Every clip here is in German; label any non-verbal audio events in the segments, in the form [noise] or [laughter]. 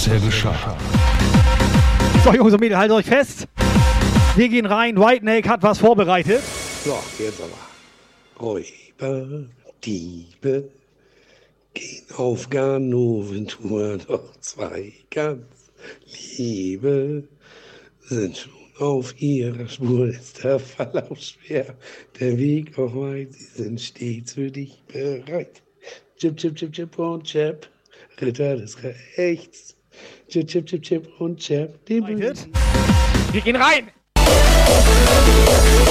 Bisher geschah. So, Jungs und Mädels, haltet euch fest. Wir gehen rein. White Snake hat was vorbereitet. So, jetzt aber. Räuber, Diebe gehen auf Ganoventour, [laughs] doch zwei ganz Liebe sind schon auf ihrer Spur. Ist der Verlauf schwer, der Weg auch weit, sie sind stets für dich bereit. Chip, chip, chip, chip und chip. Ritter des Rechts. Chip, chip, chip, chip und chip. Wir gehen rein.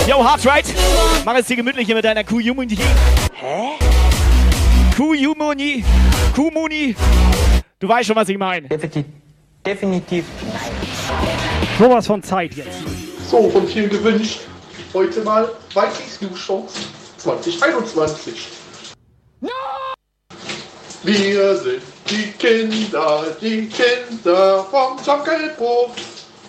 Yo, Hardride, mach es dir gemütlich hier mit deiner Q-Humuni. Hä? Q-Humuni. Q-Muni. Du weißt schon, was ich meine. Definitiv. Definitiv. Sowas von Zeit jetzt. So, von vielen gewünscht. Heute mal Vikings News Shows 2021. No! Wir sind die Kinder, die Kinder vom Jockelbruch.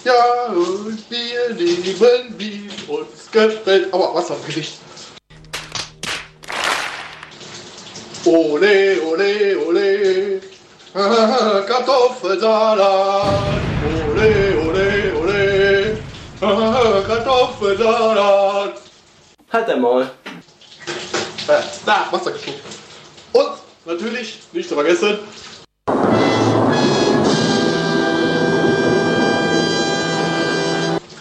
Ja, und wir lieben, wie uns gefällt. Aber was ein Gedicht. Ole, ole, ole. [laughs] Kartoffelsalat. Ole, ole, ole. [laughs] Kartoffelsalat. Halt dein Maul. Äh, da, Wasser geschluckt. Und natürlich, nicht zu vergessen,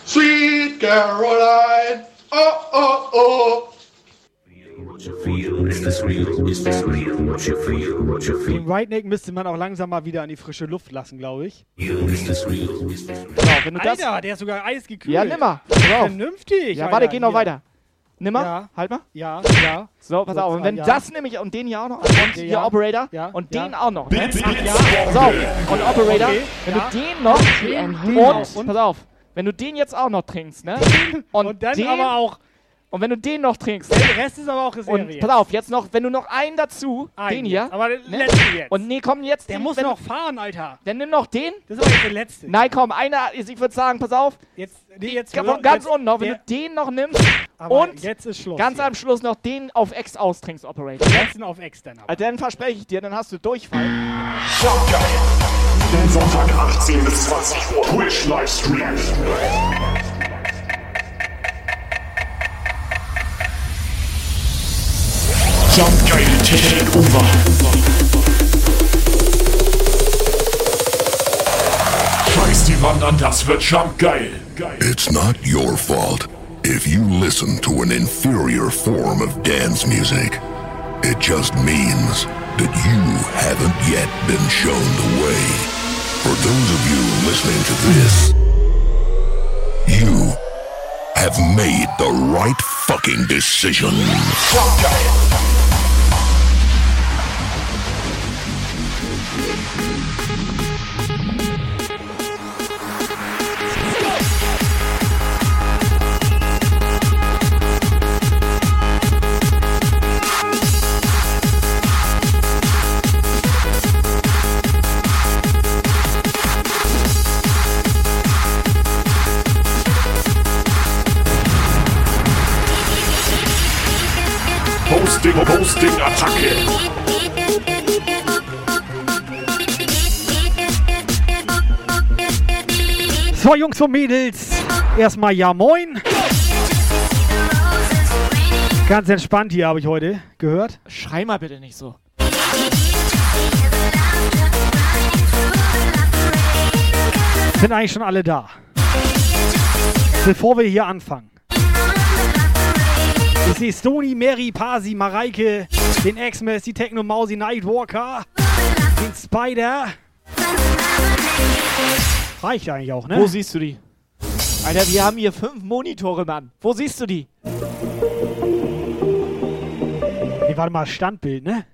Sweet Caroline. Oh, oh, oh. Den White Snake müsste man auch langsam mal wieder an die frische Luft lassen, glaube ich. Genau, wenn du das. Alter, der ist sogar eisgekühlt. Ja, nimm mal. Pass auf. Vernünftig. Ja, Alter, warte, geh noch hier. weiter. Nimm mal. Ja. Halt mal. Ja, ja. So, pass So, auf. Und wenn ja. das nämlich und den hier auch noch und hier Ja. Operator Ja. und Ja. den auch noch. Ne? Auf. Und Operator, Okay. wenn Ja. du den noch und, noch. pass auf, wenn du den jetzt auch noch trinkst, ne? [laughs] Und, Und dann den, aber auch. Und wenn du den noch trinkst Der Rest ist aber auch Reserve. und pass auf, jetzt noch, wenn du noch einen dazu, Einen den hier, jetzt, Aber der ne? letzte jetzt. und nee, komm jetzt, der den- muss wenn, noch fahren, Alter. Dann nimm noch den. Das ist aber jetzt der letzte. Nein, komm, einer, ich würde sagen, pass auf, Jetzt, nee, jetzt von ganz jetzt, unten noch, wenn der, du den noch nimmst aber und jetzt ist Schluss. ganz hier. am Schluss noch den auf X austrinkst, Operator. Letzten auf extern. Aber. Also dann verspreche ich dir, dann hast du Durchfall. Den Sonntag 18 bis 20 Uhr Twitch Livestream. Geil. It's not your fault if you listen to an inferior form of dance music. It just means that you haven't yet been shown the way. For those of you listening to this, you have made the right fucking decision. Jump geil. Posting, Posting, Attacke. So, Jungs und Mädels. Erstmal ja moin. Ganz entspannt hier, habe ich heute gehört. Schrei mal bitte nicht so. Sind eigentlich schon alle da. Bevor wir hier anfangen. Ich sehe Stony, Mary, Pasi, Mareike, den X-Mess, die Techno Mausi, Nightwalker, den Spider. Reicht eigentlich auch, ne? Wo siehst du die? Alter, wir haben hier fünf Monitore, Mann. Wo siehst du die? Nee, warte mal, Standbild, ne?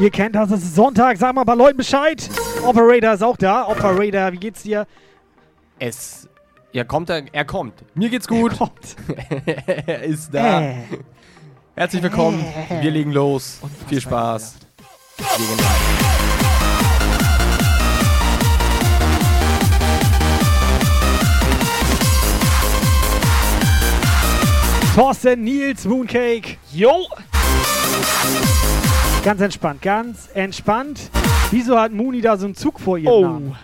Ihr kennt das, es ist Sonntag. Sag mal ein paar Leuten Bescheid. Operator ist auch da. Operator, wie geht's dir? Es. Ja, kommt er. Er kommt. Mir geht's gut. Kommt. [laughs] er ist da. Äh. Herzlich willkommen. Wir legen los. Viel Spaß. Wir gehen live. Thorsten, Nils, Mooncake. Jo! Ganz entspannt, ganz entspannt. Wieso hat Mooney da so einen Zug vor ihrem Oh. Namen?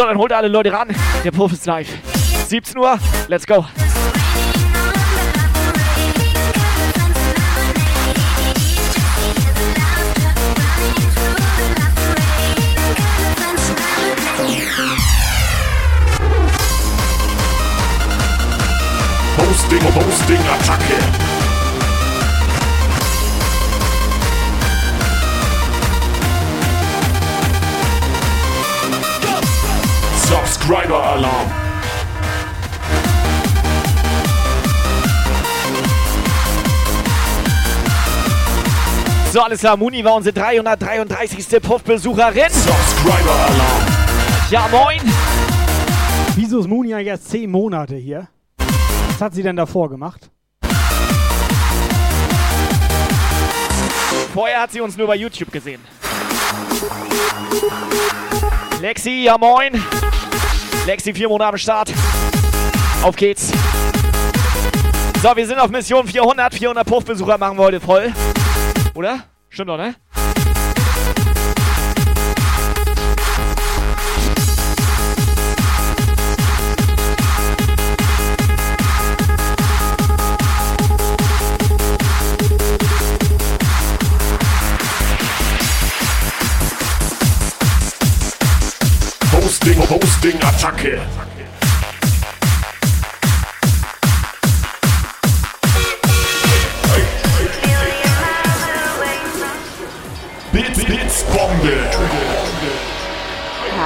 So, dann holt alle Leute ran. Der Puff ist live. 17 Uhr, let's go. Alles klar. Muni war unsere 333. Puff-Besucherin. Subscriber Alarm. Ja, moin. Wieso ist Mooney eigentlich erst 10 Monate hier? Was hat sie denn davor gemacht? Vorher hat sie uns nur bei YouTube gesehen. Lexi, ja moin. Lexi, vier Monate am Start. Auf geht's. So, wir sind auf Mission 400. 400 Puffbesucher machen wir heute voll. Oder? Stimmt doch, ne? Hosting, Hosting, Attacke.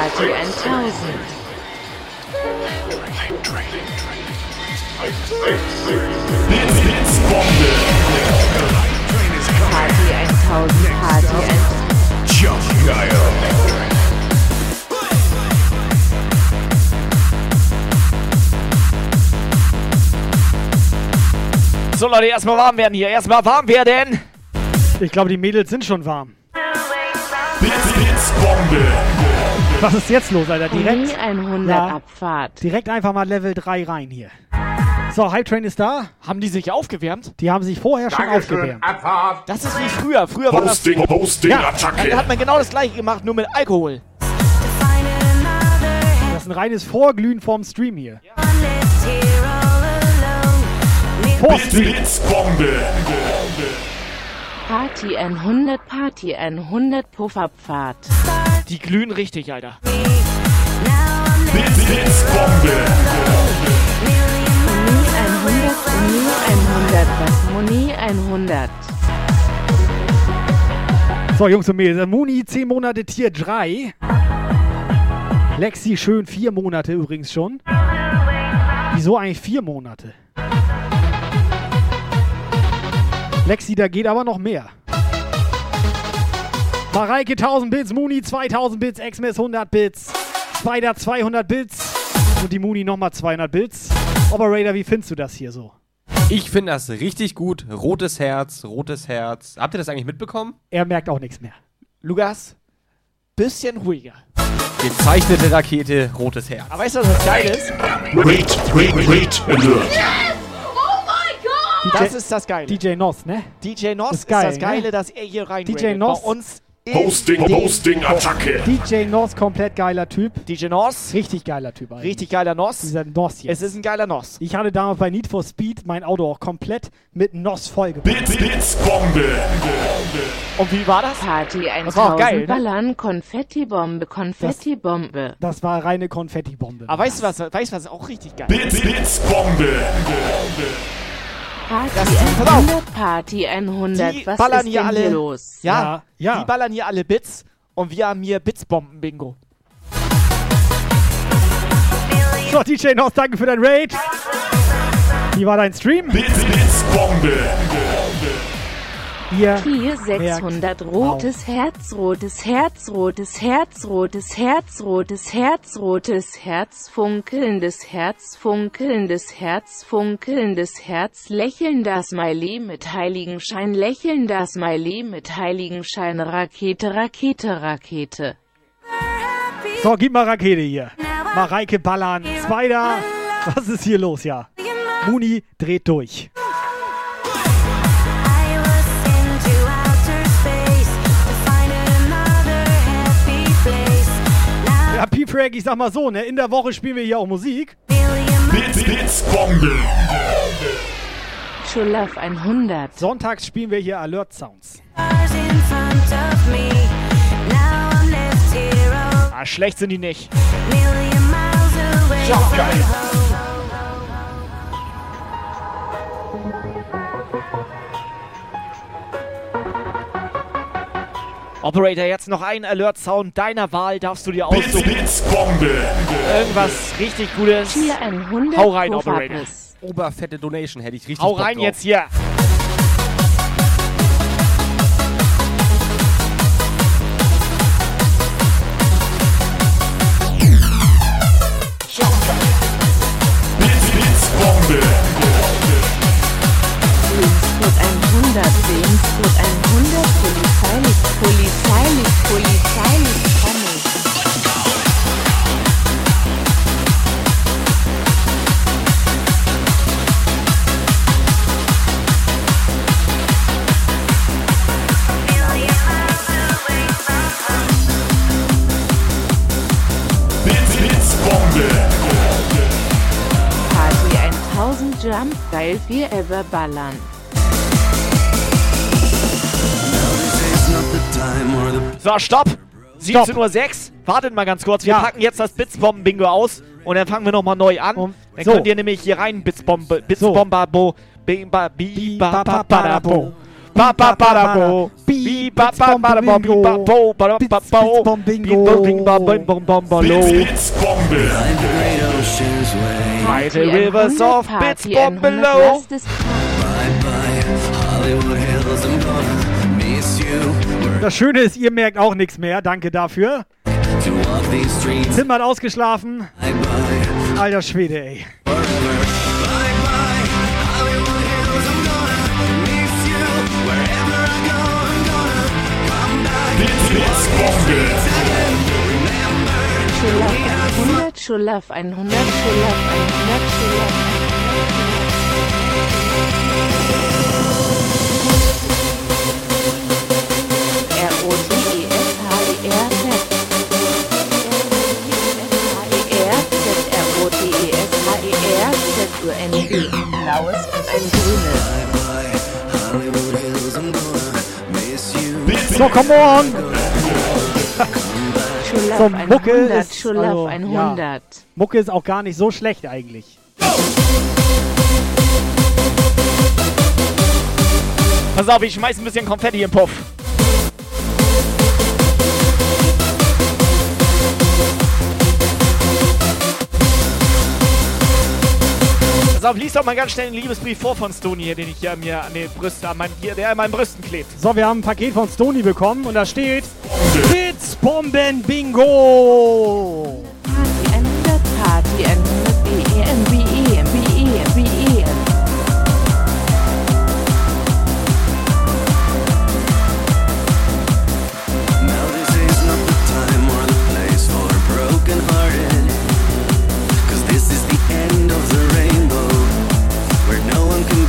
Party 1000. Bits, Bits, Bombe. Party 1000. Party 1000. Jump geil. So, Leute, erstmal warm werden hier. Erstmal warm werden. Ich glaube, die Mädels sind schon warm. Bits, Bits, Bombe. Was ist jetzt los, Alter? Direkt, 100 Ja. Abfahrt. direkt einfach mal Level 3 rein hier. So, Hype Train ist da. Haben die sich aufgewärmt? Die haben sich vorher schon aufgewärmt. Das ist wie früher. Früher war das. Hosting, Hosting, Ja, dann Attacke. hat man genau das gleiche gemacht, nur mit Alkohol. Das ist ein reines Vorglühen vorm Stream hier. Bits, Vorstream. Bits, Bombe. Party 100. Party 100 Puffabfahrt. Die glühen richtig, Alter. Bits, Bits, Bombe. Muni 100. Muni 100. Was? Muni 100. So, Jungs und Mädels. Muni 10 Monate Tier 3. Lexi schön 4 Monate übrigens schon. Wieso eigentlich 4 Monate? Lexi, da geht aber noch mehr. Mareike 1000 Bits, Muni 2000 Bits, Xmas 100 Bits, Spider 200 Bits und die Muni nochmal 200 Bits. Operator, wie findest du das hier so? Ich finde das richtig gut. Rotes Herz, rotes Herz. Habt ihr das eigentlich mitbekommen? Er merkt auch nichts mehr. Lukas, bisschen ruhiger. Gezeichnete Rakete, rotes Herz. Aber weißt du, was das geil ist? Rate, Rate, Rate Alert. Das ist das Geile. DJ Nos, ne? DJ Nos Das ist, ist geil, das Geile, ne? dass er hier rein DJ Nos- Bei uns Hosting, Hosting, Attacke. DJ Nos, komplett geiler Typ. DJ Nos. Richtig geiler Typ eigentlich. Richtig geiler Nos. Dieser Nos jetzt. Es ist ein geiler Nos. Ich hatte damals bei Need for Speed mein Auto auch komplett mit Nos vollgebracht. Blitz, Blitzbombe. Und wie war das? Party Das war auch 1000 geil, ne? Ballern, Konfettibombe, Konfettibombe. Das war reine Konfettibombe. Aber weißt du was, weißt du was auch richtig geil Blitz, Blitzbombe. Party Das- pass auf. 100, Party 100. Die Was ballern ist hier denn alle- hier los? Ja, Ja, ja. Die ballern hier alle Bits und wir haben hier Bitsbomben-Bingo. So, DJ Nos, danke für dein Raid. Wie war dein Stream? Blitz, Blitzbombe. Hier. Hier 600 rotes Herz, rotes Herz, rotes Herz, rotes Herz, rotes Herz, rotes Herz, funkelndes Herz, funkelndes Herz, funkelndes Herz, lächelnder Smiley mit Heiligenschein, lächelnder Smiley mit Heiligenschein, Rakete, Rakete, Rakete. So, gib mal Rakete hier. Mareike ballern. Spider. Was ist hier los, ja? Muni dreht durch. Ja, P-Frag, ich sag mal so, ne? In der Woche spielen wir hier auch Musik. Blitz, Blitzbombe. Schulaf 100. Sonntags spielen wir hier Alert Sounds. Ah, schlecht sind die nicht. Operator, jetzt noch ein Alert-Sound deiner Wahl darfst du dir Blitz, aussuchen. Blitzbombe. Irgendwas richtig Gutes. Hier 100 Hau rein. Operator. Oberfette Donation hätte ich richtig Hau rein drauf. jetzt hier. 100, Lebenscode 100, polizeilich, polizeilich, polizeilich, Blitzbombe. Party 1000 Jump, geil, wir ever ballern. So, stopp. 17.06 Uhr. Wartet mal ganz kurz. Wir Ja. packen jetzt das Blitzbomben-Bingo aus und dann fangen wir nochmal neu an. Um- dann so. könnt ihr nämlich hier rein Blitzbombe, Blitzbombabo, Bimba, Biba, Babadabo. Babadabo, Biba, Babadabo, Biba, Biba, Blitzbombe. By the Party rivers 100, of Party Blitzbomb 100, below. lasst es Das Schöne ist, ihr merkt auch nichts mehr. Danke dafür. Tim hat ausgeschlafen. Alter Schwede, ey. Blitz, Blitzbombe. Schulaf 100, Schulaf 100, Schulaf 100, Schulaf R-O-T-E-S-H-E-R-Z. Ein blaues und ein grünes. So, come on! So, Mucke 100, ist, also, 100. Ja. Mucke ist auch gar nicht so schlecht eigentlich. Pass auf, ich schmeiß ein bisschen Konfetti im Puff. Pass auf, lies doch mal ganz schnell einen Liebesbrief vor von Stony hier, den ich hier an mir an den Brüsten, an mein, hier, der an meinen Brüsten klebt. So, wir haben ein Paket von Stony bekommen und da steht Blitzbomben Bingo! Party 100, Party 100,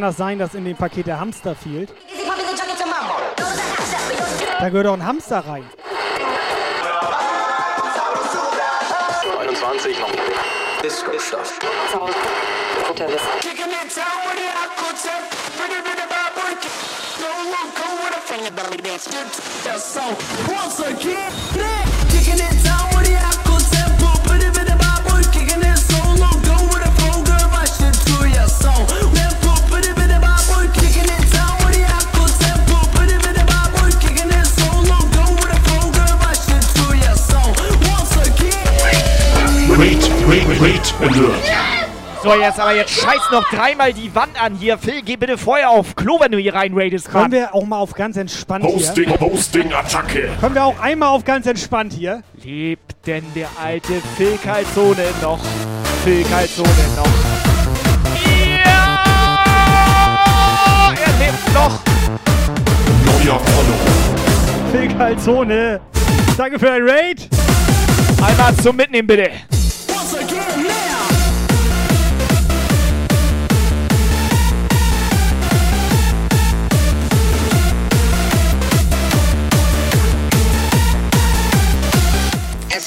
kann das sein, dass in dem Paket der Hamster fehlt? Da gehört auch ein Hamster rein. 21 noch. Disco-Stuff. Once again, kicking it So, jetzt aber jetzt scheiß noch dreimal die Wand an hier. Phil, geh bitte vorher auf Klo, wenn du hier rein raidest. Können wir auch mal auf ganz entspannt Posting, hier? Posting, Attacke. Können wir auch einmal auf ganz entspannt hier? Lebt denn der alte Phil Calzone noch? Phil Calzone noch. Ja! Er lebt noch. Neuer Follower. Phil Calzone. Danke für dein Raid. Einmal zum Mitnehmen, bitte.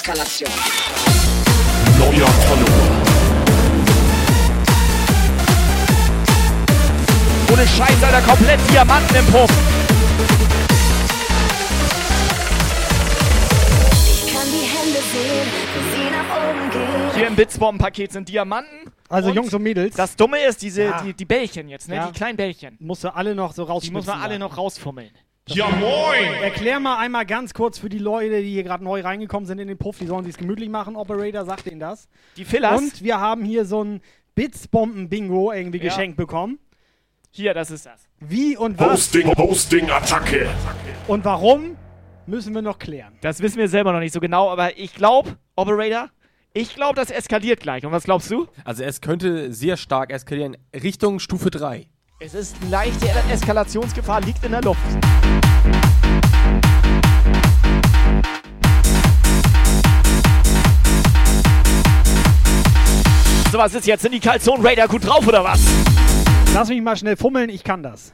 Eskalation. Neuer Follower. Ohne Scheiß, Alter, komplett Diamanten im Puff. Die. Hier im Blitzbombenpaket sind Diamanten. Also Jungs und Mädels. Das Dumme ist, diese, Ja. die, die Bällchen jetzt, ne? Ja. Die kleinen Bällchen. Musst du alle noch so Die rausschmeißen. muss man alle noch rausfummeln. Ja, moin. Erklär mal einmal ganz kurz für die Leute, die hier gerade neu reingekommen sind in den Puff, die sollen sich gemütlich machen. Operator sagt ihnen das. Die Fillers. Und wir haben hier so ein Blitzbomben-Bingo irgendwie Ja. geschenkt bekommen. Hier, das ist das. Wie und was Posting, Posting, Attacke. und warum müssen wir noch klären. Das wissen wir selber noch nicht so genau, aber ich glaube, Operator, ich glaube, das eskaliert gleich. Und was glaubst du? Also es könnte sehr stark eskalieren Richtung Stufe 3. Es ist leichte Eskalationsgefahr, liegt in der Luft. So, was ist jetzt? Sind die Calzone Raider gut drauf oder was? Lass mich mal schnell fummeln, ich kann das.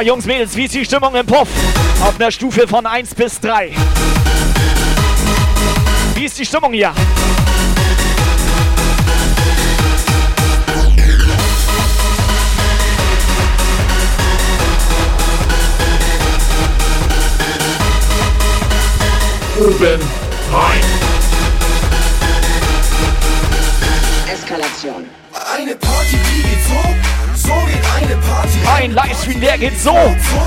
So, Jungs, Mädels, wie ist die Stimmung im Puff? Auf einer Stufe von 1 bis 3. Wie ist die Stimmung hier? Oben, rein. Eskalation. Eine Party, die geht so geht eine Party. Ein Livestream, der geht so.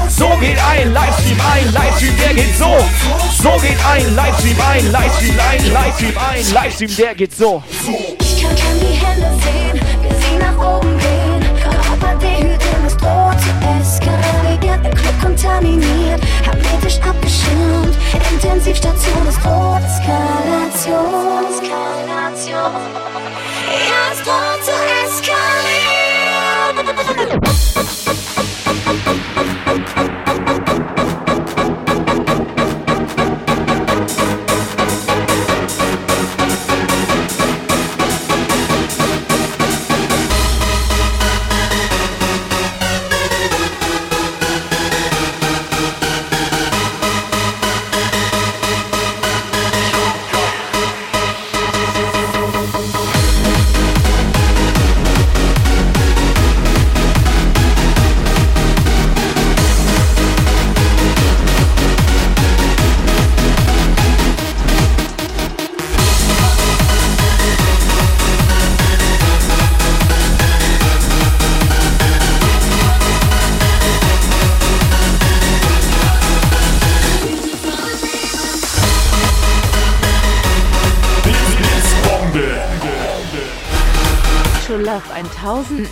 So geht ein Livestream, ein Livestream, der geht so. So geht ein Livestream, ein Livestream, ein Livestream, ein Livestream, der geht so. Ich kann, die Hände sehen, wir sehen nach oben gehen. Körper dehydriert, es droht zu eskalieren. Der Club kontaminiert, hermetisch abgeschirmt. Intensivstation ist rot, Eskalation. Eskalation. Ja, es droht zu Thank you.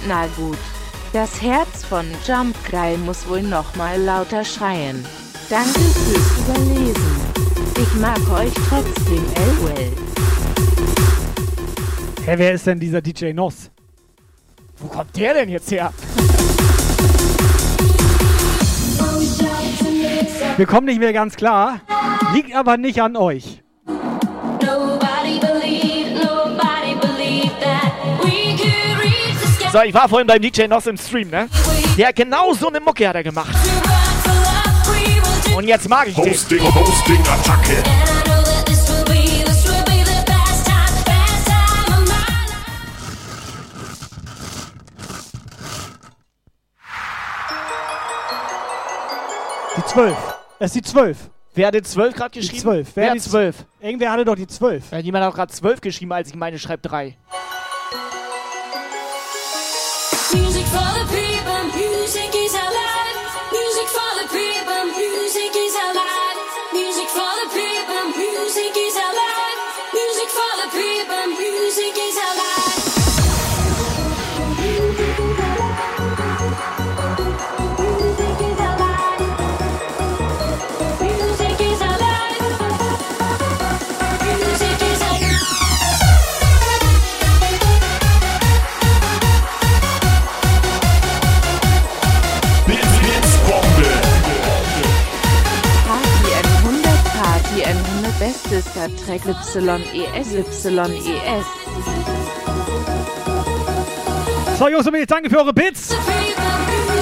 Na gut. Das Herz von Jump Guy muss wohl nochmal lauter schreien. Danke fürs Überlesen. Ich mag euch trotzdem, LOL. Hä, wer ist denn dieser DJ Noss? Wo kommt der denn jetzt her? Wir kommen nicht mehr ganz klar. Liegt aber nicht an euch. So, ich war vorhin beim DJ Noss im Stream, ne? Der hat genau so eine Mucke hat er gemacht. Und jetzt mag ich den. Hosting, Hosting, Attacke. Die 12. Es ist die 12. Wer hat den 12 gerade Die geschrieben? 12. Wer hat die die 12? Irgendwer hatte doch die 12. Ja, jemand hat gerade 12 geschrieben, als ich meine, schreibt 3. Music for the people, N100, bestes Star Trek YES, YES. So, Jungs und Mädels, danke für eure Bits.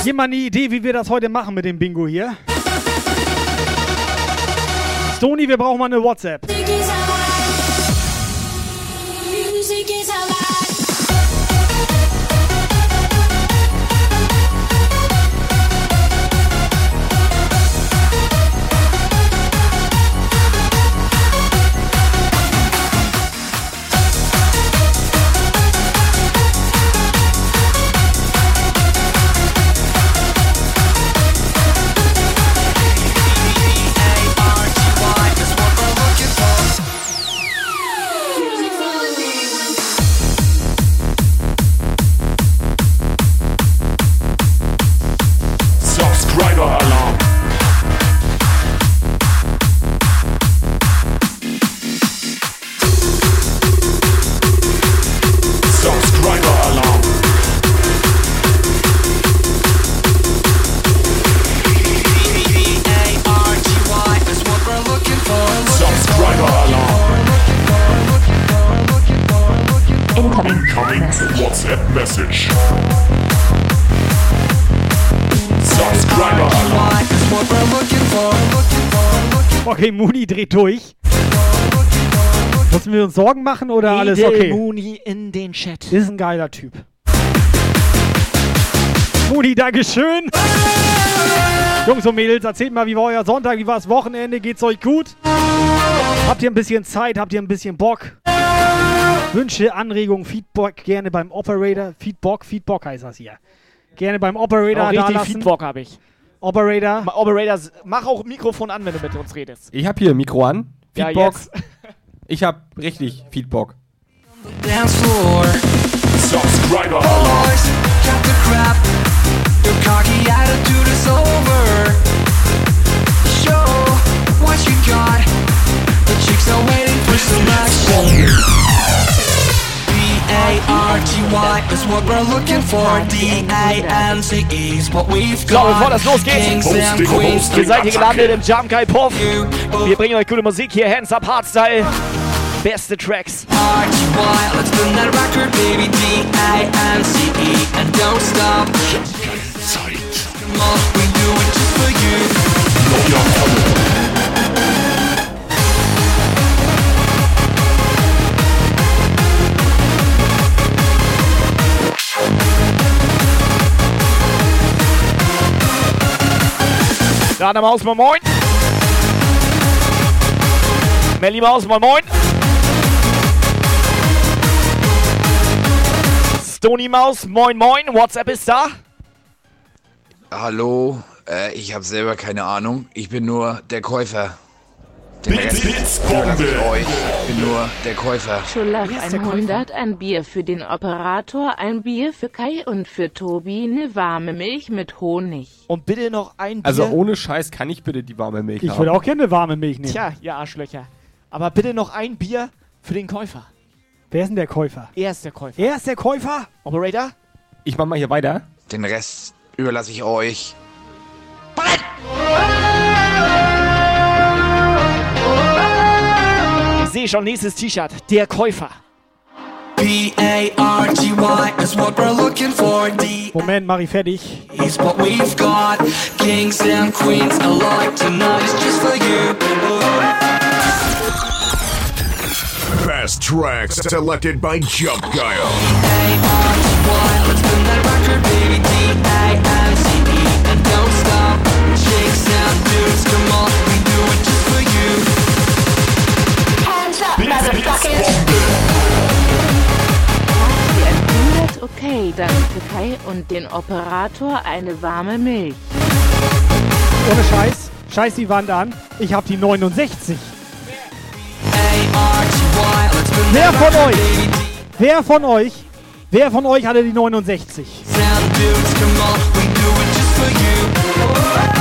Jemand eine Idee, wie wir das heute machen mit dem Bingo hier? Stony, wir brauchen mal eine WhatsApp. Okay, Muni dreht durch. Müssen wir uns Sorgen machen oder alles okay? Muni in den Chat. Ist ein geiler Typ. Muni, Dankeschön. Jungs und Mädels, erzählt mal, wie war euer Sonntag, wie war das Wochenende, geht's euch gut? Habt ihr ein bisschen Zeit, habt ihr ein bisschen Bock? Wünsche, Anregungen, Feedback gerne beim Operator. Feedback, Feedback heißt das hier. Gerne beim Operator Auch richtig. Feedback habe ich. Operator. Ma- Operator, mach auch Mikrofon an, wenn du mit uns redest. Ich habe hier ein Mikro an. Ja, Feedback. jetzt. [laughs] ich habe richtig Feedback. Subscriber. Show what you got. The chicks are waiting for selection. B-A-R-T-Y is what we're looking for. D-A-N-C-E is what we've So, bevor got. das losgeht, Kings and queens. ihr seid hier gelandet im Jump Guy Puff. Wir bringen euch gute Musik hier, Hands Up Hardstyle. Beste Tracks. R-T-Y, let's spin that record, baby. D-A-N-C-E and don't stop. Come on, we do it just for you. Rana Maus, moin moin. Melly Maus, moin moin. Stony Maus, moin moin. WhatsApp ist da. Hallo, äh, ich habe selber keine Ahnung. Ich bin nur der Käufer. Rest überlasse ich euch. Ich bin nur der Käufer. Der 100, ein Bier für den Operator, ein Bier für Kai und für Tobi, eine warme Milch mit Honig. Und bitte noch ein Bier. Also ohne Scheiß kann ich bitte die warme Milch Ich haben. würde auch gerne warme Milch nehmen. Tja, ihr Arschlöcher. Aber bitte noch ein Bier für den Käufer. Wer ist denn der Käufer? Er ist der Käufer. Er ist der Käufer? Operator? Ich mach mal hier weiter. Den Rest überlasse ich euch. Ich sehe schon nächstes T-Shirt. Der Käufer. P-A-R-T-Y is what we're looking for. D Moment, mach ich fertig. is what we've got. Kings and queens alike tonight is just for you. Best tracks selected by Jump Guile. A-R-T-Y, Die 100, okay, dann für Kai und den Operator eine warme Milch. Ohne Scheiß. Scheiß die Wand an. Ich hab die 69. A-R-T-Y, let's spin Wer von euch? Wer von euch? Wer von euch hatte die 69? Chicks and dudes, come on, we do it just for you.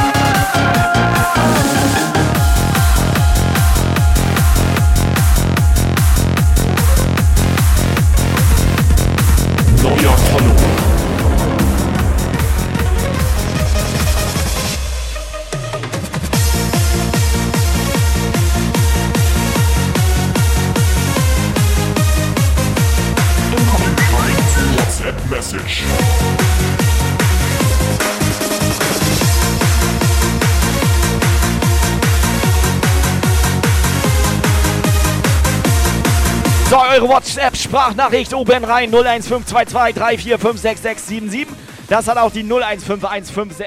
Eure WhatsApp-Sprachnachricht oben rein 01522 34566677. Das hat auch die 01515.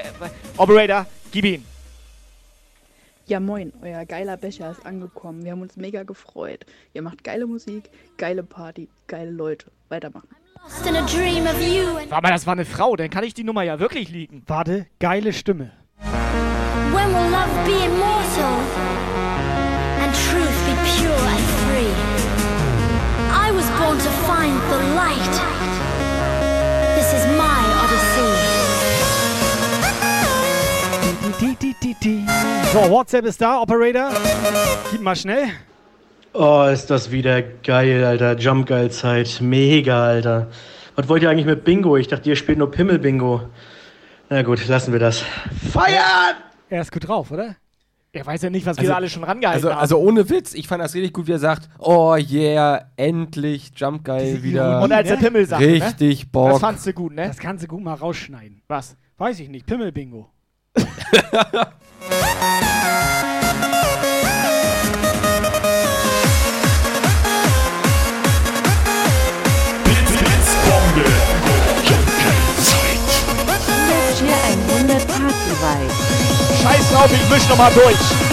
Operator, gib ihn. Ja moin, euer geiler Becher ist angekommen. Wir haben uns mega gefreut. Ihr macht geile Musik, geile Party, geile Leute. Weitermachen. And Aber das war eine Frau, dann kann ich die Nummer ja wirklich liegen. Warte, geile Stimme. when will love be immortal find the light. This is my odyssey. So, WhatsApp ist da, Operator. Gib mal schnell. Oh, ist das wieder geil, Alter. Jump geil Zeit. Mega, Alter. Was wollt ihr eigentlich mit Bingo? Ich dachte, ihr spielt nur Pimmel-Bingo. Na gut, lassen wir das. Feiern! Er ist gut drauf, oder? Er weiß ja nicht, was wir da alle schon rangehalten also, haben. also ohne Witz, ich fand das richtig gut, wie er sagt, oh yeah, endlich, Jump geil wieder. Und als der Pimmel sagt, Richtig ne? Bock. Das fandst du gut, ne? Das kannst du gut mal rausschneiden. Was? Weiß ich nicht. Pimmel-Bingo. Blitzbombe. Jetzt hier ein 100 Party-Vibe. Scheiß drauf, ich misch noch mal durch.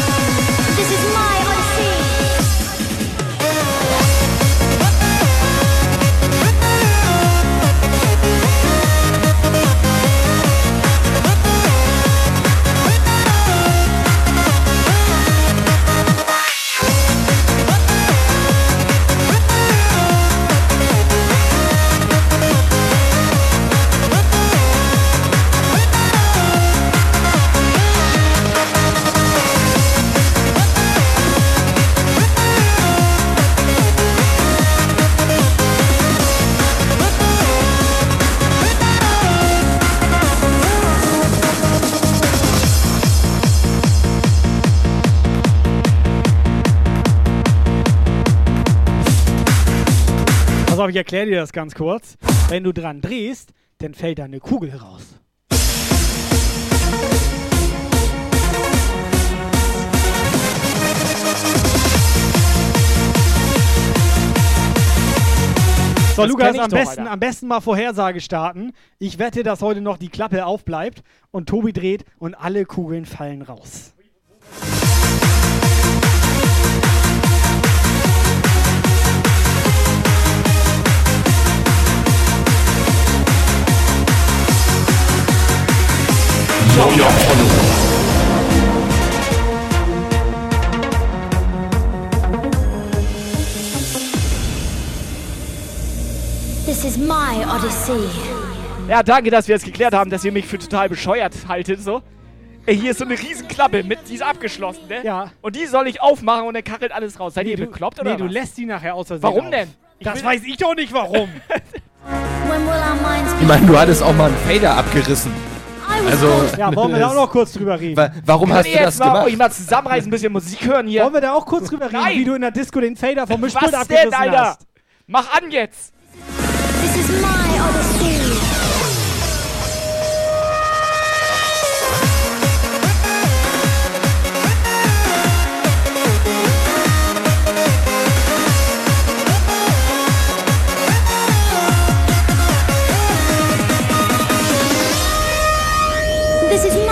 Auf, ich erkläre dir das ganz kurz. Wenn du dran drehst, dann fällt da eine Kugel raus. So, Das Lukas, am besten, am besten mal Vorhersage starten. Ich wette, dass heute noch die Klappe aufbleibt und Tobi dreht und alle Kugeln fallen raus. This is my Odyssey. Ja, danke, dass wir es geklärt haben, dass ihr mich für total bescheuert haltet, so. Ey, hier ist so eine Riesenklappe mit, die ist abgeschlossen, ne? Ja. Und die soll ich aufmachen und dann kachelt alles raus. Seid ihr du, bekloppt oder nee, du was? lässt die nachher aus Versehen Warum auf. denn? Ich Das weiß ich doch nicht, warum. [laughs] Ich meine, du hattest auch mal einen Fader abgerissen. Also. Ja, wollen wir da [laughs] auch noch kurz drüber reden? Wa- Warum Kann hast du jetzt das mal gemacht? euch mal zusammenreißen, ein bisschen Musik hören hier? Wollen wir da auch kurz drüber reden, Nein. wie du in der Disco den Fader vom Mischpult abgerissen denn, Alter? hast? Mach an jetzt! This is my Odyssey. This is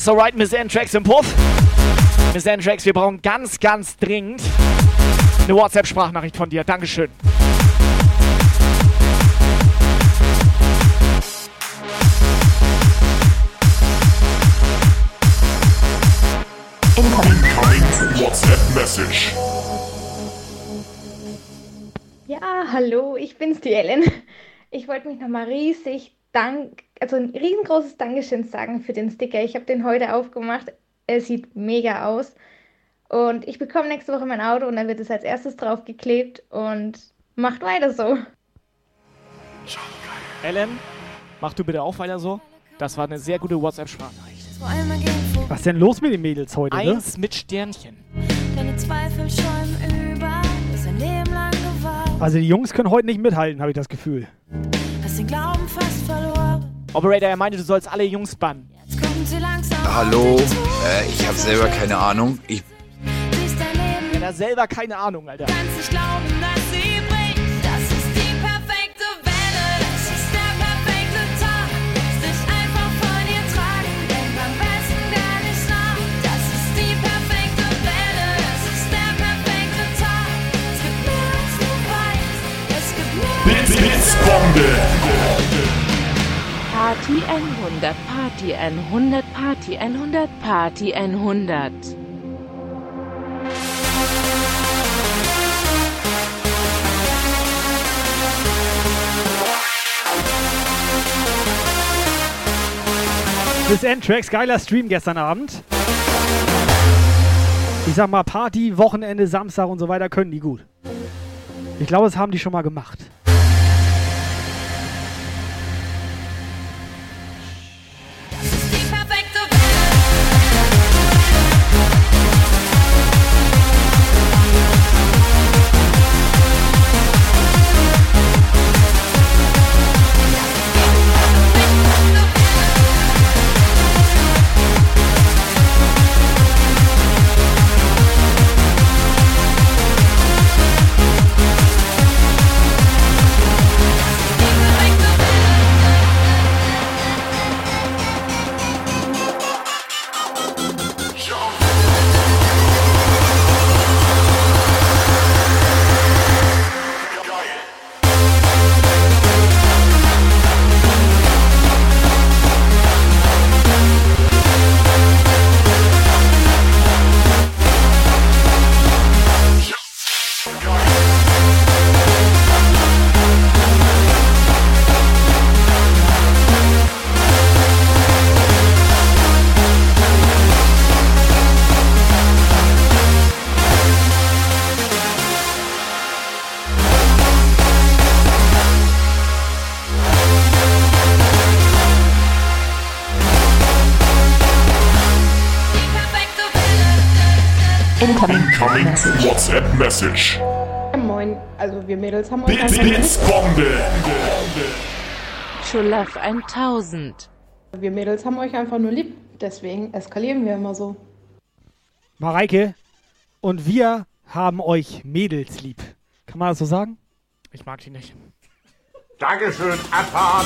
Ja, so right, Miss N-Tracks im Puff. Miss N-Tracks, wir brauchen ganz, ganz dringend eine WhatsApp-Sprachnachricht von dir. Dankeschön. Incoming WhatsApp Message. Ja, hallo, ich bin's, die Ellen. Ich wollte mich nochmal riesig dank, also ein riesengroßes Dankeschön sagen für den Sticker. Ich habe den heute aufgemacht. Er sieht mega aus. Und ich bekomme nächste Woche mein Auto und dann wird es als erstes draufgeklebt und macht weiter so. Ellen, mach du bitte auch weiter so. Das war eine sehr gute WhatsApp-Sprachnachricht. Was ist denn los mit den Mädels heute, ne? Eins mit Sternchen. Deine Zweifel schäumen über, das ein Leben lang gewahrt. Also die Jungs können heute nicht mithalten, habe ich das Gefühl. Hast den Glauben fast verloren. Operator, er meinte, du sollst alle Jungs bannen. Jetzt kommt sie langsam. Hallo, äh, ich habe selber keine Ahnung. Ich Er hat selber keine Ahnung, Alter. kannst nicht glauben, dass sie bricht. Das ist die perfekte Welle, das ist der perfekte Tag. Lass dich einfach von ihr tragen, denk am besten gar nicht nach. Das ist die perfekte Welle, das ist der perfekte Tag. Es gibt mehr als du weißt, es gibt mehr als du Blitzbombe. Party 100, Party 100, Party 100, Party 100. Bis N-Tracks, geiler Stream gestern Abend. Ich sag mal, Party, Wochenende, Samstag und so weiter können die gut. Ich glaube, das haben die schon mal gemacht. WhatsApp Message. Moin, also wir Mädels haben euch Bits, einfach Bits, Bombe. Schulaf 1000. Wir Mädels haben euch einfach nur lieb, deswegen eskalieren wir immer so. Mareike, und wir haben euch Mädels lieb. Kann man das so sagen? Ich mag die nicht. Dankeschön, Abfahrt.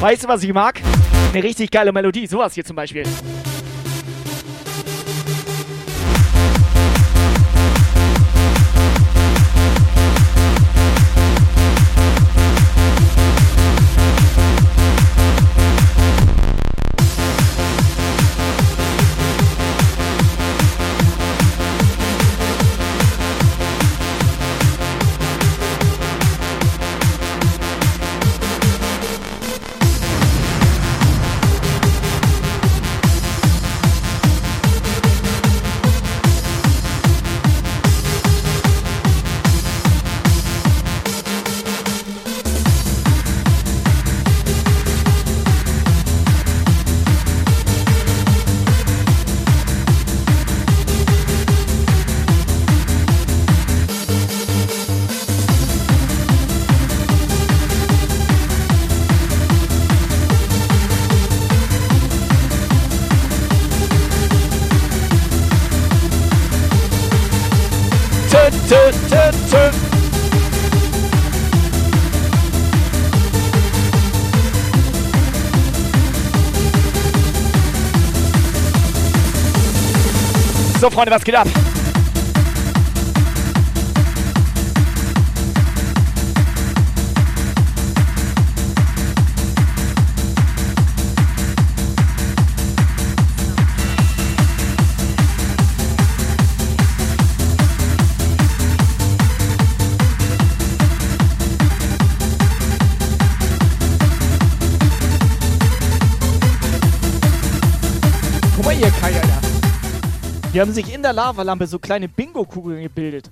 Weißt du, was ich mag? Eine richtig geile Melodie. Sowas hier zum Beispiel. Freunde, was geht ab? Hier haben sich in der Lavalampe so kleine Bingo-Kugeln gebildet.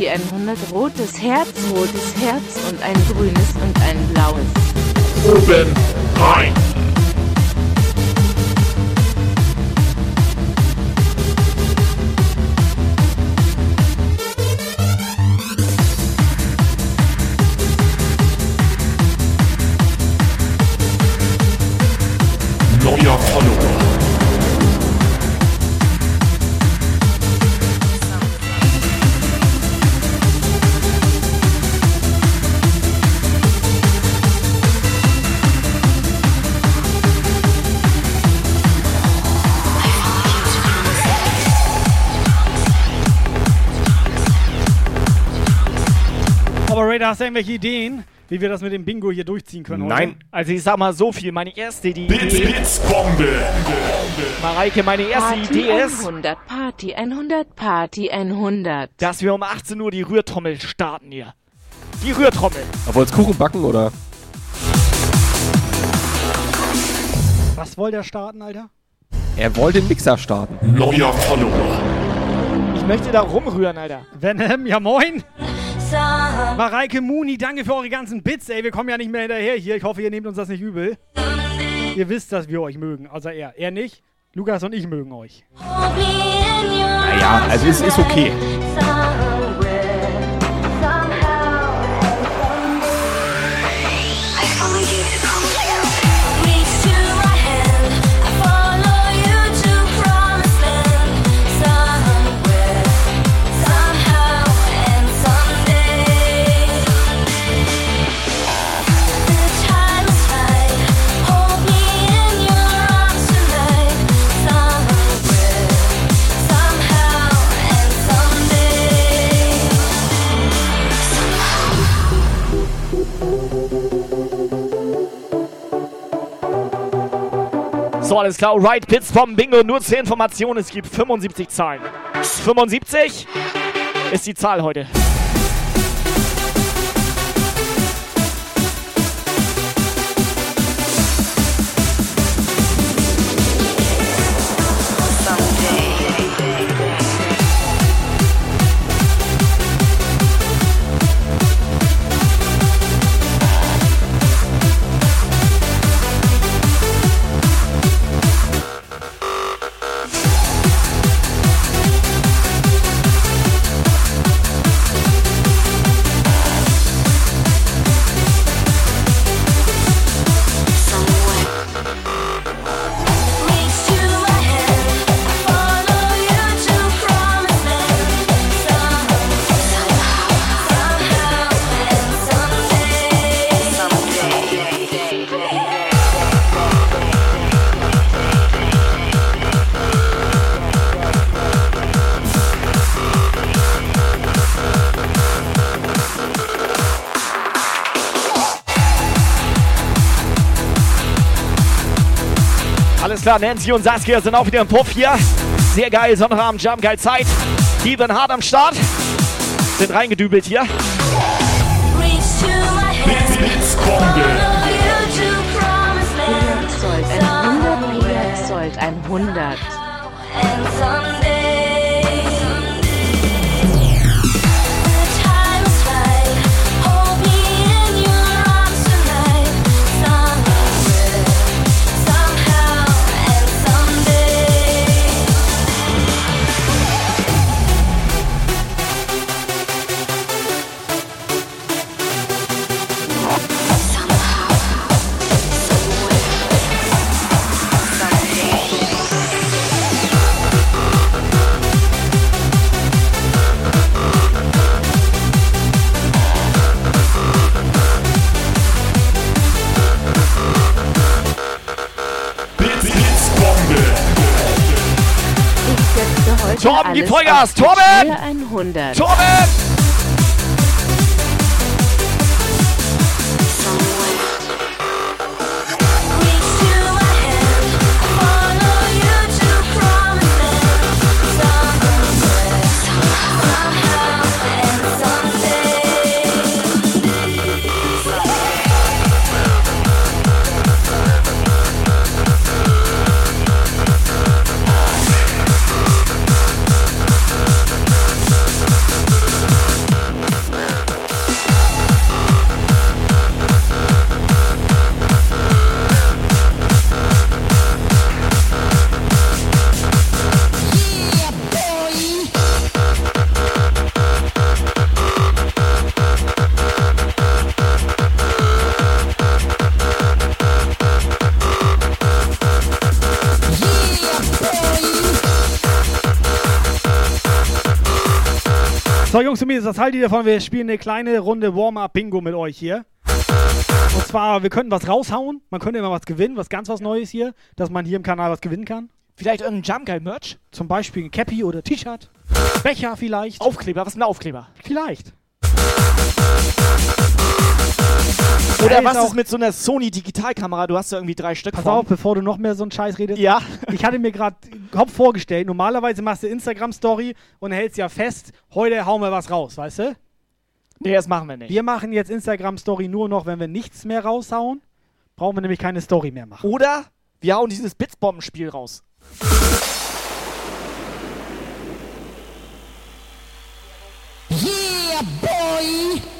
100, Party 100, rotes Herz, rotes Herz und ein grünes und ein blaues. Oben rein. Hast du irgendwelche Ideen, wie wir das mit dem Bingo hier durchziehen können? heute? Nein, also ich sag mal so viel. Meine erste Idee. Bits, Bits, Bombe. Mareike, meine erste Party Idee ist, 100, Party 100, Party 100. dass wir um 18 Uhr die Rührtrommel starten hier. Die Rührtrommel. Aber jetzt Kuchen backen, oder? Was wollt ihr starten, Alter? Er wollte den Mixer starten. Neuer Follower. Ich möchte da rumrühren, Alter. Venom, ja moin. Mareike Muni, danke für eure ganzen Bits, ey. Wir kommen ja nicht mehr hinterher hier. Ich hoffe, ihr nehmt uns das nicht übel. Ihr wisst, dass wir euch mögen. Außer er. Er nicht. Lukas und ich mögen euch. Naja, also es ist okay. So, alles klar. Right, Pits vom Bingo. Nur zur Information, es gibt 75 Zahlen. 75 ist die Zahl heute. Klar, Nancy und Saskia sind auch wieder im Puff hier. Sehr geil, Sonnabend, Jump, geil Zeit. Die werden hart am Start. Sind reingedübelt hier. Ein 100. gib Vollgas, Torben! Tür 100. Torben! Jungs und Mädels, was haltet ihr davon? Wir spielen eine kleine Runde Warm-Up-Bingo mit euch hier. Und zwar, wir könnten was raushauen. Man könnte immer was gewinnen, was ganz was Neues hier, dass man hier im Kanal was gewinnen kann. Vielleicht irgendein Jump Guy Merch? Zum Beispiel ein Cappy oder T-Shirt. Becher vielleicht. Aufkleber, was ist ein Aufkleber? Vielleicht. Oder was ist mit so einer Sony Digitalkamera? Du hast ja irgendwie drei Stück Pass von. auf, bevor du noch mehr so einen Scheiß redest. Ja. Ich hatte mir gerade Kopf vorgestellt, normalerweise machst du Instagram-Story und hältst ja fest, heute hauen wir was raus, weißt du? Nee, das machen wir nicht. Wir machen jetzt Instagram-Story nur noch, wenn wir nichts mehr raushauen. Brauchen wir nämlich keine Story mehr machen. Oder wir hauen dieses Blitzbombenspiel raus. Yeah, boy!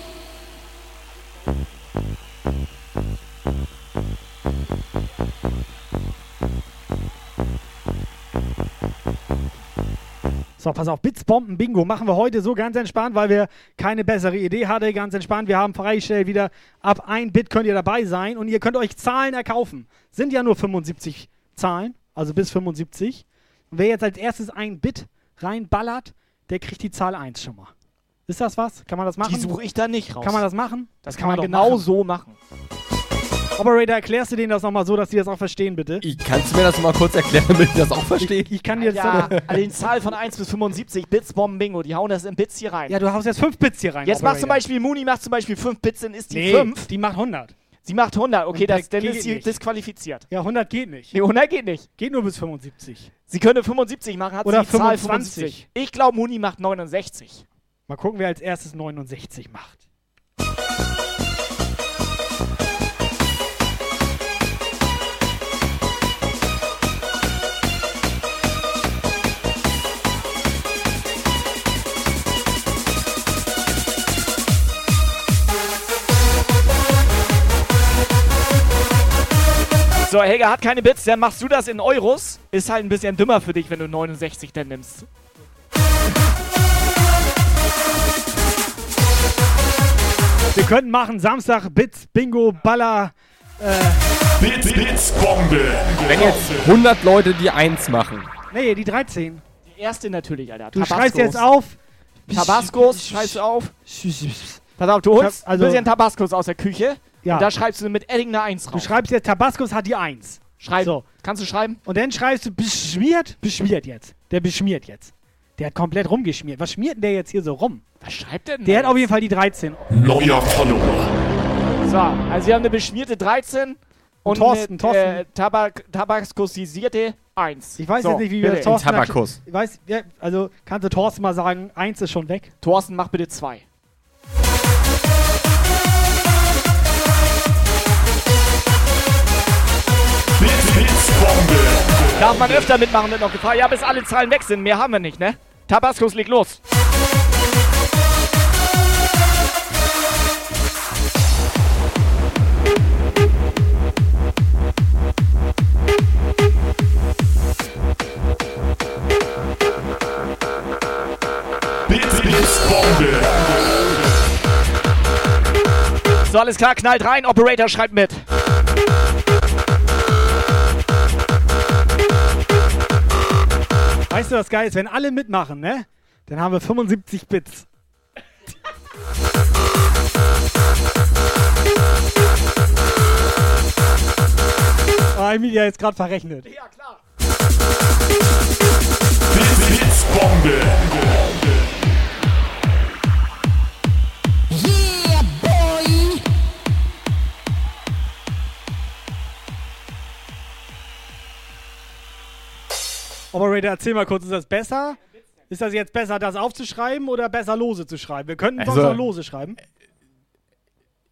So, pass auf, Blitzbomben Bingo machen wir heute so ganz entspannt, weil wir keine bessere Idee hatten. Ganz entspannt, wir haben freigestellt wieder, ab 1 Bit könnt ihr dabei sein und ihr könnt euch Zahlen erkaufen. Sind ja nur 75 Zahlen, also bis 75. Und wer jetzt als erstes ein Bit reinballert, der kriegt die Zahl 1 schon mal. Ist das was? Kann man das machen? Die suche ich da nicht raus. Kann man das machen? Das kann man doch genau machen. so machen. Operator, erklärst du denen das nochmal so, dass die das auch verstehen, bitte? Ich, kannst du mir das mal kurz erklären, damit ich das auch verstehe? Ich, ich kann dir Ja, [laughs] an den Zahl von 1 bis 75 Bits Bomben Bingo. Die hauen das in Bits hier rein. Ja, du haust jetzt 5 Bits hier rein. Jetzt macht Operator. zum Beispiel Muni macht zum Beispiel 5 Bits, dann ist die Nee, 5. die macht 100. Sie macht 100, okay, das, dann ist sie nicht. disqualifiziert. Ja, 100 geht nicht. Nee, 100 geht nicht. Geht nur bis 75. Sie könnte 75 machen, hat Oder sie die Zahl 25. 75. Ich glaube, Muni macht 69. Mal gucken, wer als erstes 69 macht. So, Helga hat keine Bits, dann machst du das in Euros. Ist halt ein bisschen dümmer für dich, wenn du 69 dann nimmst. Wir könnten machen Samstag Bits, Bingo, Baller. Äh, Bits, Bits, Bombe. Wenn jetzt 100 Leute die 1 machen. nee, die 13. Die erste natürlich, Alter. Du schreist jetzt auf. Tabascos, schreibst du auf. Pass auf, du holst Also- ein bisschen Tabascos aus der Küche. Ja. Und da schreibst du mit Edding eine 1 Du drauf. schreibst jetzt Tabascos hat die 1. Schreib. So. Kannst du schreiben? Und dann schreibst du beschmiert, beschmiert jetzt. Der beschmiert jetzt. Der hat komplett rumgeschmiert. Was schmiert denn der jetzt hier so rum? Was schreibt der denn? Der hat auf jeden Fall die 13. Neuer Follower. So, also wir haben eine beschmierte 13 und Thorsten, eine Thorsten. Äh, Tabak Tabaskosierte 1. Ich weiß so, jetzt nicht, wie wir das Thorsten... Tabakus. Ich weiß, ja, also kannst du Thorsten mal sagen, 1 ist schon weg. Thorsten, mach bitte 2. Bits, Bits, Bombe. Darf man öfter mitmachen, wird noch gefragt. Ja, bis alle Zahlen weg sind. Mehr haben wir nicht, ne? Tabascos, leg los. So, alles klar, knallt rein. Operator schreibt mit. Weißt du, was geil ist? Wenn alle mitmachen, ne? Dann haben wir 75 Bits. Ah, ja jetzt gerade verrechnet. Ja, klar. Bits, Operator, erzähl mal kurz, ist das besser? Ist das jetzt besser, das aufzuschreiben oder besser lose zu schreiben? Wir könnten sonst Also- auch lose schreiben.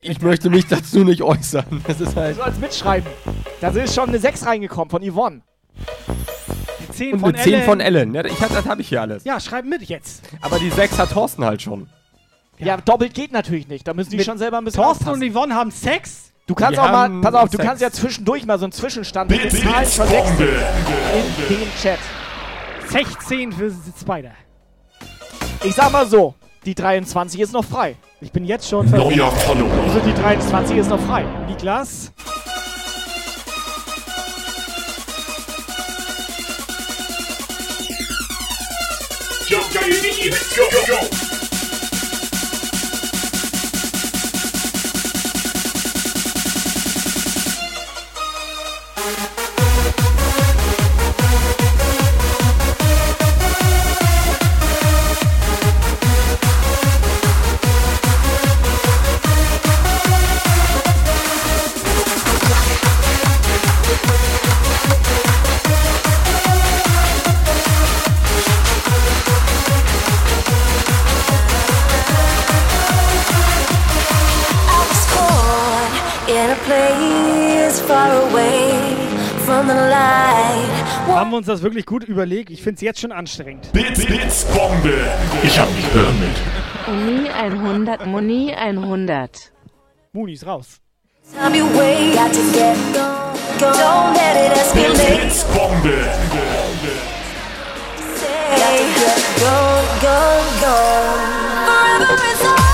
Ich möchte mich dazu nicht äußern. Das ist halt. Du sollst mitschreiben. Da ist schon eine 6 reingekommen von Yvonne. Die 10 Und von eine 10 Ellen. von Ellen. Ja, ich hab, das habe ich hier alles. Ja, schreib mit jetzt. Aber die 6 hat Thorsten halt schon. Ja, doppelt geht natürlich nicht. Da müssen die Mit schon selber ein bisschen Thorsten aufpassen. und Yvonne haben Sex. Du kannst auch mal, pass auf, du Sex. kannst ja zwischendurch mal so einen Zwischenstand mit Zahlen 6 Bombe. in den Chat. 16 für Spider. Ich sag mal so, die 23 ist noch frei. Ich bin jetzt schon ver Neuer Follower. Also die 23 ist noch frei. Niklas. Yo, JD, let's go, go, go. Uns das wirklich gut überlegt? Ich finde es jetzt schon anstrengend. Bits, Bits, Bombe. Ich hab mich gehört mit. Muni 100, Muni 100. Muni ist raus. Bits. Bits, Bombe. Gone, gone, gone. Forever is Bits,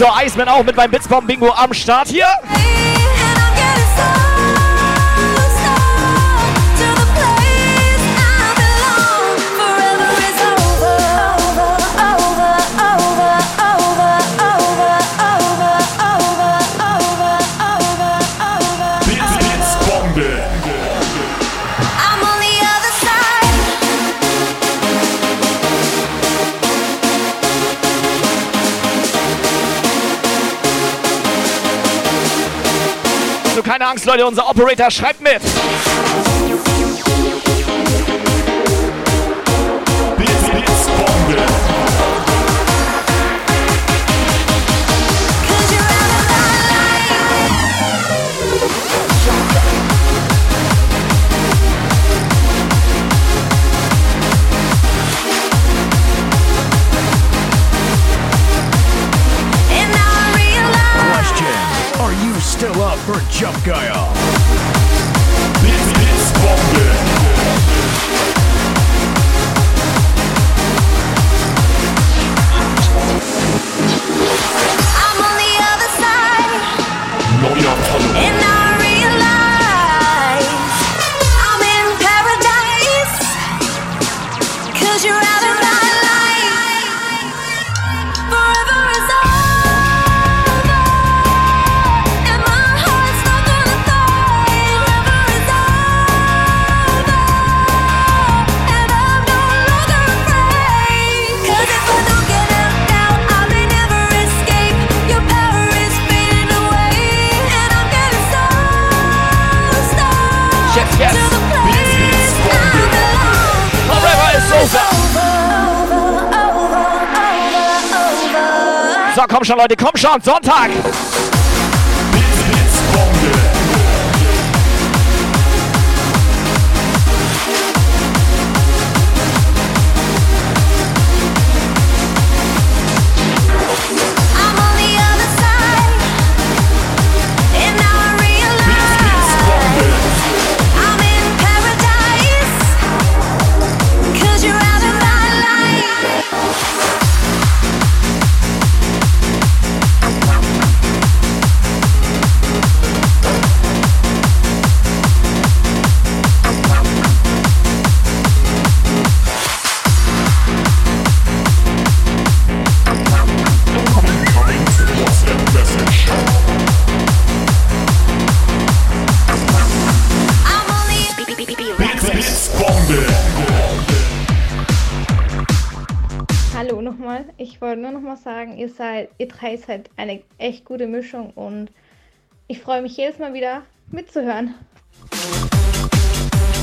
So, Iceman auch mit beim Blitzbomb Bingo am Start hier. Keine Angst, Leute. Unser Operator schreibt mit. For Jump Guile? I'm komm schon, Leute, komm schon. Sonntag. Nochmal sagen, ihr seid, ihr drei seid eine echt gute Mischung und ich freue mich jedes Mal wieder mitzuhören.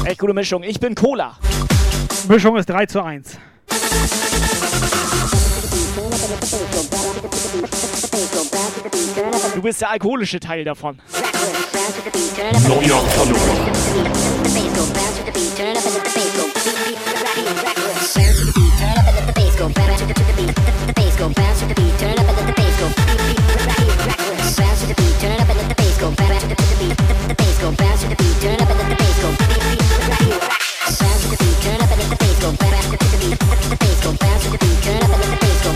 Echt gute Mischung. Ich bin Cola. Mischung ist 3 zu 1. Du bist der alkoholische Teil davon. Neuer Follower. go bounce to the, to the beat. The, the bass go bounce to the beat. Turn it up and let the bass go. Bounce to the beat. Turn it up and let the bass go. Bounce to the, to the beat. The, the bass go bounce to the beat. Turn it up and let the bass go. Bounce to the beat. Turn it up and let the bass go. Bounce to the beat. The, the bass go bounce to the beat. Turn it up and let the bass go.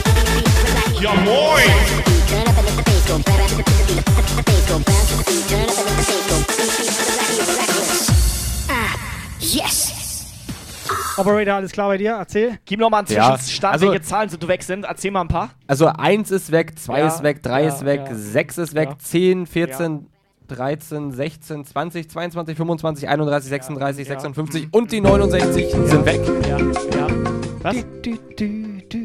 Your boy. Turn it up and let the bass go. Bounce to the beat. The, the bass go bounce. Operator, alles klar bei dir? Erzähl. Gib noch mal einen Ja, Zwischenstand, also- welche Zahlen so weg sind. Erzähl mal ein paar. Also 1 ist weg, 2 Ja, ist weg, 3 ja, ist weg, ja. 6 ist weg, Ja. 10, 14, 13, 16, 20, 22, 25, 31, 36, 56 und die 69 sind weg. Ja, ja. Was?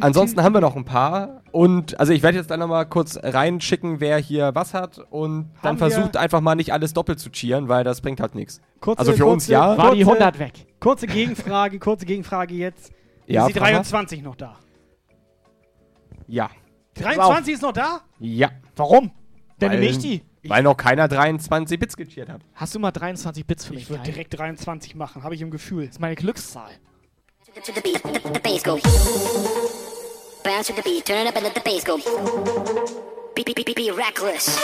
Ansonsten haben wir noch ein paar und also ich werde jetzt dann nochmal kurz reinschicken, wer hier was hat und dann Haben wir- versucht einfach mal nicht alles doppelt zu cheeren, weil das bringt halt nichts. Also für uns kurze- ja. War die Kurze- 100 weg. Kurze Gegenfrage, kurze Gegenfrage jetzt. Ja, ist die frag mal. 23 noch da? Ja. 23 ist noch da? Ja. Warum? Dann Weil- nehme ich die. Weil noch keiner 23 Bits gecheert hat. Hast du mal 23 Bits für mich? Ich würde Kai? direkt 23 machen, habe ich im Gefühl. Das ist meine Glückszahl. To the beat, let the bass go. Bounce to the beat, turn it up and let the bass go. Be, be, be, be, be reckless.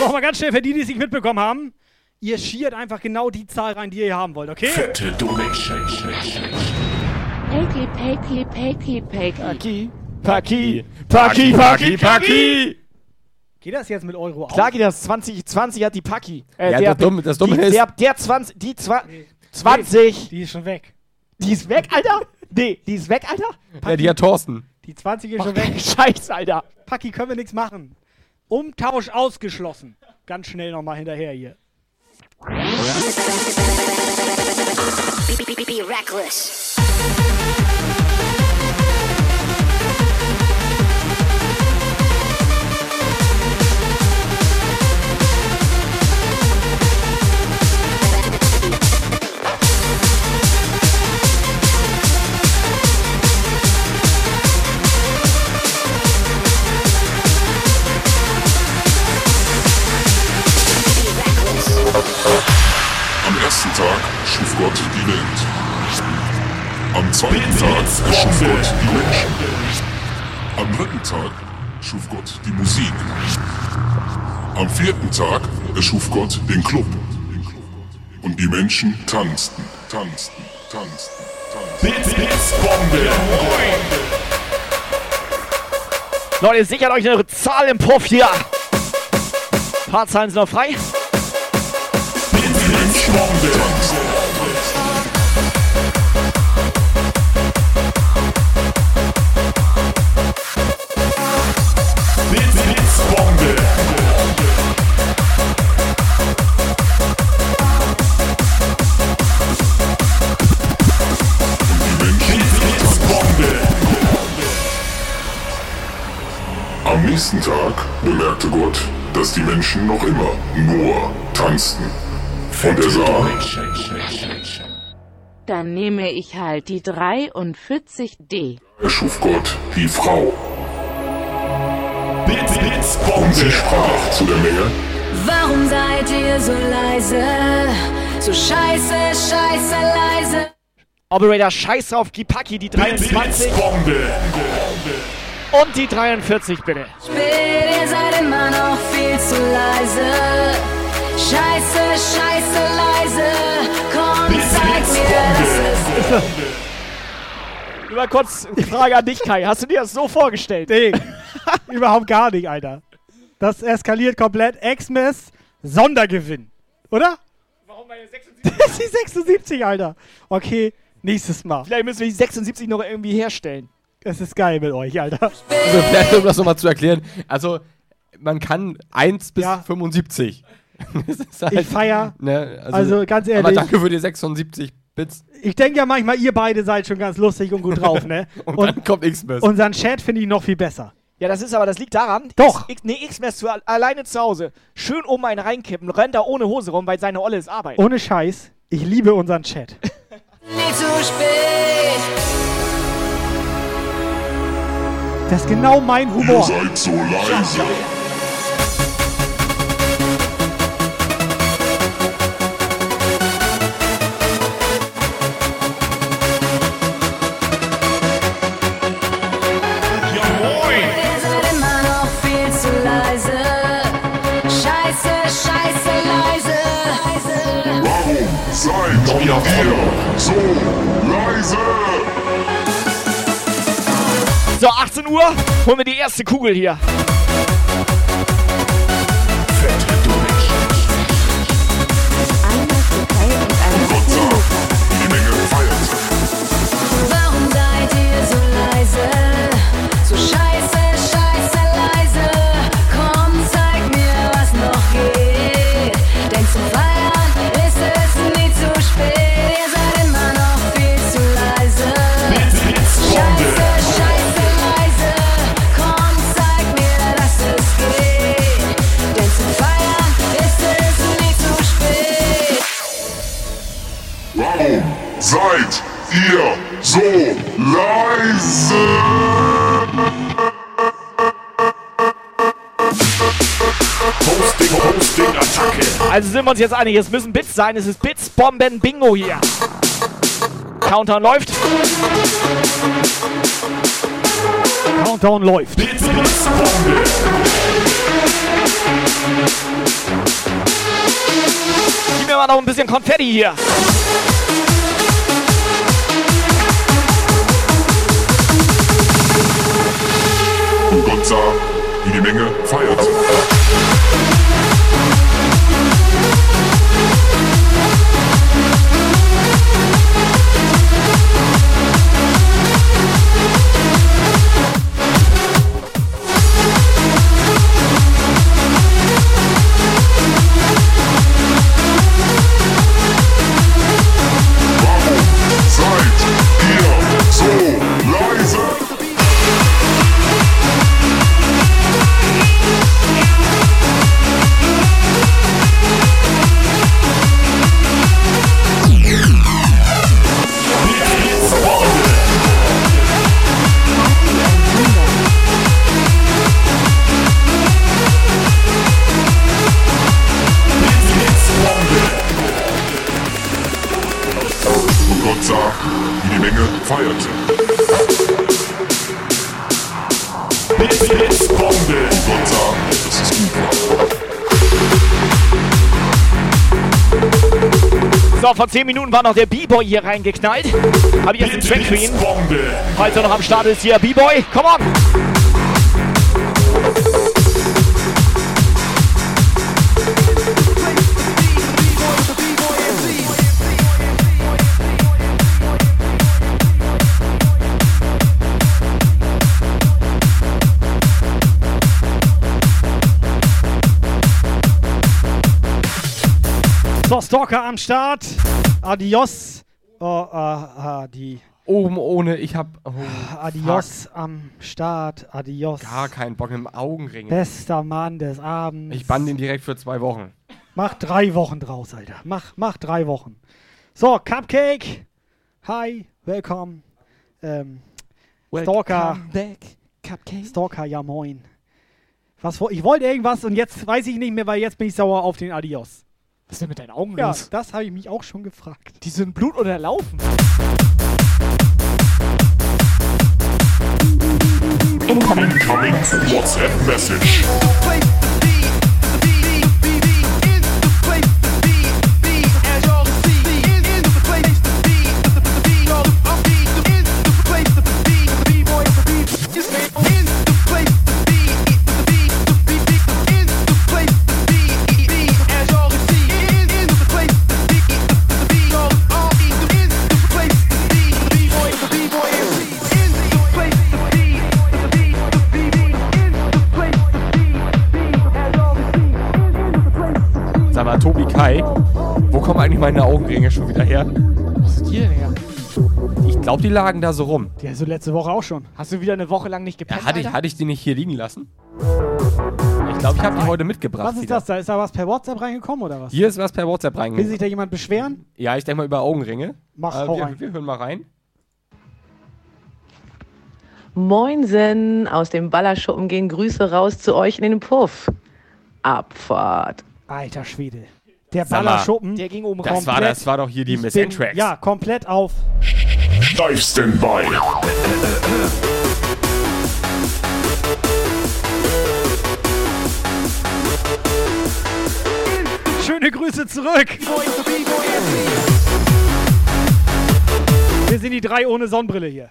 Nochmal ganz schnell für die, die es nicht mitbekommen haben. Ihr schiert einfach genau die Zahl rein, die ihr haben wollt, okay? Fette Donation. Peki, Peki, Peki. Paki. Paki, Paki, Paki, Paki. Geht das jetzt mit Euro? Klar geht das. 2020 hat die Paki. Äh, Ja, der, das Dumme- das Dumme die, ist- Der, der 20. Die zwa 20. Die ist schon weg. Die ist weg, Alter? Nee, die ist weg, Alter? Ja, die hat Thorsten. Die 20 ist Mach schon weg. Scheiße, Alter. Paki, können wir nichts machen. Umtausch ausgeschlossen. Ganz schnell nochmal hinterher hier. Be reckless. Am ersten Tag schuf Gott die Welt. Am zweiten Tag erschuf Gott die Menschen. Am dritten Tag schuf Gott die Musik. Am vierten Tag erschuf Gott den Club. Und die Menschen tanzten, tanzten, tanzten, tanzten. Blitzbombe. Leute, sichert euch eure Zahl im Puff hier. Ein paar Zahlen sind noch frei. Am nächsten Tag bemerkte Gott, dass die Menschen noch immer nur tanzten. Und er sah, Dann nehme ich halt die 43D. erschuf Gott die Frau. Blitz, Und Blitzbombe. sie sprach zu der Menge, Warum seid ihr so leise? So scheiße, scheiße leise. Operator, scheiß drauf, gib Paki die 23 Blitzbombe. und die 43 bitte. Spät, ihr seid immer noch viel zu leise. Scheiße, scheiße leise. Komm, zeig mir, dass es Nur [laughs] mal kurz Frage an dich, Kai. Hast du dir das so vorgestellt? Nee, überhaupt gar nicht, Alter. Das eskaliert komplett. Xmas Sondergewinn. Oder? Warum meine 76? [laughs] Das ist die 76, Alter. Okay, nächstes Mal. Vielleicht müssen wir die 76 noch irgendwie herstellen. Es ist geil mit euch, Alter. Also vielleicht, um das nochmal zu erklären. Also, man kann 1 bis Ja. 75. [laughs] Das ist halt, Ich feier. Ne, Also, ganz Aber ehrlich. danke für die 76 Bits. Ich denke ja manchmal, ihr beide seid schon ganz lustig und gut drauf, ne? [laughs] Und, dann kommt Xmas. unseren Chat finde ich noch viel besser. Ja, das ist aber, das liegt daran. Doch. X, nee, X-Mess zu, alleine zu Hause. Schön oben einen reinkippen, rennt da ohne Hose rum, weil seine Olle ist Arbeit. Ohne Scheiß, ich liebe unseren Chat. [laughs] nie zu spät. Das ist genau mein ihr Humor. seid so leise. Seid ihr so leise? So, 18 Uhr, holen wir die erste Kugel hier. Seid ihr so leise? Hosting, Hosting, Attacke. Also sind wir uns jetzt einig, es müssen Bits sein. Es ist Bits Bomben Bingo hier. Countdown läuft. Countdown läuft. Blitz, Blitzbombe. Gib mir mal noch ein bisschen Konfetti hier. Gott sah, wie die Menge Menge feierte. Jetzt, jetzt Bombe! Ich sagen, das ist super. So, vor 10 Minuten war noch der B-Boy hier reingeknallt. Habe ich jetzt einen Track für ihn. Falls er noch am Start ist, hier B-Boy, come on! So, Stalker am Start. Adios. Oh, äh, adi. Oben ohne, ich hab. Oh, Adios am Start. Adios. Gar keinen Bock im Augenring. Bester Mann des Abends. Ich bann den direkt für zwei Wochen. Mach drei Wochen draus, Alter. Mach, mach drei Wochen. So, Cupcake. Hi, willkommen. Ähm, Stalker. back, Cupcake. Stalker, ja moin. Was, ich wollte irgendwas und jetzt weiß ich nicht mehr, weil jetzt bin ich sauer auf den Adios. Was ist denn mit deinen Augen Ja, los? das habe ich mich auch schon gefragt. Die sind Blut oder Laufen. Incoming WhatsApp Message. Kai, wo kommen eigentlich meine Augenringe schon wieder her? Was ist hier denn her? Ich glaube, die lagen da so rum. Ja, so letzte Woche auch schon. Hast du wieder eine Woche lang nicht gepennt, Ja, hatte, ich, hatte ich die nicht hier liegen lassen? Ich glaube, ich habe die heute mitgebracht. Was ist wieder. das da? Ist da was per WhatsApp reingekommen oder was? Hier ist was per WhatsApp Will reingegangen. sich da jemand beschweren? Ja, ich denke mal über Augenringe. Mach, Äh, hau wir, rein. wir hören mal rein. Moinsen, aus dem Ballerschuppen gehen Grüße raus zu euch in den Puff. Abfahrt. Alter Schwede. Der Ballerschuppen. Der ging oben Das war, das war doch hier die Miss N-Tracks. Ja, komplett auf. Live Standby. Schöne Grüße zurück. Wir sind die drei ohne Sonnenbrille hier.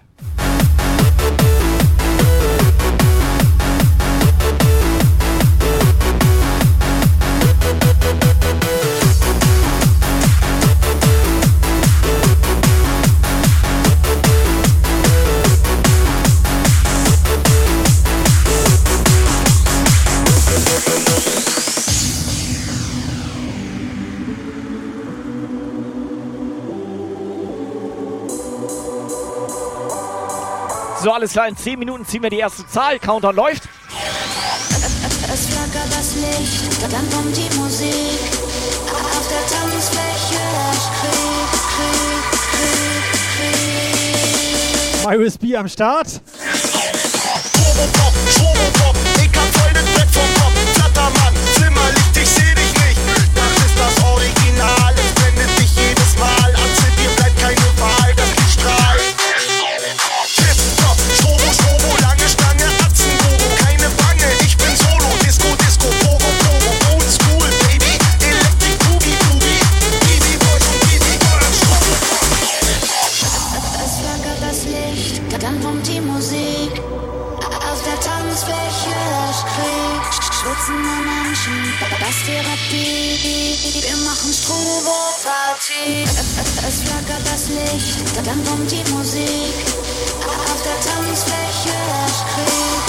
So, alles klar, in 10 Minuten ziehen wir die erste Zahl. Counter läuft. Es flackert das Licht, dann kommt die Musik. Auf der Tanzfläche herrscht Krieg, Krieg, Krieg, Krieg. MyUSB am Start. Schwobopop, Schwobopop, ich hab voll den Brett vom Kopf. Flattermann, Zimmerlicht, ich seh dich nicht. Das ist das Original, Es flackert das Licht, dann kommt die Musik. Auf der Tanzfläche herrscht Krieg,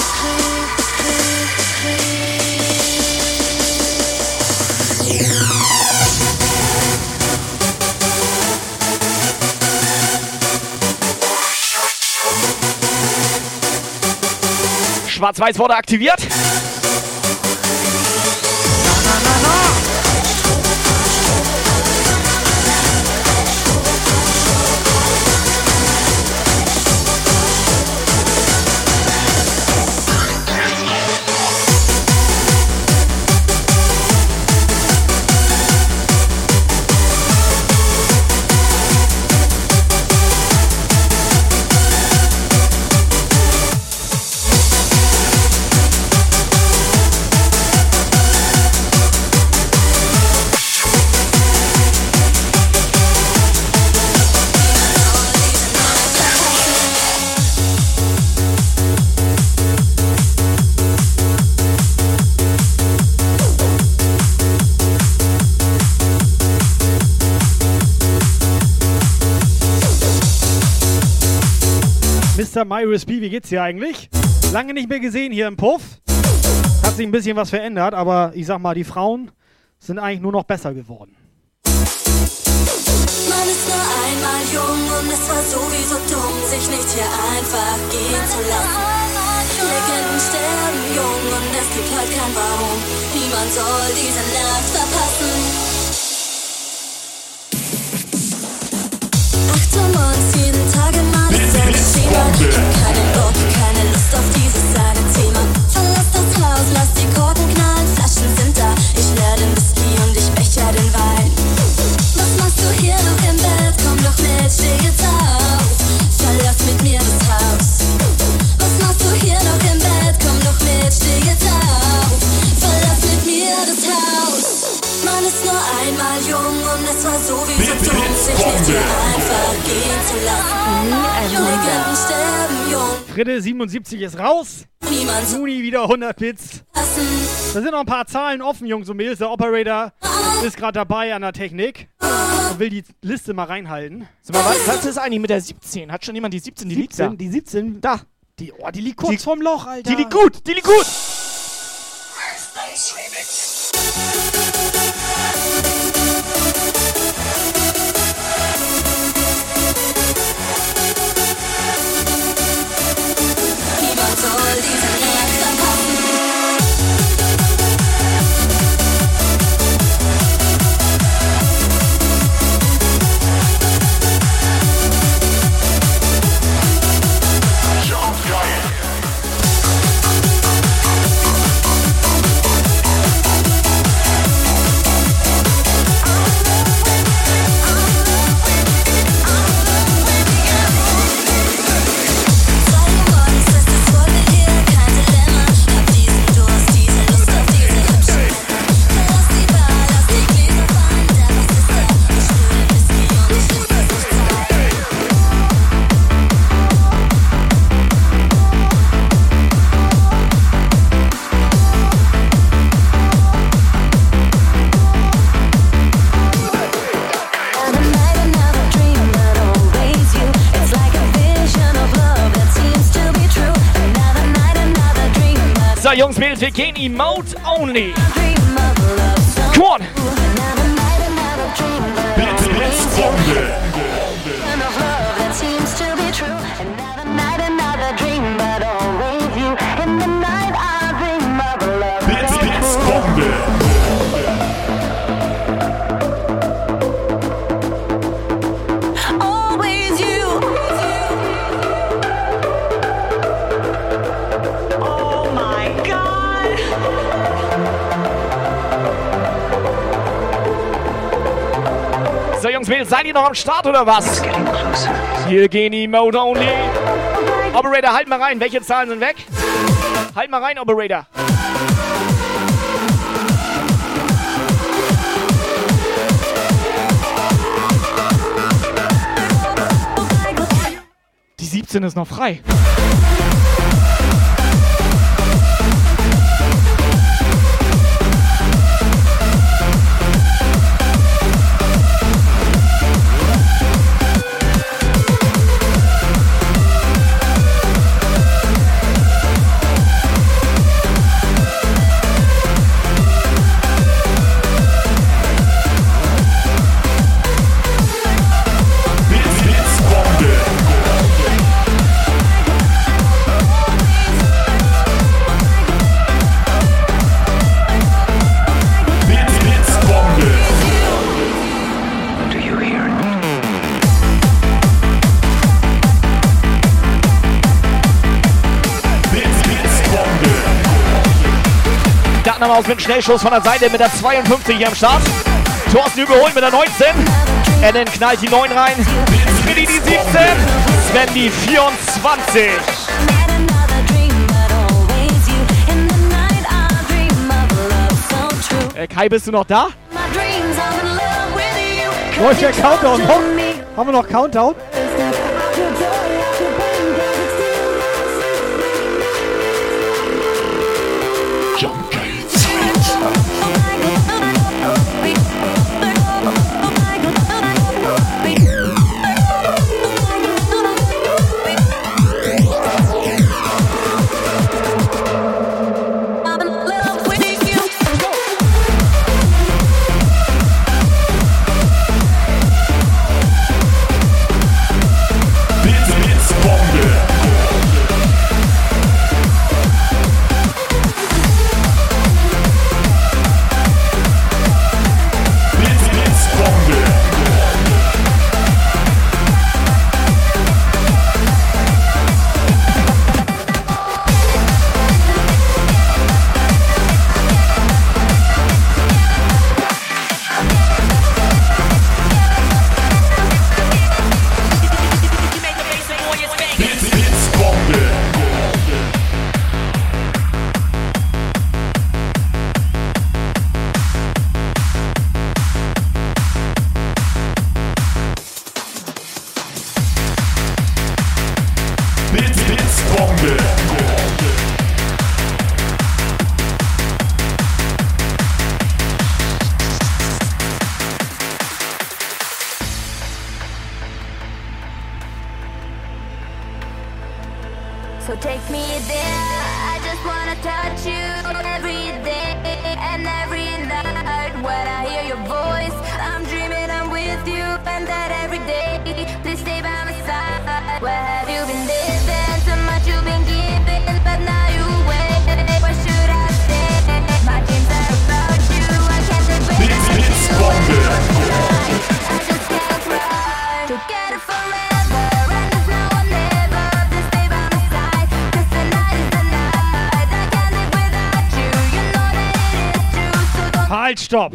Krieg, Krieg, Schwarz-Weiß wurde aktiviert. Mr. Myris B, wie geht's dir eigentlich? Lange nicht mehr gesehen hier im Puff. Hat sich ein bisschen was verändert, aber ich sag mal, die Frauen sind eigentlich nur noch besser geworden. Man ist nur einmal jung und es war sowieso dumm, sich nicht hier einfach gehen zu lassen. Legenden sterben jung und es gibt heute kein Warum. Niemand soll diese Nacht verpassen. Achtung uns jeden Tag dasselbe Thema. Ich hab keinen Bock, keine Lust auf dieses eine 77 ist raus. Niemand Juni wieder 100 Bits. Da sind noch ein paar Zahlen offen, Jungs und Mädels. Der Operator ist gerade dabei an der Technik und will die Liste mal reinhalten. Sag mal, was, was ist eigentlich mit der 17? Hat schon jemand die 17? Die liegt da. 17, die 17. Da. Die, oh, die liegt kurz vorm Loch, Alter. Die liegt gut, die liegt gut. So, Jungs, Mädels, wir gehen Emote only. Come on. Seid ihr noch am Start oder was? Hier gehen Emote only. Operator, halt mal rein. Welche Zahlen sind weg? Halt mal rein, Operator. Die 17 ist noch frei. Aus mit Schnellschuss von der Seite mit der 52 hier am Start. Thorsten überholt mit der 19. Ellen knallt die 9 rein. Smitty die 17. Sven die 24. Äh, Kai, bist du noch da? Läuft der Countdown? Haben wir noch Countdown? Halt, stopp!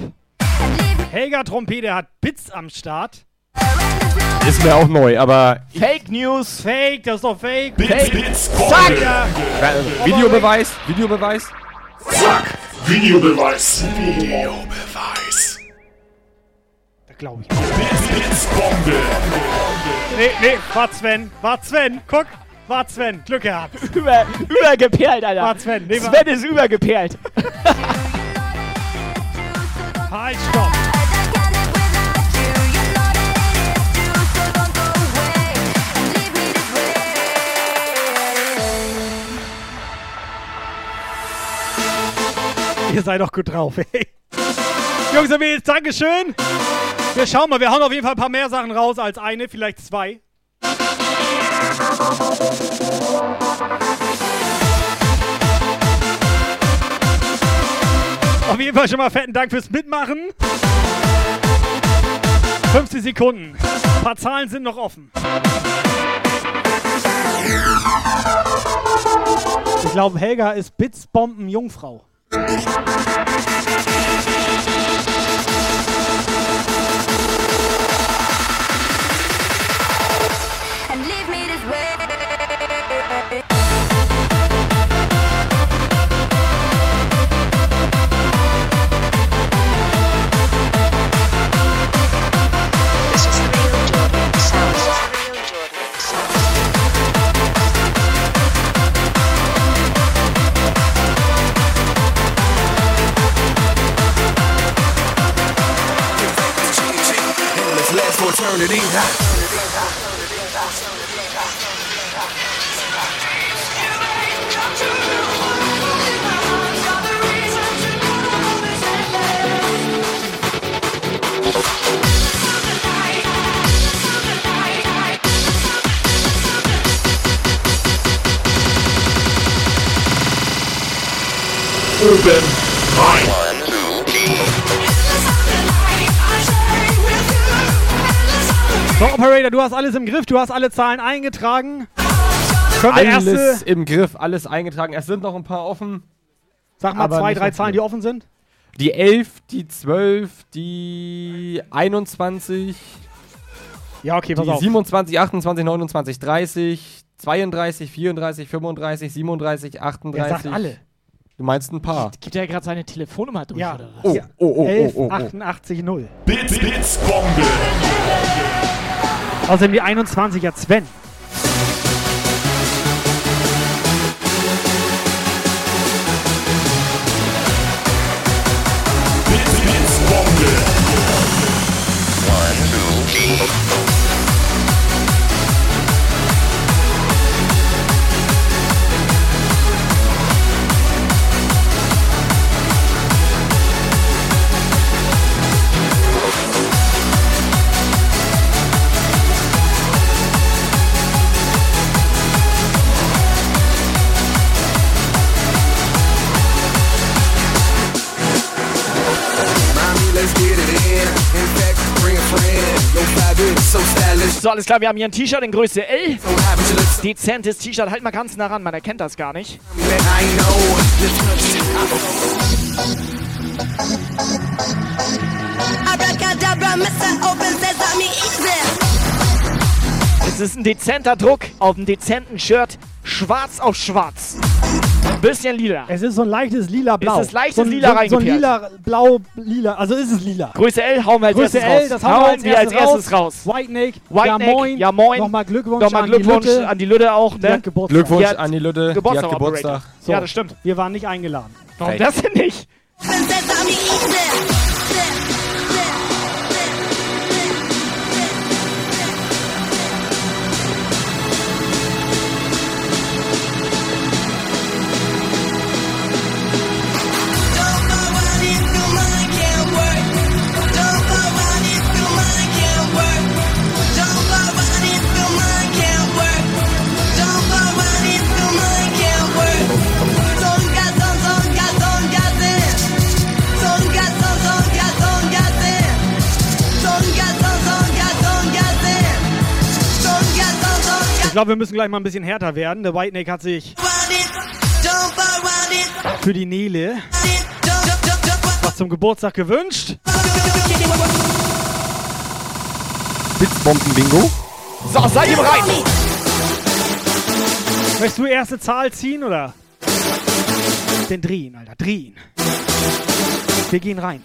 Helga Trompete hat Bits am Start. Ist mir auch neu, aber. Fake News. Fake, das ist doch fake. Bits, fake. Bits, Zack! Ja. Äh, Videobeweis, Videobeweis. Zack, Videobeweis. Videobeweis. Da glaube ich. Blitzbombe. Nee, nee, war Sven. War Sven. Guck, war Sven. Glück gehabt. Über, übergeperlt, Alter. War Sven. Nee, Sven ist übergeperlt. [laughs] Halt, stopp. Ihr seid doch gut drauf, ey. Jungs und Mädels, Dankeschön. Wir schauen mal, wir hauen auf jeden Fall ein paar mehr Sachen raus als eine, vielleicht zwei. Auf jeden Fall schon mal fetten Dank fürs Mitmachen. 50 Sekunden. Ein paar Zahlen sind noch offen. Ich glaube, Helga ist Blitzbomben eternity. Oben So, Operator, du hast alles im Griff, du hast alle Zahlen eingetragen. Alles erste, im Griff, alles eingetragen. Es sind noch ein paar offen. sag mal zwei, drei Zahlen, die offen sind? Die 11, die 12, die 21, Ja, okay, pass die auf. 27, 28, 29, 30, 32, 34, 35, 37, 38. Er sagt alle. Du meinst ein paar. Gibt er gerade seine Telefonnummer durch, Ja. oder was? Oh, Ja. oh, oh, oh, 11, oh, oh. 88, 0. Blitz, Blitzbombe. Außerdem die 21 hat Sven. So, alles klar, wir haben hier ein T-Shirt in Größe L. Dezentes T-Shirt, halt mal ganz nah ran, man erkennt das gar nicht. Es ist ein dezenter Druck auf einem dezenten Shirt. Schwarz auf schwarz. Ein bisschen lila. Es ist so ein leichtes lila-blau. Es ist leichtes so ein, Lila so, so ein reingeperlt. lila, blau, lila. Also ist es lila. Größe L hauen wir als Größe erstes L, raus. das hauen wir als wir als erstes raus. White Nick, White ja moin. ja moin. Nochmal Glückwunsch, Nochmal an, Glückwunsch die Lütte. an die Lütte auch. Die Ne? hat Geburtstag. Glückwunsch Die hat an die Lütte. Die Geburtstag, hat Geburtstag. Operator. Ja, das stimmt. Wir waren nicht eingeladen. Warum das denn nicht? Easy. glaube, wir müssen gleich mal ein bisschen härter werden. Der White Neck hat sich für die Nele was zum Geburtstag gewünscht. Blitzbomben-Bingo. So, seid ihr bereit? Möchtest du erste Zahl ziehen oder? Den drehen, Alter, drehen. Wir gehen rein.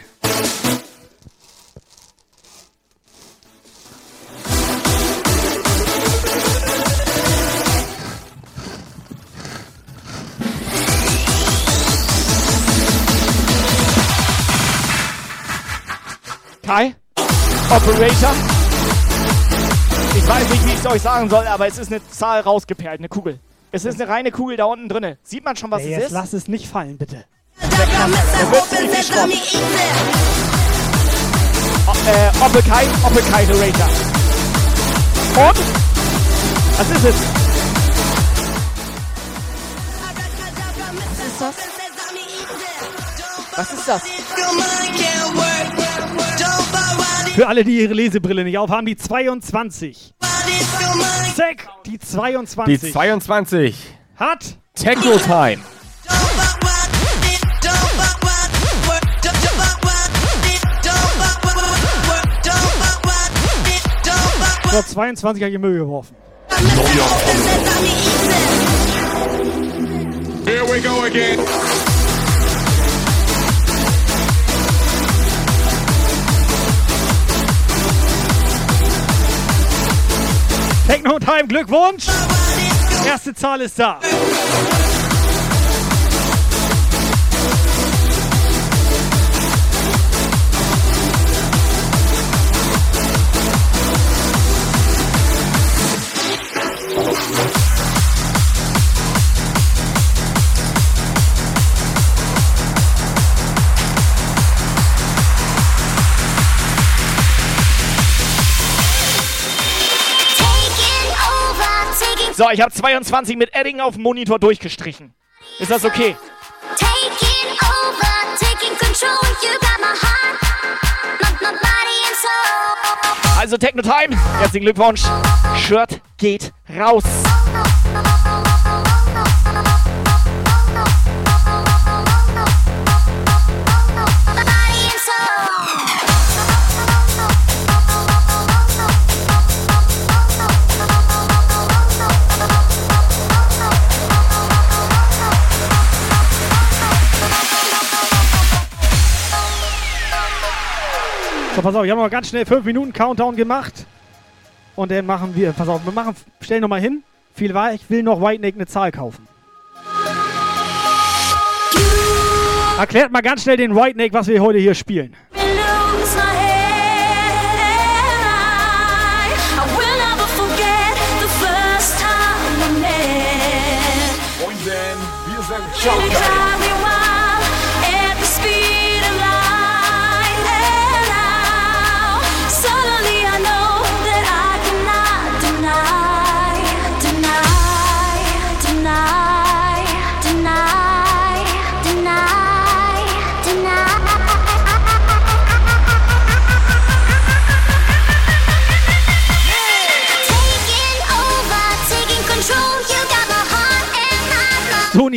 Kai? Operator? Ich weiß nicht, wie ich es euch sagen soll, aber es ist eine Zahl rausgeperlt, eine Kugel. Es ist eine reine Kugel da unten drinne. Sieht man schon, was Ey, es jetzt ist? lass es nicht fallen, bitte. Der wird richtig Schrott. O- Äh, Opelkai, Opelkai Narrator. Und? Was ist es? Was ist das? Was ist das? Für alle, die ihre Lesebrille nicht aufhaben, die 22. Zack, die 22. Die 22. Hat Techno Time. So, 22 habe ich Müll geworfen. Here we go again. Techno Time, Glückwunsch! Erste Zahl ist da. So, ich habe 22 mit Edding auf dem Monitor durchgestrichen. Ist das okay? Also Techno Time, herzlichen Glückwunsch. Shirt geht raus. So, pass auf, ich habe mal ganz schnell 5 Minuten Countdown gemacht. Und dann machen wir, pass auf, wir machen, stell noch mal hin. Viel war, ich will noch White Neck eine Zahl kaufen. Erklärt mal ganz schnell den White Neck, was wir heute hier spielen. Moinsen,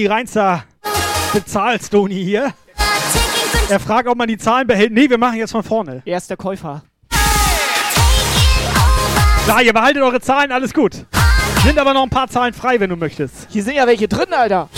Toni Reinzer bezahlt Stony hier. Er fragt, ob man die Zahlen behält. Nee, wir machen jetzt von vorne. Er ist der Käufer. Klar, ihr behaltet eure Zahlen, alles gut. Sind aber noch ein paar Zahlen frei, wenn du möchtest. Hier sind ja welche drin, Alter.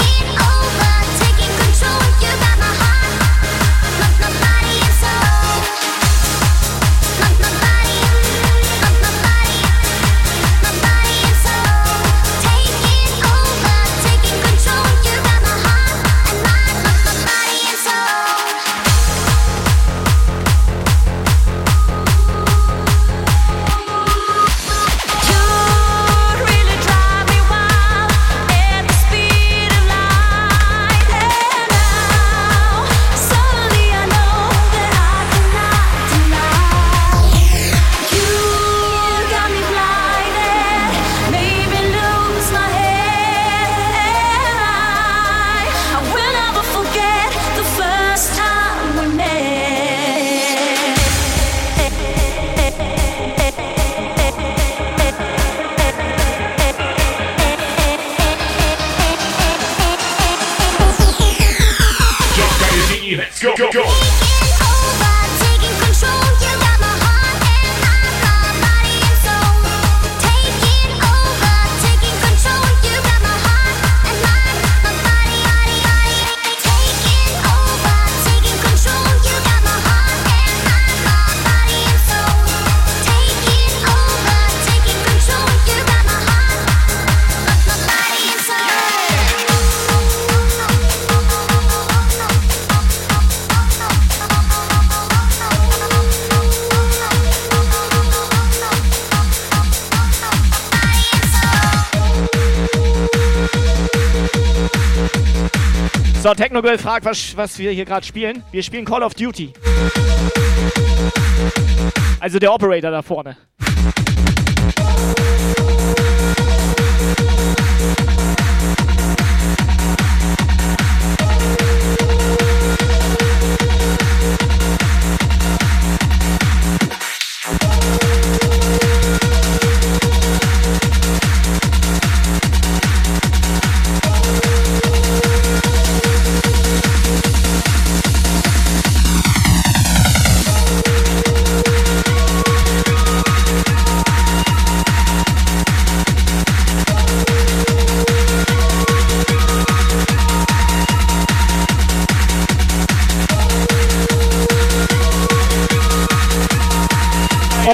Go, go, go. So, Technogirl fragt, was, was wir hier gerade spielen. Wir spielen Call of Duty. Also der Operator da vorne.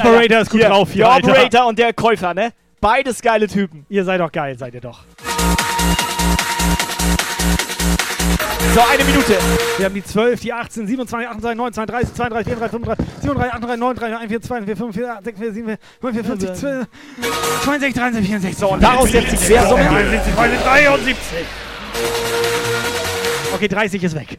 Operator ist gut Hier, drauf hier, Der Alter. Operator und der Käufer, ne? Beides geile Typen. Ihr seid doch geil, seid ihr doch. So, eine Minute. Wir haben die 12, die 18, 27, 28, 29, 30, 32, 34, 35, 37, 38, 39, 41, 42, 45, 46, 47, 48, 50, 52, 63, 64. So, und daraus setzt sich so 71, 73. Okay, 30 ist weg.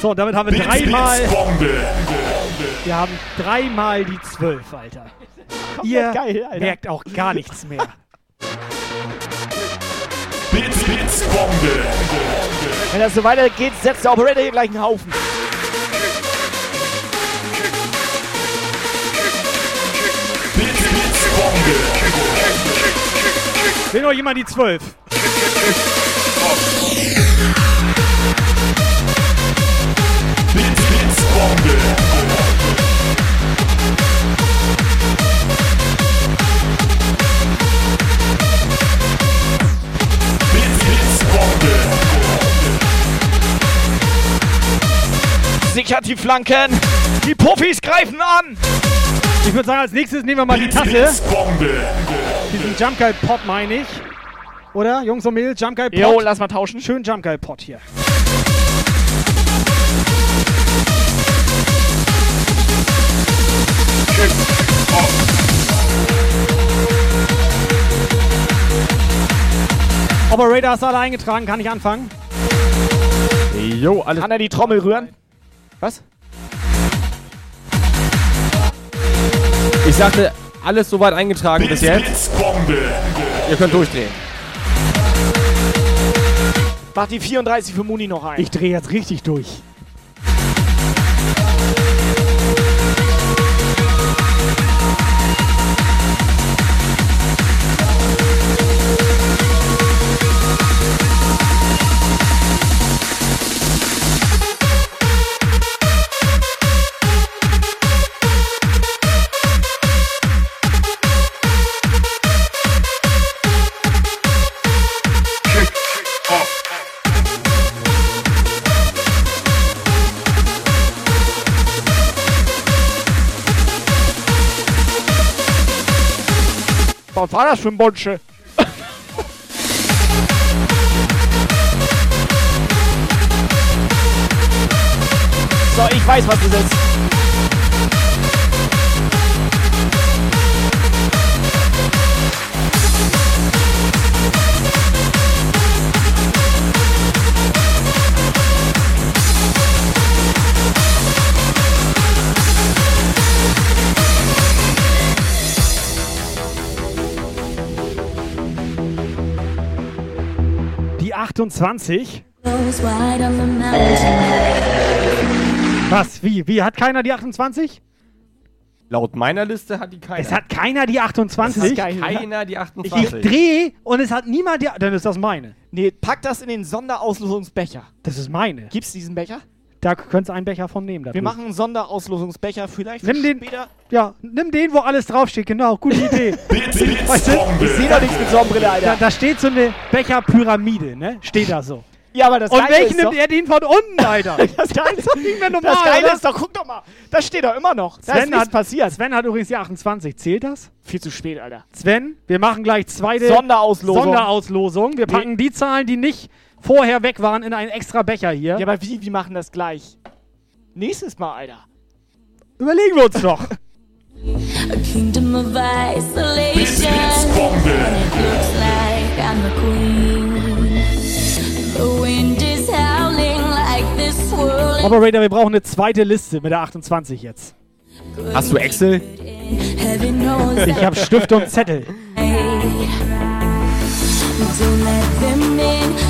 So, damit haben wir Blitz, dreimal. Blitz, Bombe. Wir haben dreimal die 12, Alter. Ihr geil, Alter. merkt auch gar nichts mehr. Blitz, Blitz, Bombe. Wenn das so weitergeht, setzt der Operator hier gleich einen Haufen. Blitz, Blitz, Bombe. Will noch jemand die 12? Sichert die Flanken. Die Puffis greifen an. Ich würde sagen, als nächstes nehmen wir mal die Tasse. Diesen Jump Guy Pot meine ich. Oder? Jungs und Mädels, Jump Guy Pot. Jo, lass mal tauschen. Schön Jump Guy Pot hier. Operator hast du alle eingetragen, kann ich anfangen? Jo, alles. Kann er die Trommel rühren? Was? Ich sagte, alles soweit eingetragen bis Blitz, jetzt. Bombe. Ihr könnt durchdrehen. Mach die 34 für Muni noch ein. Ich drehe jetzt richtig durch. Was war das für ein Bonsche? so, ich weiß, was das ist. 28. Goes wide on the mountain. Was? Wie? Wie? Hat keiner die 28? Laut meiner Liste hat die keiner. Es hat keiner die 28. Es hat keiner die Ich 28. dreh und es hat niemand die. Dann ist das meine. Nee, pack das in den Sonderauslosungsbecher. Das ist meine. Gibt's diesen Becher? Da könntest du einen Becher von nehmen. da Wir machen einen Sonderauslosungsbecher vielleicht Nimm den. später. Ja, nimm den, wo alles draufsteht. Genau, gute [laughs] Idee. Weißt du? Ich seh doch nichts mit Sonnenbrille, Alter. Da, da steht so eine Becherpyramide, ne? Steht da so. Ja, aber das Und Geile welchen nimmt er den von unten, [laughs] Alter? das Geile, ist doch nicht mehr normal, Das Geile oder? ist doch, guck doch mal, das steht doch immer noch. Da Sven hat, passiert. Sven hat übrigens die 28. Zählt das? Viel zu spät, Alter. Sven, wir machen gleich zweite Sonderauslosung. Sonderauslosung. Wir packen die Zahlen, die nicht vorher weg waren, in einen extra Becher hier. Ja, aber wie, wie machen das gleich? Nächstes Mal, Alter. Überlegen wir uns doch. [laughs] A kingdom of isolation. Bombe. And it looks like I'm the queen. The wind is howling like this swirling. Operator, wir brauchen eine zweite Liste mit der 28 jetzt. Hast du Excel? [laughs] Ich habe Stift und Zettel. Don't let them in,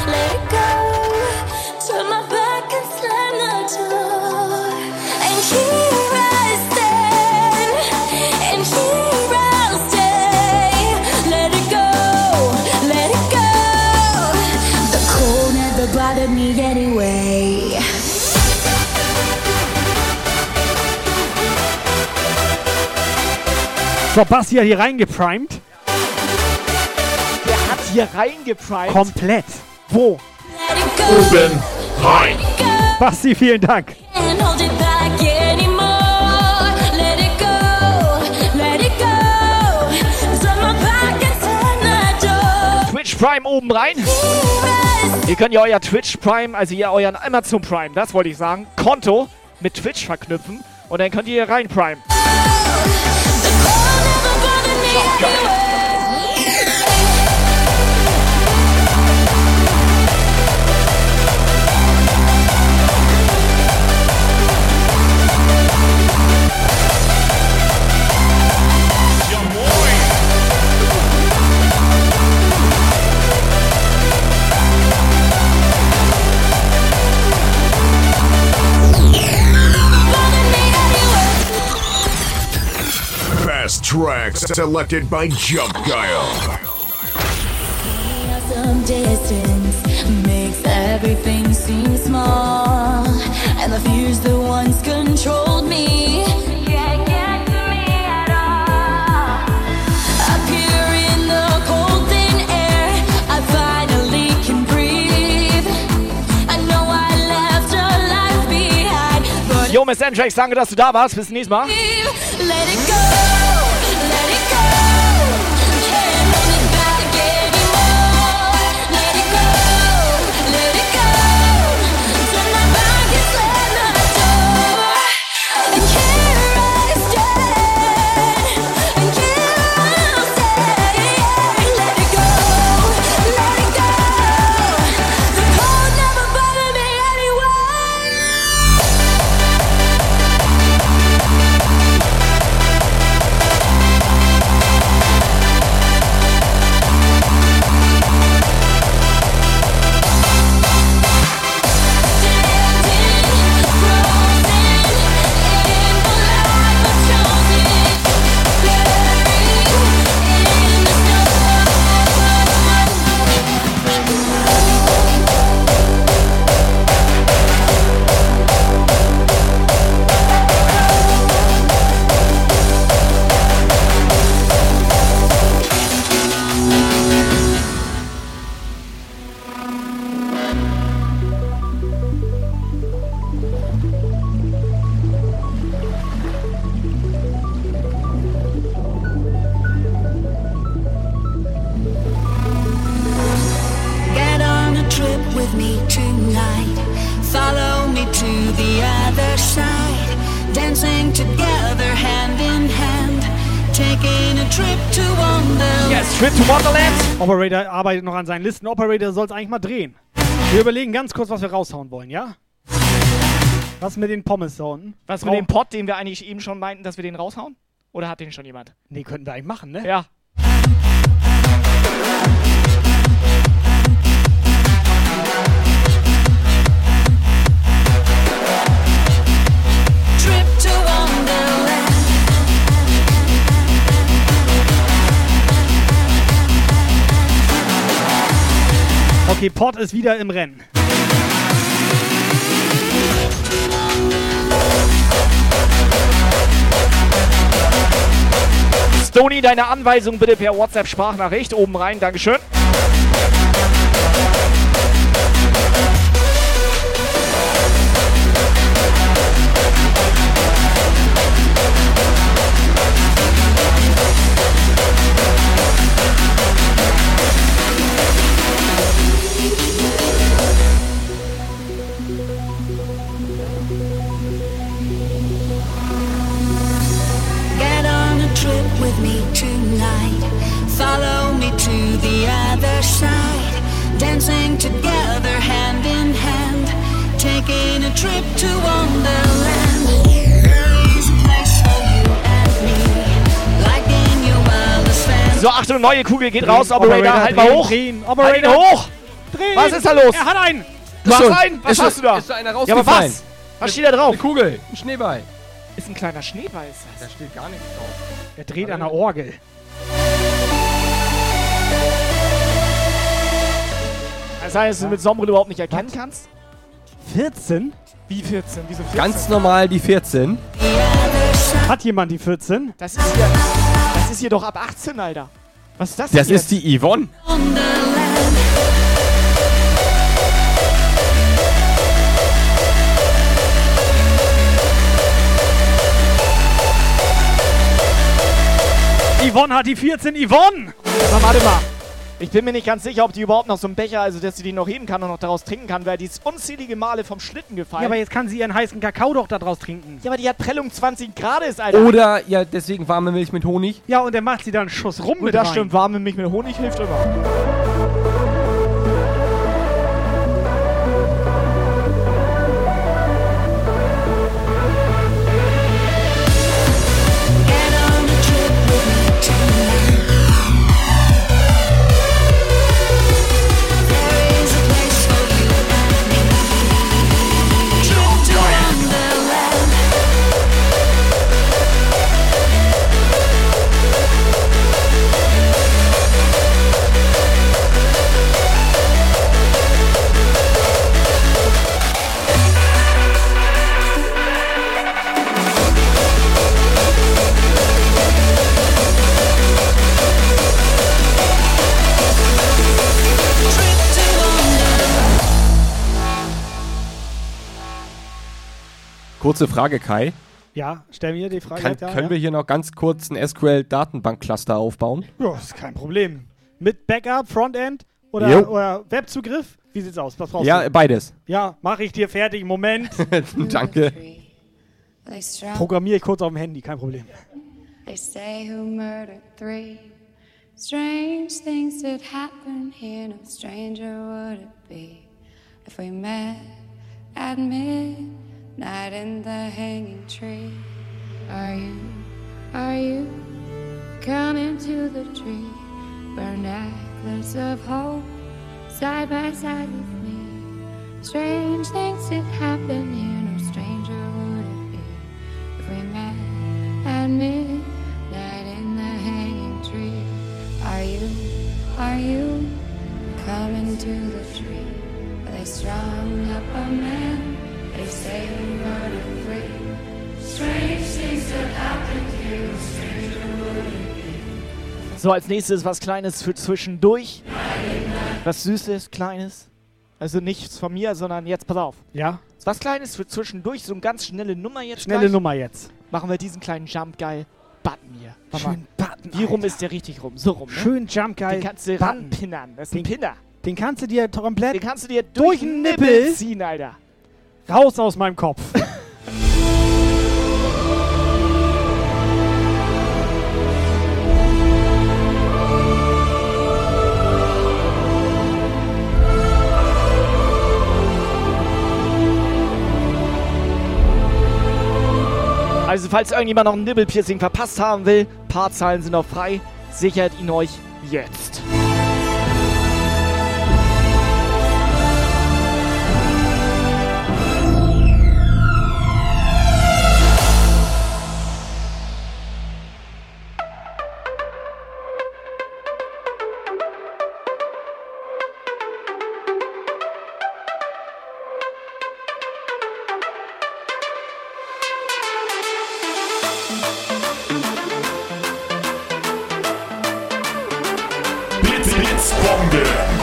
So, Basti hat hier reingeprimed. Der hat hier reingeprimed. Komplett. Wo? Let it go. Oben rein. Basti, vielen Dank. Twitch Prime oben rein. Ihr könnt ja euer Twitch Prime, also ihr euren Amazon Prime, das wollte ich sagen, Konto mit Twitch verknüpfen und dann könnt ihr hier rein Prime. 因 Fast tracks selected by Jump Guile. Some distance makes everything seem small, and the fears that once controlled me can't get to me at all. Up here in the cold thin air, I finally can breathe. I know I left a life behind, but Jo, Miss Andrex, danke, dass du da warst. Bis zum nächsten Mal. Operator arbeitet noch an seinen Listen. Operator soll es eigentlich mal drehen. Wir überlegen ganz kurz, was wir raushauen wollen, ja? Was mit den Pommes da unten? Was mit dem Pot, den wir eigentlich eben schon meinten, dass wir den raushauen? Oder hat den schon jemand? Nee, könnten wir eigentlich machen, ne? Ja. Okay, Pot ist wieder im Rennen. Stony, deine Anweisung bitte per WhatsApp-Sprachnachricht oben rein. Dankeschön. Other side. Dancing together hand in hand. Taking a trip to Wonderland. So, Achtung, neue Kugel geht raus. Operator, Operator, halt mal drehen, hoch. drehen. Halt ihn Operator, hoch. drehen. Was ist da los? Er hat einen. Du hast einen? Was Ist hast du da? ist schon einer ja, aber was? Was steht da drauf? Eine Kugel, ein Schneeball. Ist ein kleiner Schneeball, ist das. Da steht gar nichts drauf. Er dreht an der Orgel. Das heißt, dass du mit Sombrille überhaupt nicht erkennen kannst? 14? Wie 14? Wieso 14? Ganz normal die 14. Hat jemand die 14? Das ist hier, das ist hier doch ab 18, Alter. Was ist das Das ist die Yvonne. Yvonne hat die 14. Yvonne! Aber warte mal. Ich bin mir nicht ganz sicher, ob die überhaupt noch so einen Becher, also dass sie den noch heben kann und noch daraus trinken kann, weil die ist unzählige Male vom Schlitten gefallen. Ja, aber jetzt kann sie ihren heißen Kakao doch daraus trinken. Ja, aber die hat Prellung 20 Grad ist, Alter. Oder, ja, deswegen warme Milch mit Honig. Ja, und dann macht sie da einen Schuss rum Und mit das rein. stimmt, warme Milch mit Honig hilft immer. Kurze Frage, Kai. Ja, stell mir die Frage. Kann, da, können ja? wir hier noch ganz kurz ein SQL-Datenbank-Cluster aufbauen? Ja, ist kein Problem. Mit Backup, Frontend oder, oder Webzugriff? Wie sieht's aus? Was brauchst Ja, du? beides. Ja, mach ich dir fertig. Moment. [laughs] Danke. Programmiere ich kurz auf dem Handy, kein Problem. They say who murdered three. Strange things that happen here. No stranger would it be if we met at midnight in the hanging tree. Are you, are you coming to the tree? Burn necklace of hope side by side with me. Strange things that happen here. No stranger would it be if we met at midnight in the hanging tree. Are you, are you coming to the tree? They strung up a man? So, als nächstes was Kleines für zwischendurch. Was Süßes, Kleines. Also nichts von mir, sondern jetzt, pass auf. Ja? Was Kleines für zwischendurch, so eine ganz schnelle Nummer jetzt. Schnelle gleich. Nummer jetzt. Machen wir diesen kleinen Jump geil. Button hier. Mach Schön mal. Button. Wie rum ist der richtig rum? So rum, ne? Schön Jump geil. Den kannst du Button. ranpinnern. Das ist ein Pinner. Den kannst du dir komplett Den kannst du dir durch durch den den Nippel Nippel ziehen, Alter. Raus aus meinem Kopf. [laughs] Also falls irgendjemand noch ein Nibble-Piercing verpasst haben will, Paarzahlen sind noch frei, sichert ihn euch jetzt.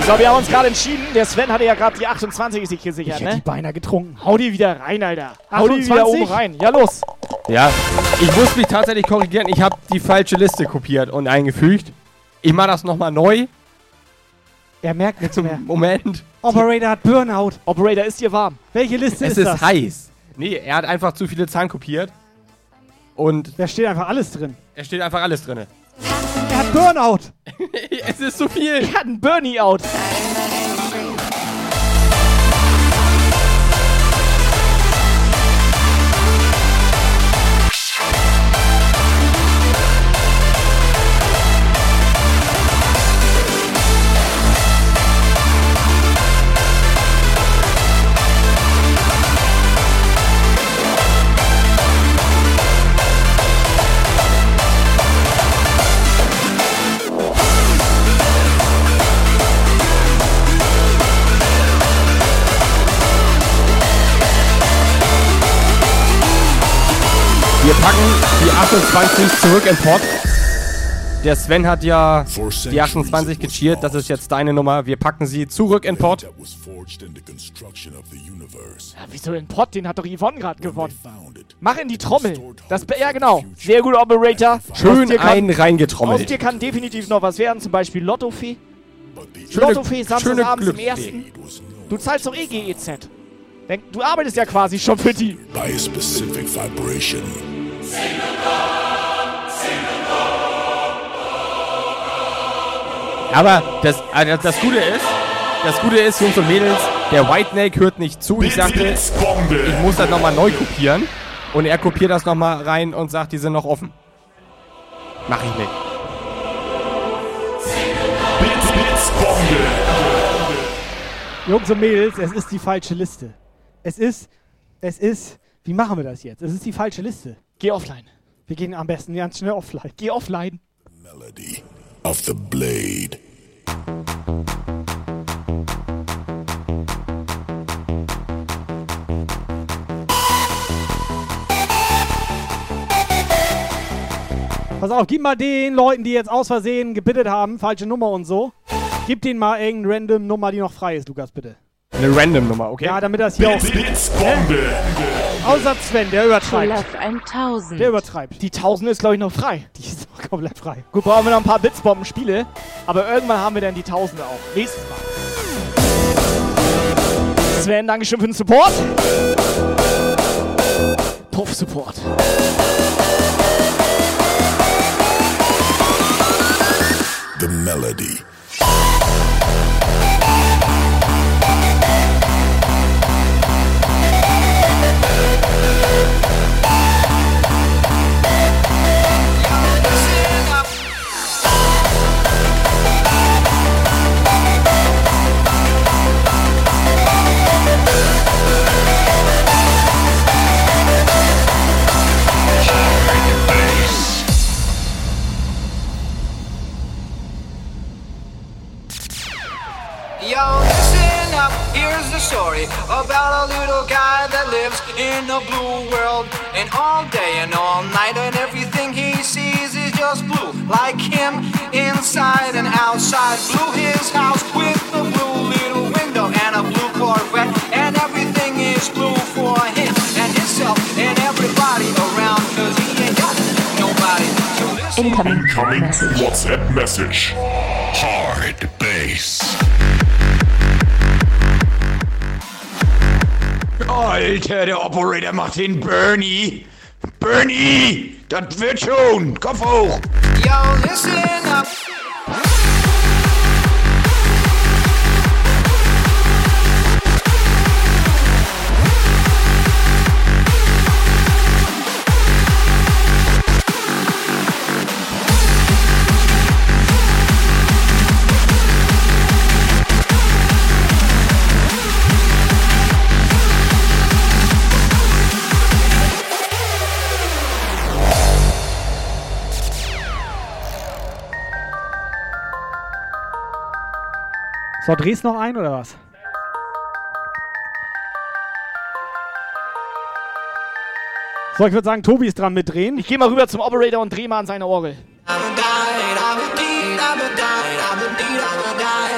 So, wir haben uns gerade entschieden. Der Sven hatte ja gerade die 28 sich gesichert, Ich hätte die ne? beinahe getrunken. Hau die wieder rein, Alter. Hau die wieder 28? oben rein. Ja, los. Ja, ich muss mich tatsächlich korrigieren. Ich habe die falsche Liste kopiert und eingefügt. Ich mache das nochmal neu. Er merkt nichts mehr. [laughs] Moment. Operator hat Burnout. Operator, ist dir warm? Welche Liste Es ist, ist das? heiß. Nee, er hat einfach zu viele Zahlen kopiert. Und Da steht einfach alles drin. es steht einfach alles drin. Er hat Burnout. [laughs] es ist zu viel. Er hat einen Burnie-Out. Wir packen die 28 zurück in Pott. Der Sven hat ja die 28 gecheert. Das ist jetzt deine Nummer. Wir packen sie zurück in Pott. Ja, wieso den Pott? Den hat doch Yvonne gerade gewonnen. Mach in die Trommel. Das, ja, genau. Sehr gut, Operator. Schön kann- einen reingetrommelt. Aus dir kann definitiv noch was werden. Zum Beispiel Lottofee. Schöne- Lottofee, Samstagabends im Glücksfee. ersten. Du zahlst doch eh GEZ. Denk, Du arbeitest ja quasi schon für die. By a specific vibration. Aber das, also das Gute ist, das Gute ist, Jungs und Mädels, der White Snake hört nicht zu. Ich sagte, ich muss das nochmal neu kopieren. Und er kopiert das nochmal rein und sagt, die sind noch offen. Mach ich nicht. Jungs und Mädels, es ist die falsche Liste. Es ist, es ist, wie machen wir das jetzt? Es ist die falsche Liste. Geh offline. Wir gehen am besten ganz schnell offline. Geh offline. Of the blade. Pass auf, gib mal den Leuten, die jetzt aus Versehen gebittet haben, falsche Nummer und so. Gib denen mal irgendeine random Nummer, die noch frei ist, Lukas, bitte. Eine random Nummer, okay? Ja, damit das hier auch. Blitz, Blitzbombe. Außer Sven, der übertreibt. Olaf 1000. Der übertreibt. Die 1000 ist, glaube ich, noch frei. Die ist doch komplett frei. Gut, brauchen wir noch ein paar Blitzbomben-Spiele. Aber irgendwann haben wir dann die 1000 auch. Nächstes Mal. Sven, Dankeschön für den Support. Puff-Support. The melody. Story about a little guy that lives in a blue world. And all day and all night, and everything he sees is just blue. Like him, inside and outside. Blue his house with a blue little window and a blue Corvette. And everything is blue for him and himself and everybody around. Cause he ain't got nobody to listen Incoming WhatsApp message. Hard bass. Alter, der Operator macht den Bernie. Bernie! Das wird schon! Kopf hoch! Yo, listen up. So, drehst noch ein oder was? So, ich würde sagen, Tobi ist dran mit drehen. Ich gehe mal rüber zum Operator und drehe mal an seine Orgel.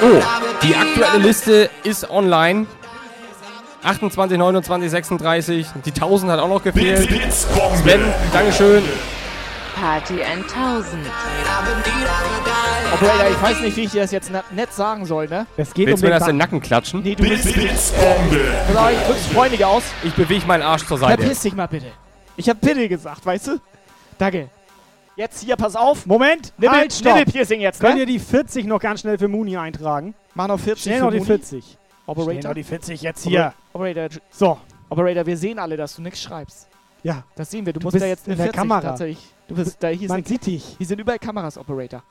Oh, die aktuelle Liste ist online. 28, 29, 36. Die 1000 hat auch noch gefehlt. Sven, Dankeschön. Party 1000. Operator, ich weiß nicht, wie ich dir das jetzt nett sagen soll, ne? Es geht Willst um du mir das in den Nacken klatschen? Nee, du bist. Äh, pass ich drück's freundlich aus. Ich bewege meinen Arsch zur Seite. Verpiss dich mal bitte. Ich hab bitte gesagt, weißt du? Danke. Jetzt hier, pass auf. Moment, Nippel, halt, stopp. Nippelpiercing jetzt, Könnt ne? ihr die 40 noch ganz schnell für Muni eintragen? Mach noch 40 Schnell für noch die Muni. 40. Schnell Operator. noch die 40 jetzt hier. Operator, So, Operator, wir sehen alle, dass du nichts schreibst. ja. Das sehen wir. Du, Du musst bist da jetzt in der 40 Kamera. tatsächlich. Du bist da, hier Man sind, sieht dich. hier sind überall Kameras, Operator.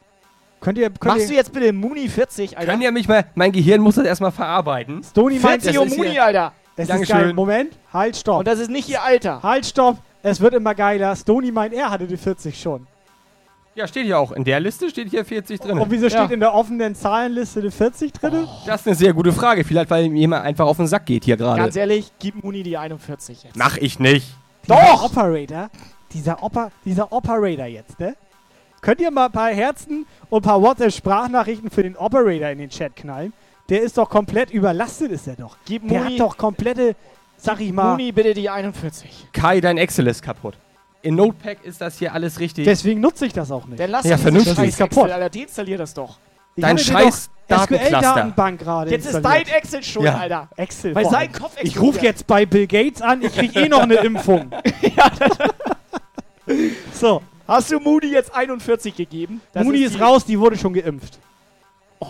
Könnt ihr, könnt Machst ihr, du jetzt bitte Muni 40, Alter? Können ja mich mal, mein Gehirn muss das erstmal verarbeiten. Stony meint, 40 das und ist Muni, hier- Alter. Das ist Dankeschön. geil. Moment, halt, stopp. Und das ist nicht ihr Alter. Halt, stopp. Es wird immer geiler. Stony meint, er hatte die 40 schon. Ja, steht hier auch. In der Liste steht hier 40 drin. Und wieso Ja. steht in der offenen Zahlenliste die 40 drin? Das ist eine sehr gute Frage. Vielleicht, weil ihm jemand einfach auf den Sack geht hier Ganz gerade. ehrlich, gib Muni die 41 jetzt. Mach ich nicht. Dieser Operator, dieser, Oper, dieser Operator jetzt, ne? Könnt ihr mal ein paar Herzen und ein paar WhatsApp-Sprachnachrichten für den Operator in den Chat knallen? Der ist doch komplett überlastet, ist er doch. Gib Der Muni, hat doch komplette, sag ich mal. Muni bitte die 41. Kai, dein Excel ist kaputt. In Notepad ist das hier alles richtig. Deswegen nutze ich das auch nicht. Dann lass Ja, vernünftig. scheiß Ist kaputt. Excel, Alter, deinstallier das doch. Ich Dein scheiß. SQL-Datenbank gerade Jetzt ist dein. Excel schuld, Ja. Alter. Excel. Weil vor sein allem. Kopf Ich explodiert. rufe jetzt bei Bill Gates an, ich krieg eh noch eine Impfung. [laughs] so, Hast du Moody jetzt 41 gegeben? Das Muni ist die- raus, die wurde schon geimpft. [laughs]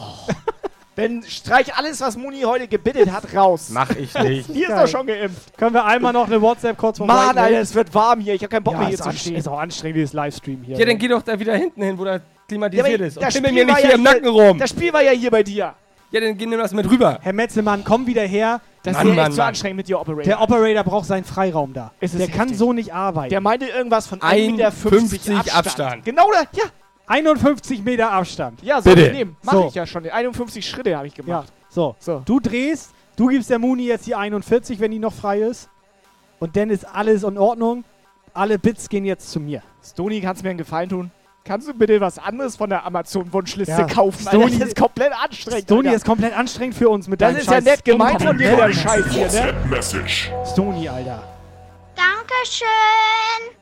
Dann streich alles, was Muni heute gebittet hat, raus. Mach ich nicht. [laughs] Die ist doch schon geimpft. Können wir einmal noch eine WhatsApp kurz vom Mann, Alter, es wird warm hier. Ich hab keinen Bock ja, mehr hier ist, zu stehen. ist auch anstrengend, dieses Livestream hier. Ja, dann geh doch da wieder hinten hin, wo da Ja, klimatisiert aber ist. Und das Spiel mir nicht hier ja im Nacken rum. Das Spiel war ja hier bei dir. Ja, dann geh nimm das mit rüber. Herr Metzelmann, komm wieder her. Das Mann, ist Mann, echt zu Mann. anstrengend mit dir, Operator. Der Operator braucht seinen Freiraum da. Es ist Der kann heftig. so nicht arbeiten. Der meinte irgendwas von 1,50 1,50 Meter Abstand. Abstand. Genau da, ja. 51 Meter Abstand. Ja, soll Bitte. ich nehmen. Mach So. ich ja schon. 51 Schritte habe ich Ja, gemacht. so. So. Du drehst, du gibst der Muni jetzt die 41, wenn die noch frei ist. Und dann ist alles in Ordnung. Alle Bits gehen jetzt zu mir. Stony, kannst du mir einen Gefallen tun? Kannst du bitte was anderes von der Amazon-Wunschliste Ja. kaufen? Stony- Alter, das ist komplett anstrengend. Stony Alter. ist komplett anstrengend für uns mit das deinem ist ja scheiß nett gemeint von dir, der. Scheiß hier, ne? Stony, Alter. Dankeschön.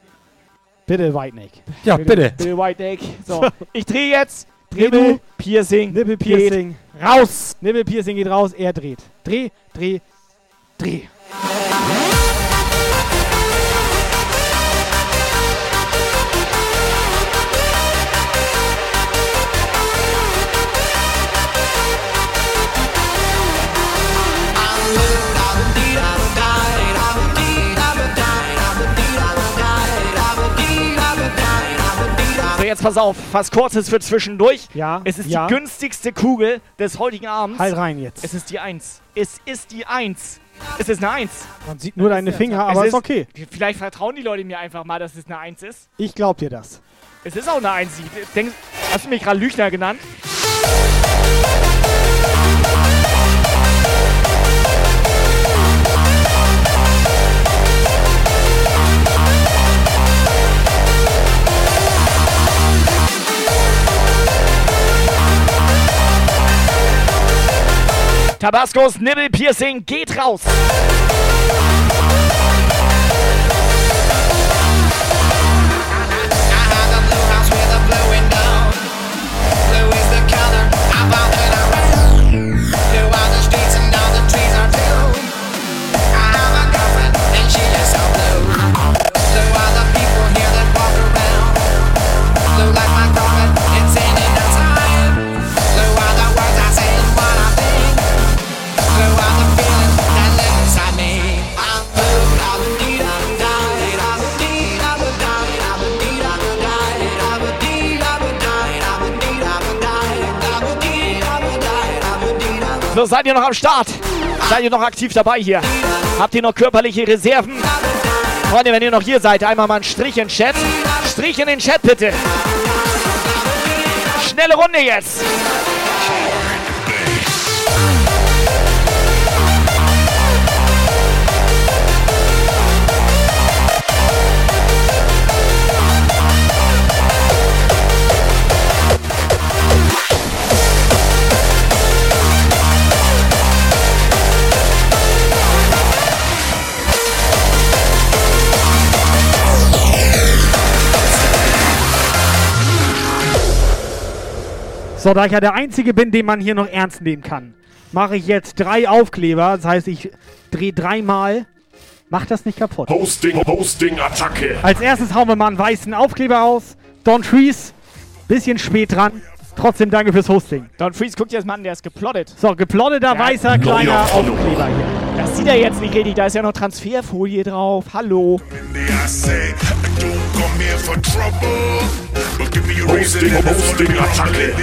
Bitte, Whiteneck. Ja, bitte. Bill White Neck. So, [laughs] ich drehe jetzt. Dreh Nippel, du. Piercing. Nippelpiercing. Geht raus. Nippelpiercing geht raus, er dreht. Dreh, dreh, dreh. Jetzt pass auf. Was kurzes für zwischendurch. Ja, Es ist ja. die günstigste Kugel des heutigen Abends. Halt rein jetzt. Es ist die Eins. Es ist die Eins. Es ist eine Eins. Man sieht nur deine Finger, aber Es ist okay. Vielleicht vertrauen die Leute mir einfach mal, dass es eine Eins ist. Ich glaub dir das. Es ist auch eine Eins. Ich Denk, hast du mich gerade Lügner genannt? Tabascos Nibbelpiercing geht raus. So, seid ihr noch am Start? Seid ihr noch aktiv dabei hier? Habt ihr noch körperliche Reserven? Freunde, wenn ihr noch hier seid, einmal mal einen Strich in den Chat. Strich in den Chat bitte. Schnelle Runde jetzt. So, da ich ja der Einzige bin, den man hier noch ernst nehmen kann, mache ich jetzt drei Aufkleber. Das heißt, ich drehe dreimal. Mach das nicht kaputt. Hosting, Hosting, Attacke. Als erstes hauen wir mal einen weißen Aufkleber aus. Don Trees, bisschen spät dran. Trotzdem danke fürs Hosting. Don Freeze, guckt dir das mal an, der ist geplottet. So, geplotteter Ja. weißer kleiner Aufkleber hier. Das sieht er jetzt nicht richtig, da ist ja noch Transferfolie drauf. Hallo. Attacke.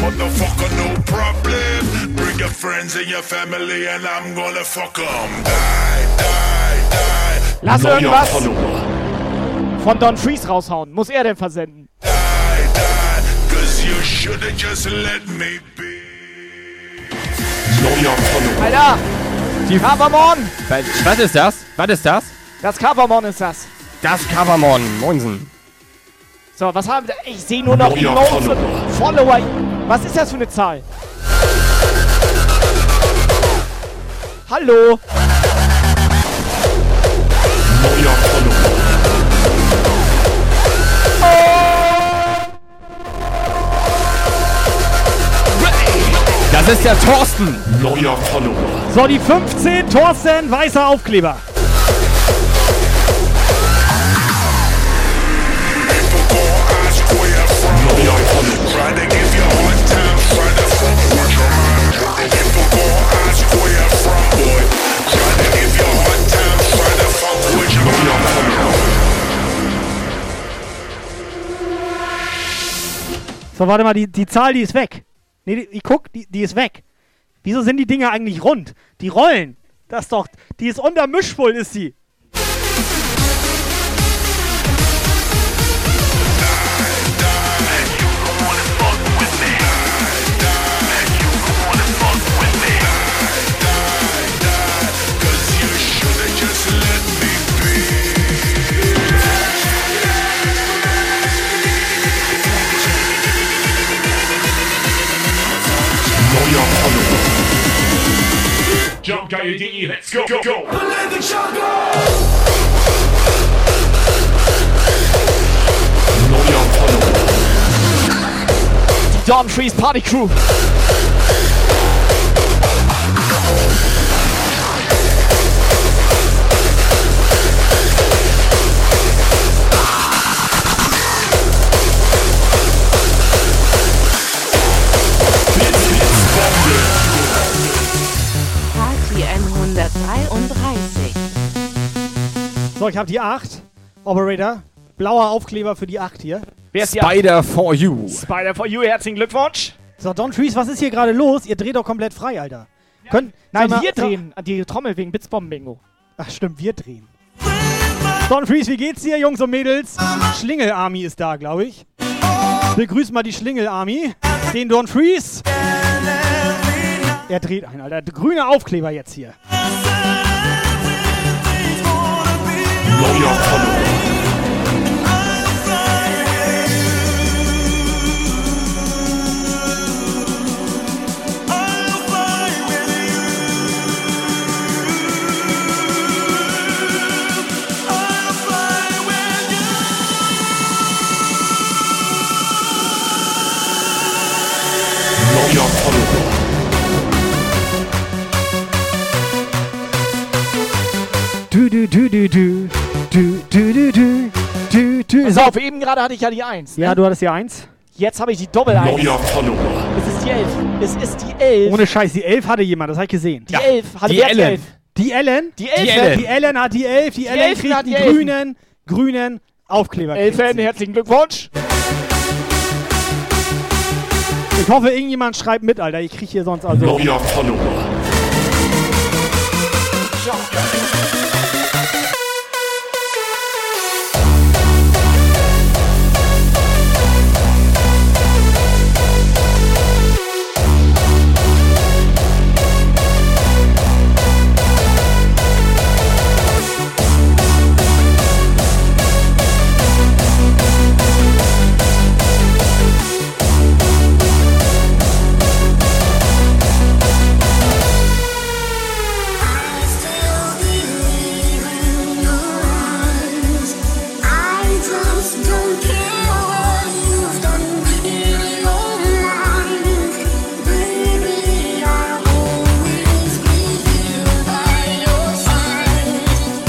Motherfucker, no problem. Bring your friends and your family, and I'm gonna fuck 'em. Die, die, die. Lass Neuer irgendwas Follower. von Don Freeze raushauen. Muss er denn versenden? Cause you should've just let me be. Neuer Follower. Alter! Die Covermon! Was ist das? Was ist das? Das Covermon ist das. Das Covermon. Moinsen. So, was haben wir? Ich sehe nur noch Emotes Follower. und Follower. Was ist das für eine Zahl? Hallo? Das ist der Thorsten. Neuer Follower. So, die 15, Thorsten, weißer Aufkleber. Neuer. So, warte mal, die, die Zahl, die ist weg. Nee, ich guck, die, die ist weg. Wieso sind die Dinger eigentlich rund? Die rollen. Das doch, die ist unter Mischpult, ist sie. Jumpgeil.de, let's go, go, go. Neuer Follower. Die Don Freeze Party Crew. So, ich habe die 8. Operator. Blauer Aufkleber für die 8 hier. Wer ist die Spider for you. Spider for you, herzlichen Glückwunsch. So, Don Trees, was ist hier gerade los? Ihr dreht doch komplett frei, Alter. Könnt, Nein, wir drehen die Trommel wegen Blitzbomben-Bingo. Ach stimmt, wir drehen. Don Freeze, wie geht's dir, Jungs und Mädels? Schlingel Army ist da, glaube ich. Begrüß mal die Schlingel Army. Den Don Freeze. Er dreht ein, Alter. Grüner Aufkleber jetzt hier. Neuer Follower. Neuer Follower. Du, du, du, du, du. Du, du, du, du. Du. Pass auf, eben gerade hatte ich ja die 1. Ja, du hattest die 1. Jetzt habe ich die Doppel 1. Neuer Follower. Es ist die 11. Es ist die 11. Ohne Scheiß, die 11 hatte jemand, das habe ich gesehen. Die 11 hatte die Ellen. 11? Die Ellen? Die 11. Die Ellen. Die Ellen hat die 11. Die, Ellen Elfen kriegt die Elfen. grünen, grünen Aufkleber. Elfen, herzlichen Glückwunsch. Ich hoffe, irgendjemand schreibt mit, Alter. Ich krieg hier sonst also. Neuer Follower.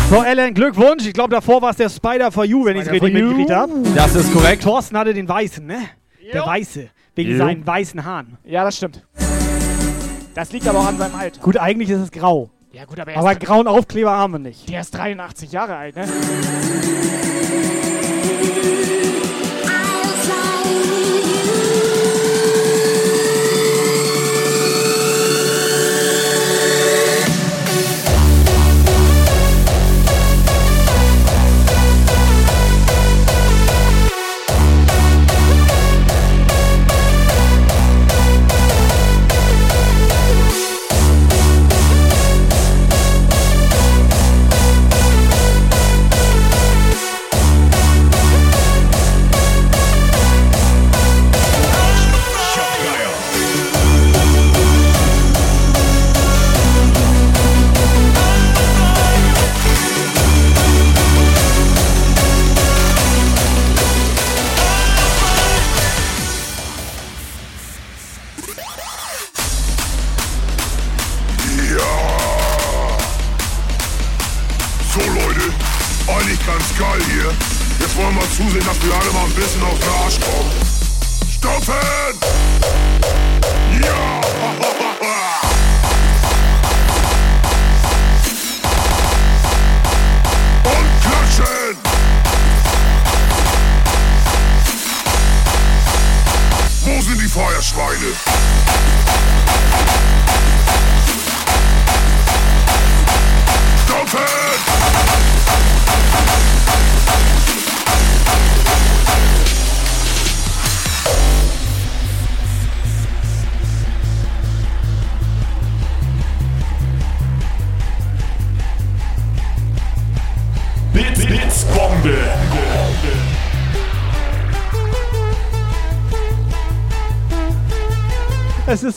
So, Ellen, Glückwunsch. Ich glaube, davor war es der Spider for You, wenn ich es richtig mitgekriegt habe. Das ist korrekt. Thorsten hatte den Weißen, ne? Der Weiße. Wegen Jo. seinen weißen Haaren. Ja, das stimmt. Das liegt aber auch an seinem Alter. Gut, eigentlich ist es grau. Ja, gut, aber er Aber ist, grauen Aufkleber haben wir nicht. der ist 83 Jahre alt, ne?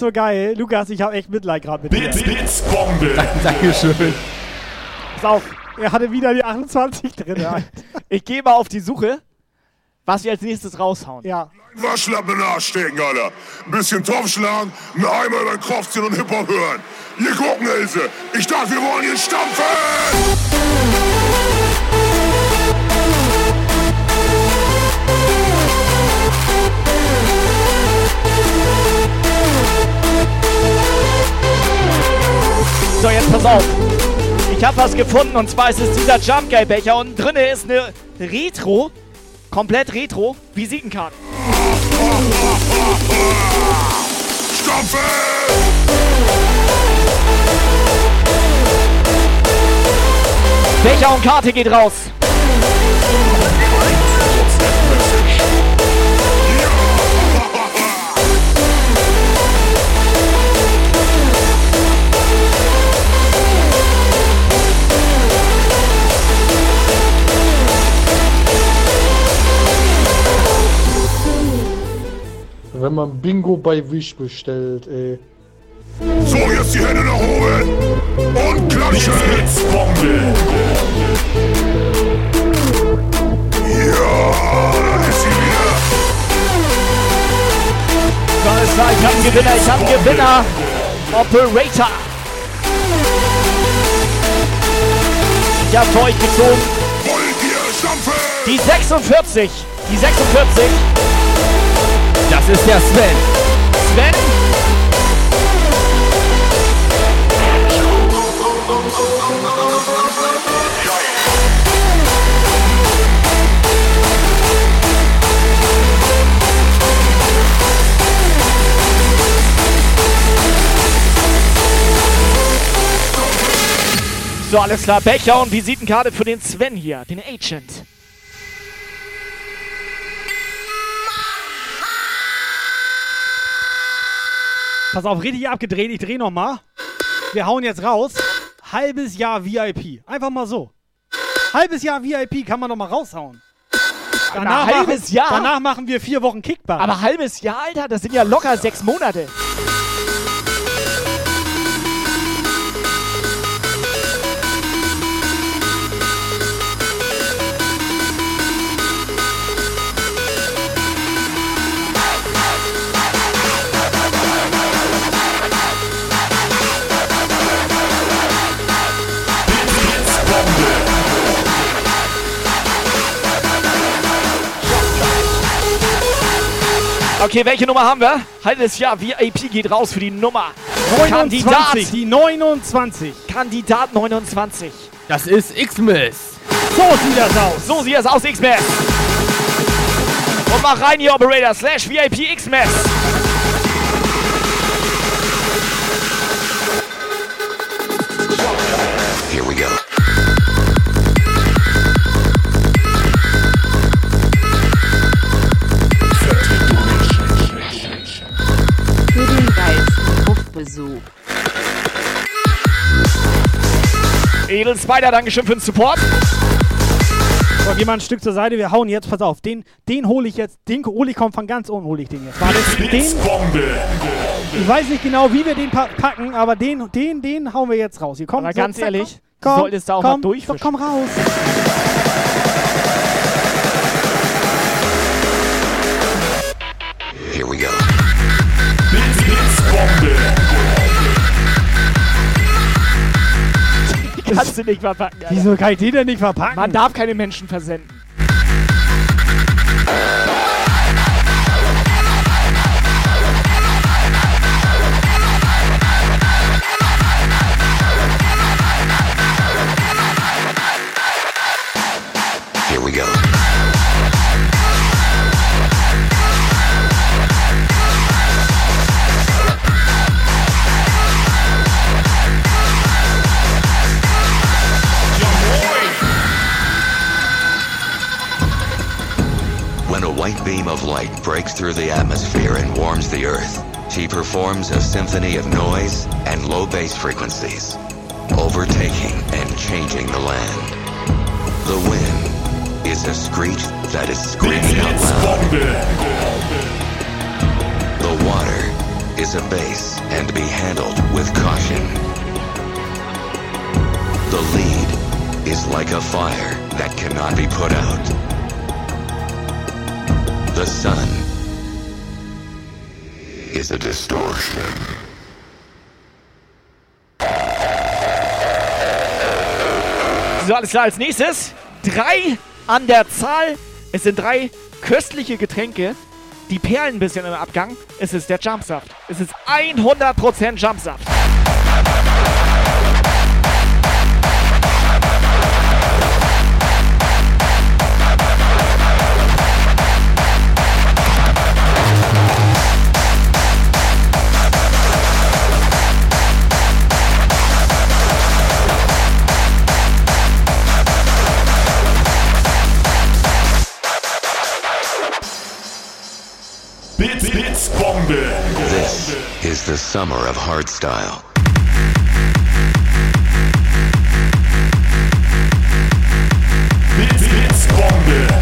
Ist so geil. Lukas, ich habe echt Mitleid gerade mit Bits, dir. Bits, Bombe. [laughs] Dankeschön. Pass auf, er hatte wieder die 28 drin. [laughs] Ich gehe mal auf die Suche, was wir als nächstes raushauen. Ja. Waschlappen in den Arsch stecken, Alter. Ein bisschen draufschlagen, einen Eimer über den Kopf ziehen und Hip-Hop hören. Hier gucken, Ilse. Ich dachte, wir wollen hier stampfen! So, jetzt pass auf. Ich habe was gefunden und zwar ist es dieser Jump Guy Becher und drinne ist eine Retro, komplett Retro Visitenkarte. Becher und Karte geht raus. Wenn man Bingo bei Wish bestellt, ey. So, jetzt die Hände nach oben und klatschen! Bombe. Ja, da ist sie wieder. So, alles klar, ich hab einen Gewinner, ich hab einen Gewinner. Operator. Ich hab für euch gezogen. Die 46. Die 46. Das ist der Sven. Sven. So, alles klar. Becher und Visitenkarte für den Sven hier, den Agent. Pass auf, richtig abgedreht. Ich drehe nochmal. Wir hauen jetzt raus. Halbes Jahr VIP. Einfach mal so. Halbes Jahr VIP kann man doch mal raushauen. Aber halbes machen, Jahr? Danach machen wir vier Wochen Kickbar. Aber halbes Jahr, Alter, das sind ja locker sechs Monate. Okay, welche Nummer haben wir? Halbes Jahr VIP geht raus für die Nummer. 29, Kandidat. die 29. Kandidat 29. Das ist X-Miss. So sieht das aus. So sieht das aus, X-Mess. Und mach rein hier, Operator, slash VIP X-Mess. Here we go. Puffbesuch. Edel Spider, Dankeschön für den Support. So, geh mal ein Stück zur Seite. Wir hauen jetzt, pass auf, den, den hole ich jetzt, den hole ich komm, von ganz oben hole ich den jetzt. Warte, den, ich weiß nicht genau, wie wir den pa packen, aber den, den, den hauen wir jetzt raus. Hier, komm, Aber so, ganz zack, ehrlich, komm, du solltest da auch komm, mal durchfischen. So, komm raus. Here we go. [laughs] Kannst du nicht verpacken. Alter. Wieso kann ich den denn nicht verpacken? Man darf keine Menschen versenden. Beam of light breaks through the atmosphere and warms the earth, she performs a symphony of noise and low bass frequencies, overtaking and changing the land. The wind is a screech that is screaming out loud. The water is a bass and to be handled with caution. The lead is like a fire that cannot be put out. The sun is a distortion. So, alles klar, als nächstes drei an der Zahl. Es sind drei köstliche Getränke. Die perlen ein bisschen im Abgang. Es ist der Jumpsaft. Es ist 100% Jumpsaft. Bits, Bits, Bombe. This is the summer of hardstyle. Bits, Bits, Bombe.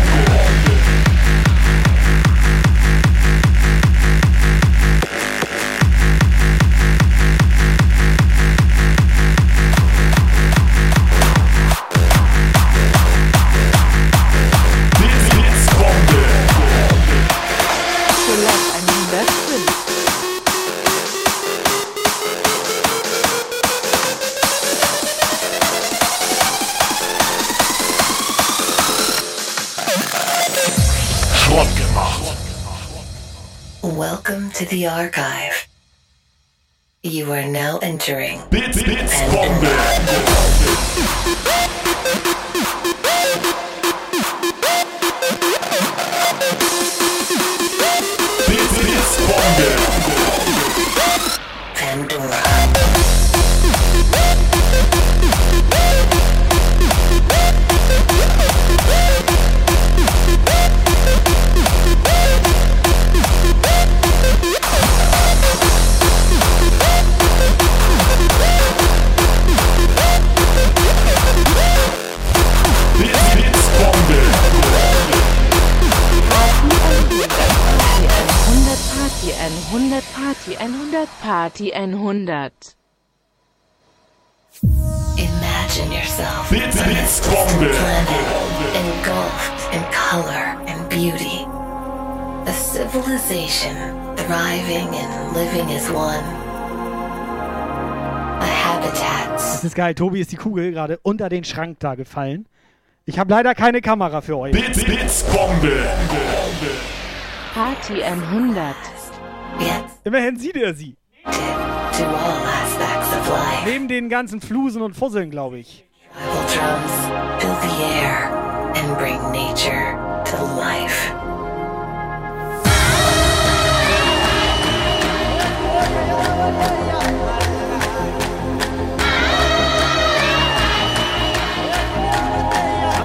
The archive. You are now entering. Bits, Bits, an Bombe. Bits, civilization thriving and living as one. A habitat Das ist geil. Tobi ist die Kugel gerade unter den Schrank da gefallen. Ich habe leider keine Kamera für euch. Bits, Bits, Bombe. Party 100. Immerhin sieht er sie. Neben den ganzen Flusen und Fusseln, glaube ich. Tribal drums fill the air and bring nature to life.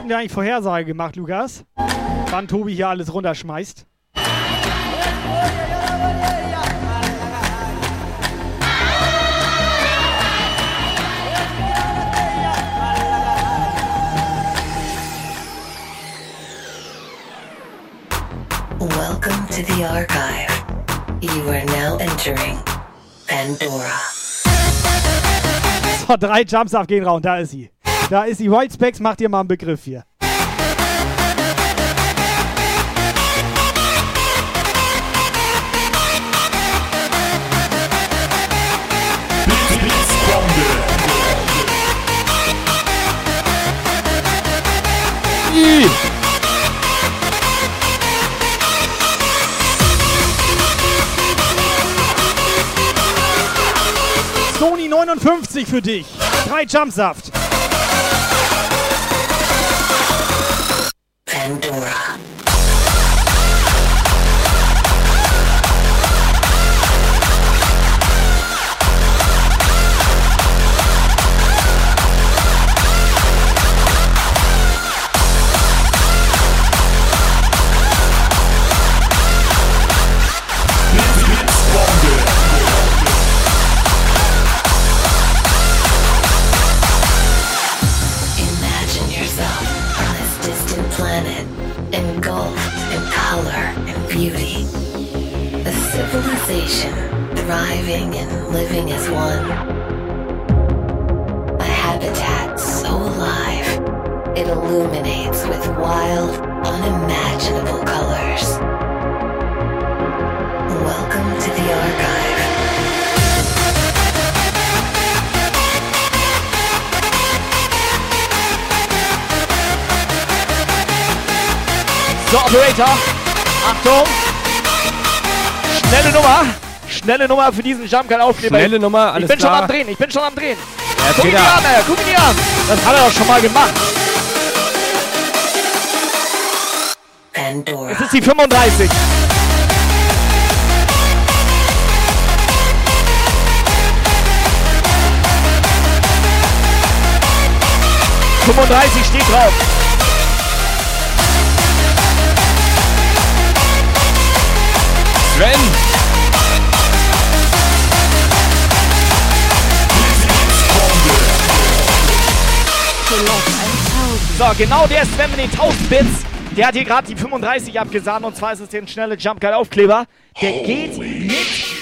Hatten wir eigentlich Vorhersage gemacht, Lukas? Wann Tobi hier alles runterschmeißt? Welcome to the archive. You are now entering Pandora. So, drei Jumps auf gehen raus. Da ist sie. Da ist sie. White Specs, macht ihr mal einen Begriff hier. Sony 59 für dich. Drei Jumpsaft. Pandora. Imagine thriving and living as one. A habitat so alive, it illuminates with wild, unimaginable colors. Welcome to the archive. Operator. Achtung. Schnelle Nummer. Schnelle Nummer für diesen Jumpgun-Aufkleber. Schnelle Nummer, alles Ich bin schon klar. am Drehen, ich bin schon am Drehen. jetzt guck ihn dir an, ey, guck ihn dir an. Das hat er doch schon mal gemacht. Pandora. Es ist die 35. ...35 steht drauf. Sven! So, genau der Sven mit den 1000 Bits. Der hat hier gerade die 35 abgesahnt und zwar ist es der schnelle Jump Guide Aufkleber. Der geht mit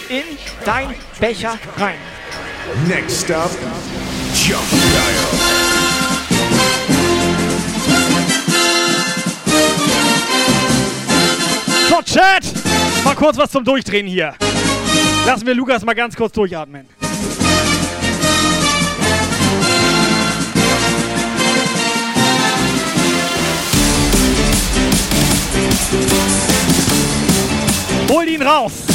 in dein Becher rein. Next up, Jump Dial. So, Chat! Mal kurz was zum Durchdrehen hier. Lassen wir Lukas mal ganz kurz durchatmen. Hol ihn raus!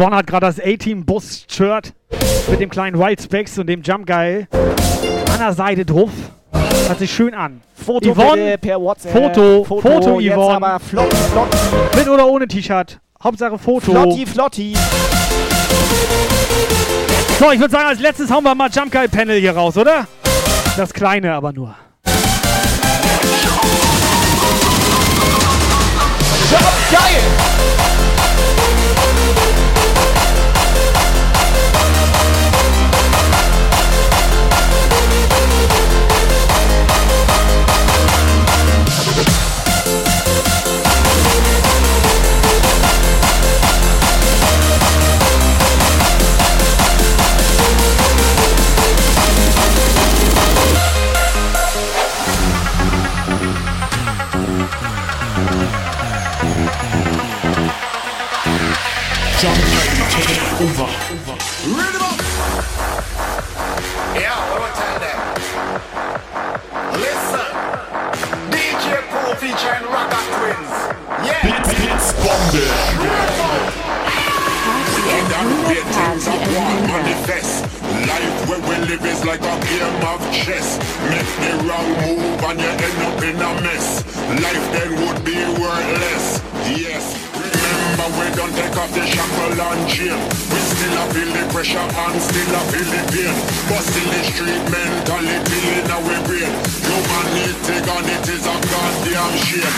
Yvonne hat gerade das A-Team-Bus-Shirt mit dem kleinen Wild Specs und dem Jump Guy an der Seite drauf. Hört sich schön an. Foto Yvonne, per WhatsApp. Foto, Foto, Foto, jetzt Yvonne. aber flott, flott. Mit oder ohne T-Shirt. Hauptsache Foto. Flotti, flotti. So, ich würde sagen, als letztes hauen wir mal Jump Guy Panel hier raus, oder? Das kleine aber nur. Jump take over. Rhythm up. Yeah, what do I tell them? Listen. DJ Pool featuring Rocker Twins. Yeah. Bits, bombe. manifest. Life where we live is like a game of chess. Make the wrong move and you end up in a mess. Life then would be worthless. Yes. We don't take off the shackle and chain. We still a feel the pressure and still a feel the pain. But still the street mentality in our brain. Humanity and it is a goddamn shame.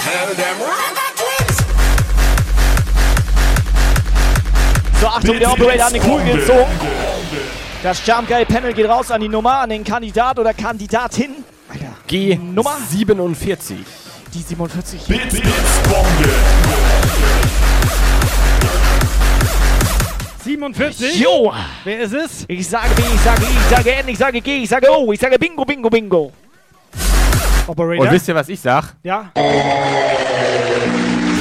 Tell them Rocker So, Achtung, der Operator hat eine Kugel gezogen. Das Jump Guy Panel geht raus an die Nummer, an den Kandidat oder Kandidatin. Nummer? G47. Die 47. Bits, Bits, Bombe. 47. Jo! Wer ist es? Ich sage B, ich sage I, ich sage N, ich sage G, ich sage O, ich sage Bingo, Bingo, Bingo. Operator? Und wisst ihr, was ich sag? Ja. Das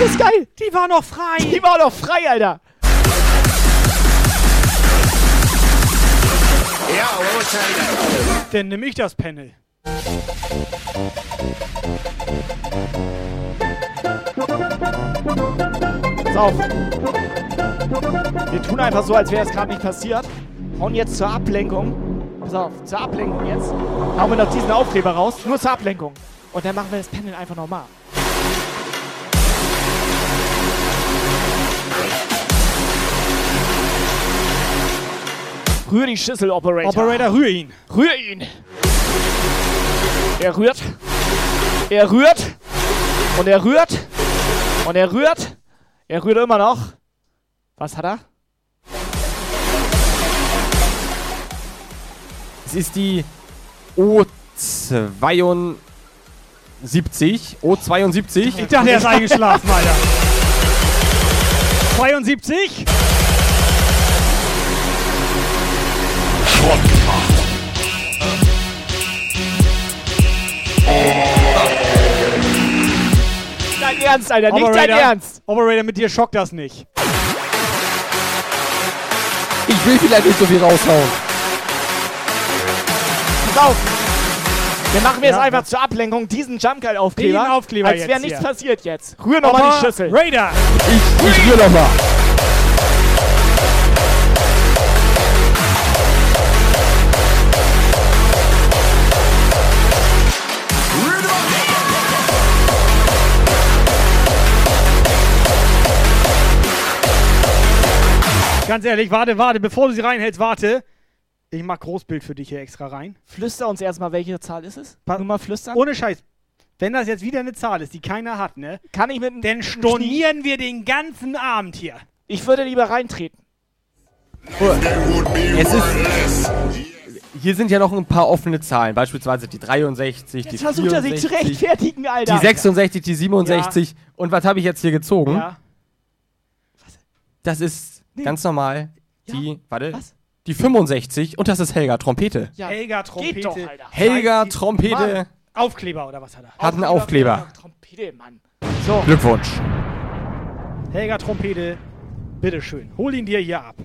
ist geil. Die war noch frei. Die war noch frei, Alter. Ja, them? Dann nehme ich das Panel. Pass auf. Wir tun einfach so, als wäre es gerade nicht passiert. Hauen jetzt zur Ablenkung. Pass auf, zur Ablenkung jetzt. Hauen wir noch diesen Aufkleber raus. Nur zur Ablenkung. Und dann machen wir das Panel einfach nochmal. Rühr die Schüssel, Operator. Operator, rühr ihn. Rühr ihn. Er rührt. Er rührt. Und er rührt. Und er rührt. Er rührt immer noch. Was hat er? Es ist die O72. O72. Ich dachte, er ist eingeschlafen, Alter. [laughs] 72. Dein Ernst, Alter. Nicht dein Operator, Ernst. Operator, mit dir schockt das nicht. Ich will vielleicht nicht so viel raushauen. Pass auf. Dann machen wir Ja, jetzt einfach zur Ablenkung diesen Jumpgeil-Aufkleber. Den Aufkleber Als wäre jetzt nichts hier. passiert jetzt. Rühr nochmal die Schüssel. Raider. Ich, ich rühr noch Ganz ehrlich, warte, warte, bevor du sie reinhältst, warte. Ich mach Großbild für dich hier extra rein. Flüster uns erstmal, welche Zahl ist es? Pa- Nur mal flüstern. Ohne Scheiß. Wenn das jetzt wieder eine Zahl ist, die keiner hat, ne? Kann ich mit dem Dann stornieren wir den ganzen Abend hier. Ich würde lieber reintreten. Es ist. Hier sind ja noch ein paar offene Zahlen, beispielsweise die 63, die Jetzt versucht er sich zu 64, rechtfertigen, Alter. die 66, die 67. Und was habe ich jetzt hier gezogen? Ja. Das ist ganz normal die, warte, Was? die 65 und das ist Helga Trompete. Ja, Helga Trompete. Geht doch, Alter. Helga Trompete Mann, Aufkleber oder was hat er? hat einen Aufkleber. Trompete, Mann. So. Glückwunsch. Helga Trompete, bitteschön. Hol ihn dir hier ab.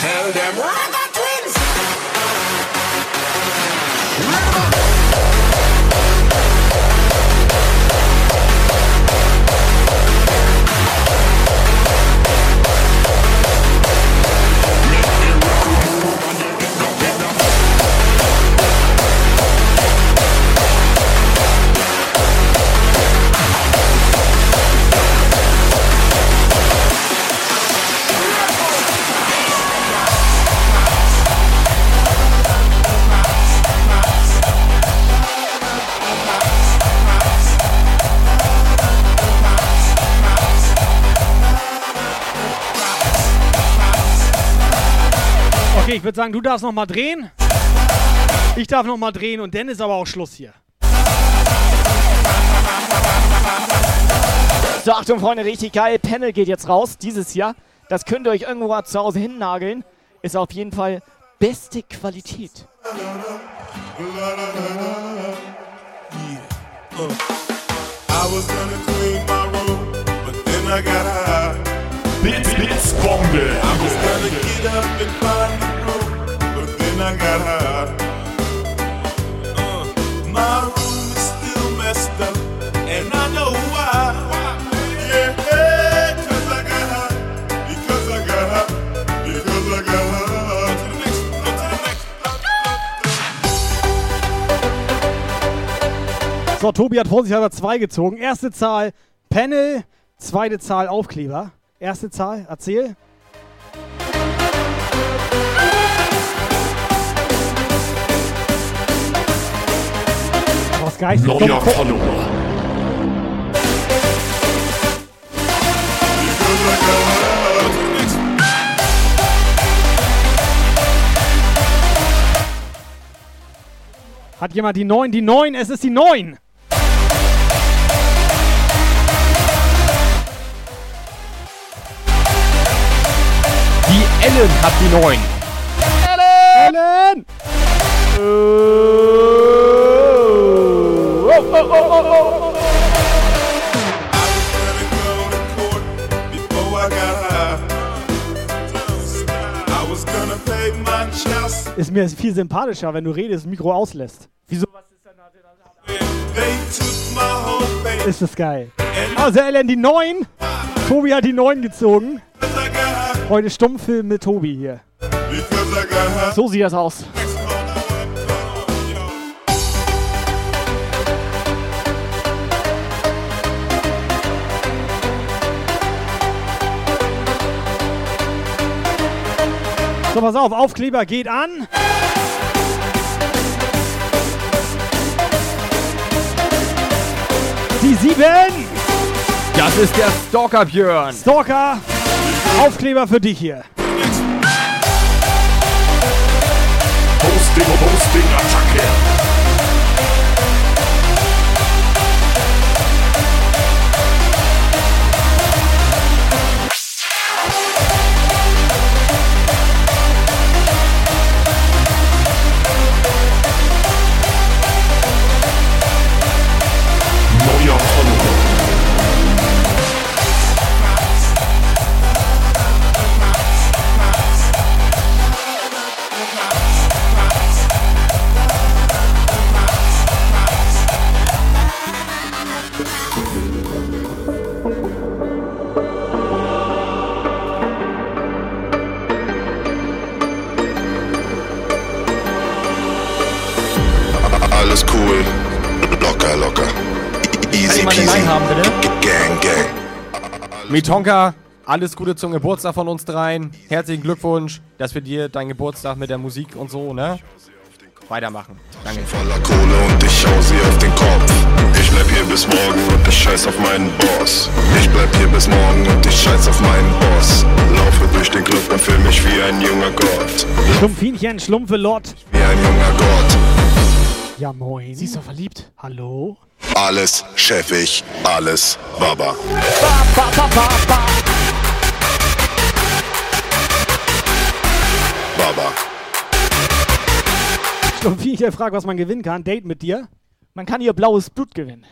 Tell them würde sagen, du darfst noch mal drehen. Ich darf noch mal drehen und dann ist aber auch Schluss hier. So, Achtung, Freunde, richtig geil. Panel geht jetzt raus, dieses Jahr. Das könnt ihr euch irgendwo zu Hause hinnageln. Ist auf jeden Fall beste Qualität. Bits, Bits, Bombe. I was gonna get up and find next. So, Tobi hat vorsichtshalber zwei gezogen. Erste Zahl Panel, zweite Zahl Aufkleber. Erste Zahl, erzähl. Geil. Neuer Follower. Hat jemand die 9? Die 9, es ist die 9. Die Ellen hat die 9. Ellen! Before I Ist mir viel sympathischer, wenn du redest, Mikro auslässt. Wieso? Ist das geil. Also Ellen, die 9. Tobi hat die 9 gezogen. Heute Stummfilm mit Tobi hier. So sieht das aus. So, pass auf, Aufkleber geht an. Die 7. Das ist der Stalker Björn. Stalker, Aufkleber für dich hier. Hosting, Hosting, Attacke. Line haben, bitte? Gang, gang. Mitonka, alles Gute zum Geburtstag von uns dreien. Herzlichen Glückwunsch, dass wir dir deinen Geburtstag mit der Musik und so, ne? Weitermachen. Danke. Voller Kohle und ich schau sie auf den Kopf. Ich bleib hier bis morgen und ich scheiß auf meinen Boss. Ich bleib hier bis morgen und ich scheiß auf meinen Boss. Laufe durch den Club und fühl mich wie ein junger Gott. Schlumpfinchen, Schlumpfelott. Wie ein junger Gott. Ja, moin. Sie ist doch verliebt. Hallo? Alles Chefig, alles Baba. Ba, ba, ba, Baba. Und wie ich dir frage, was man gewinnen kann, Date mit dir. Man kann hier blaues Blut gewinnen.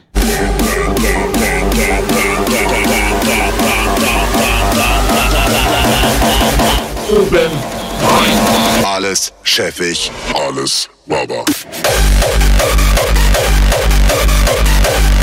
Oben. Alles Chefig, alles Baba. Oh, oh, oh.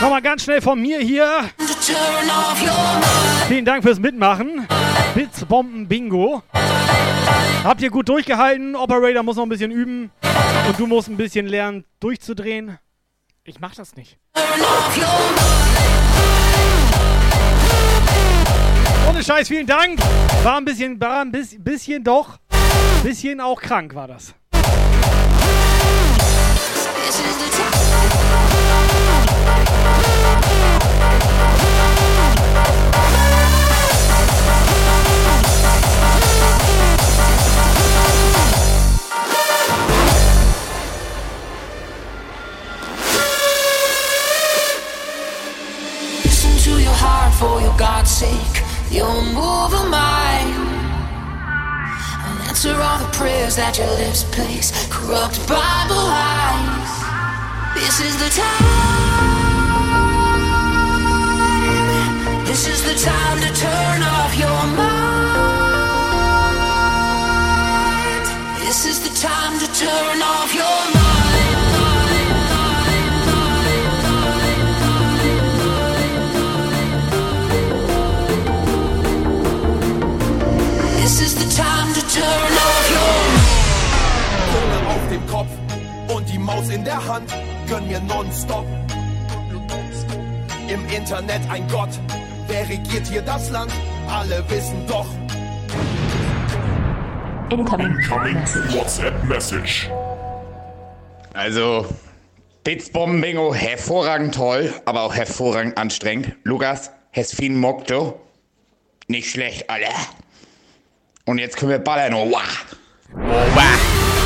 Nochmal ganz schnell von mir hier. Vielen Dank fürs Mitmachen. Blitzbomben Bingo. Habt ihr gut durchgehalten? Operator muss noch ein bisschen üben. Und du musst ein bisschen lernen, durchzudrehen. Ich mach das nicht. Ohne Scheiß, vielen Dank. War ein bisschen, war ein bis- bisschen doch. Bisschen auch krank war das. For your God's sake. You'll move a. And answer all the prayers that your lips place. Corrupt Bible lies. This is the time. This is the time to turn Gönn mir nonstop. Im Internet ein Gott. Wer regiert hier das Land? Alle wissen doch. Incoming WhatsApp Message. Also, Blitzbomben-Bingo, hervorragend toll, aber auch hervorragend anstrengend. Lukas, Hesfin Mokto, nicht schlecht, Alter. Und jetzt können wir ballern, oh, wow. Oh, wow.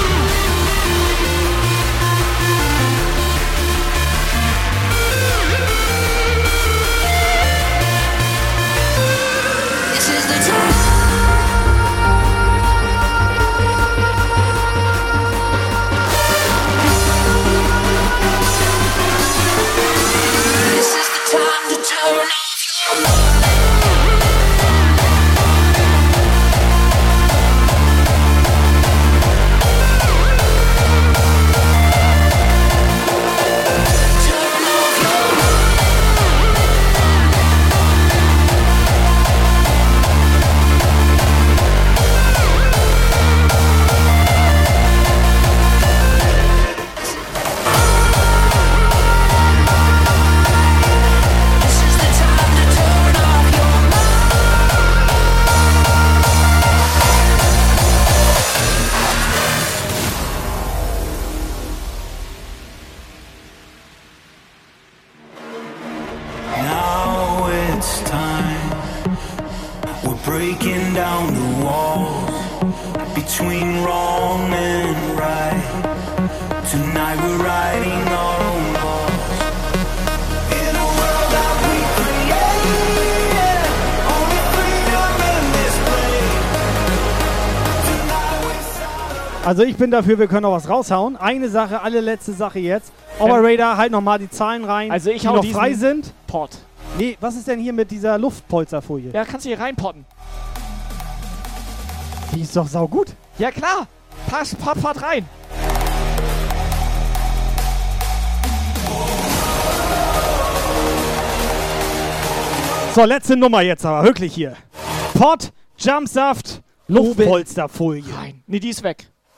Also ich bin dafür, wir können noch was raushauen. Eine Sache, alle letzte Sache jetzt. Operator, halt nochmal die Zahlen rein, Also ich die noch frei sind. Port. Nee, was ist denn hier mit dieser Luftpolsterfolie? Ja, kannst du hier reinpotten. Die ist doch saugut. Ja, klar. Pass, pott, pott rein. So, letzte Nummer jetzt aber, wirklich hier. Pot, Jumpsaft, Luftpolsterfolie. Nein, nee, die ist weg.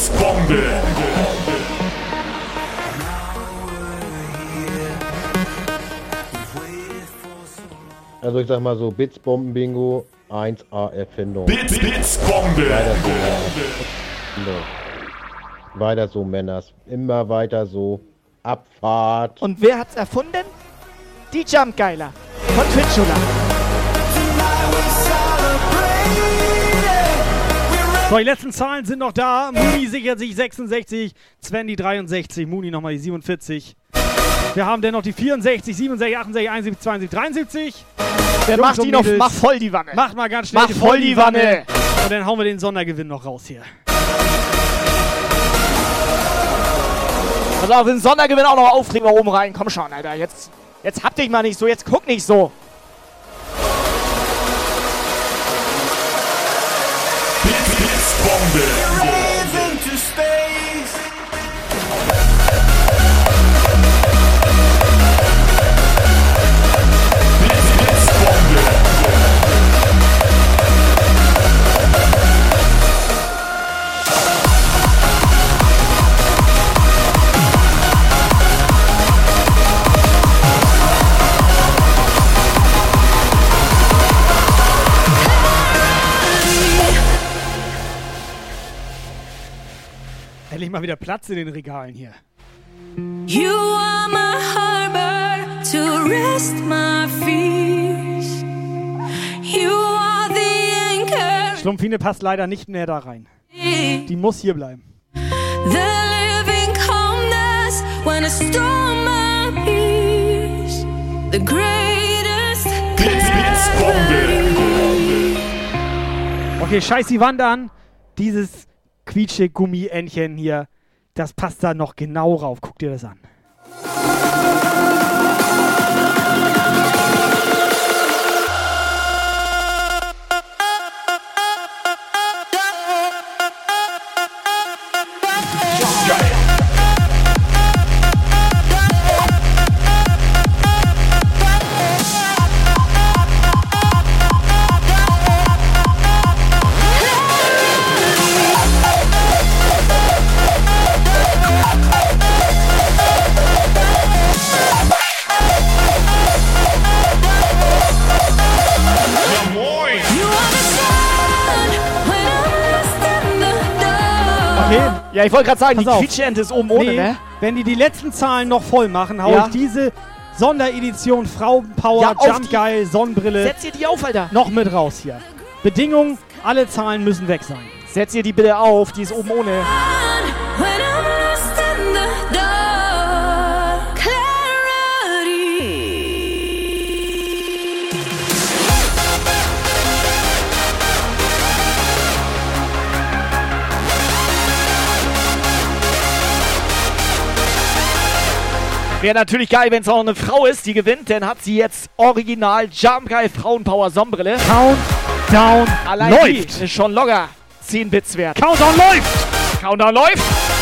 Dingsbombe. Also ich sag mal so, Bitsbomben-Bingo, 1A Erfindung. Bits, Bitsbombe. Weiter so, Männers. Weiter so, Männers. Immer weiter so. Abfahrt. Und wer hat's erfunden? Die Jumpgeiler von Twitchula. So, die letzten Zahlen sind noch da. Muni sichert sich 66, Sven die 63, Muni nochmal die 47. Wir haben dann noch die 64, 67, 68, 71, 72, 73. Wer Jungs macht die noch? Mach voll die Wanne. Macht mal ganz schnell Mach voll die Wanne. Und dann hauen wir den Sondergewinn noch raus hier. Pass auf, den Sondergewinn auch noch Aufkleber oben rein. Komm schon, Alter. Jetzt, jetzt hab dich mal nicht so. Jetzt guck nicht so. Bits, Endlich mal wieder Platz in den Regalen hier. You are my harbor to rest my fears. You are the anchor, Schlumpfine passt leider nicht mehr da rein. Die muss hier bleiben. the living calmness when a storm appears. The greatest Okay, scheiß die Wand an. Dieses quietsche Gummi-Entchen hier, das passt da noch genau rauf. Guck dir das an. Ja, ich wollte gerade sagen, Pass die auf. Quietscheente ist oben ohne, Nee, ne? Wenn die die letzten Zahlen noch voll machen, hau Ja. ich diese Sonderedition Frauenpower Ja, Jump die- Guy Sonnenbrille Setz ihr die auf, Alter. noch mit raus hier. Bedingung, alle Zahlen müssen weg sein. Setz ihr die bitte auf, die ist oben ohne. Wäre natürlich geil, wenn es auch eine Frau ist, die gewinnt, denn hat sie jetzt original Guy Frauenpower Sonnenbrille. Countdown Allein läuft. die ist schon locker 10 Bits wert. Countdown läuft! Countdown läuft!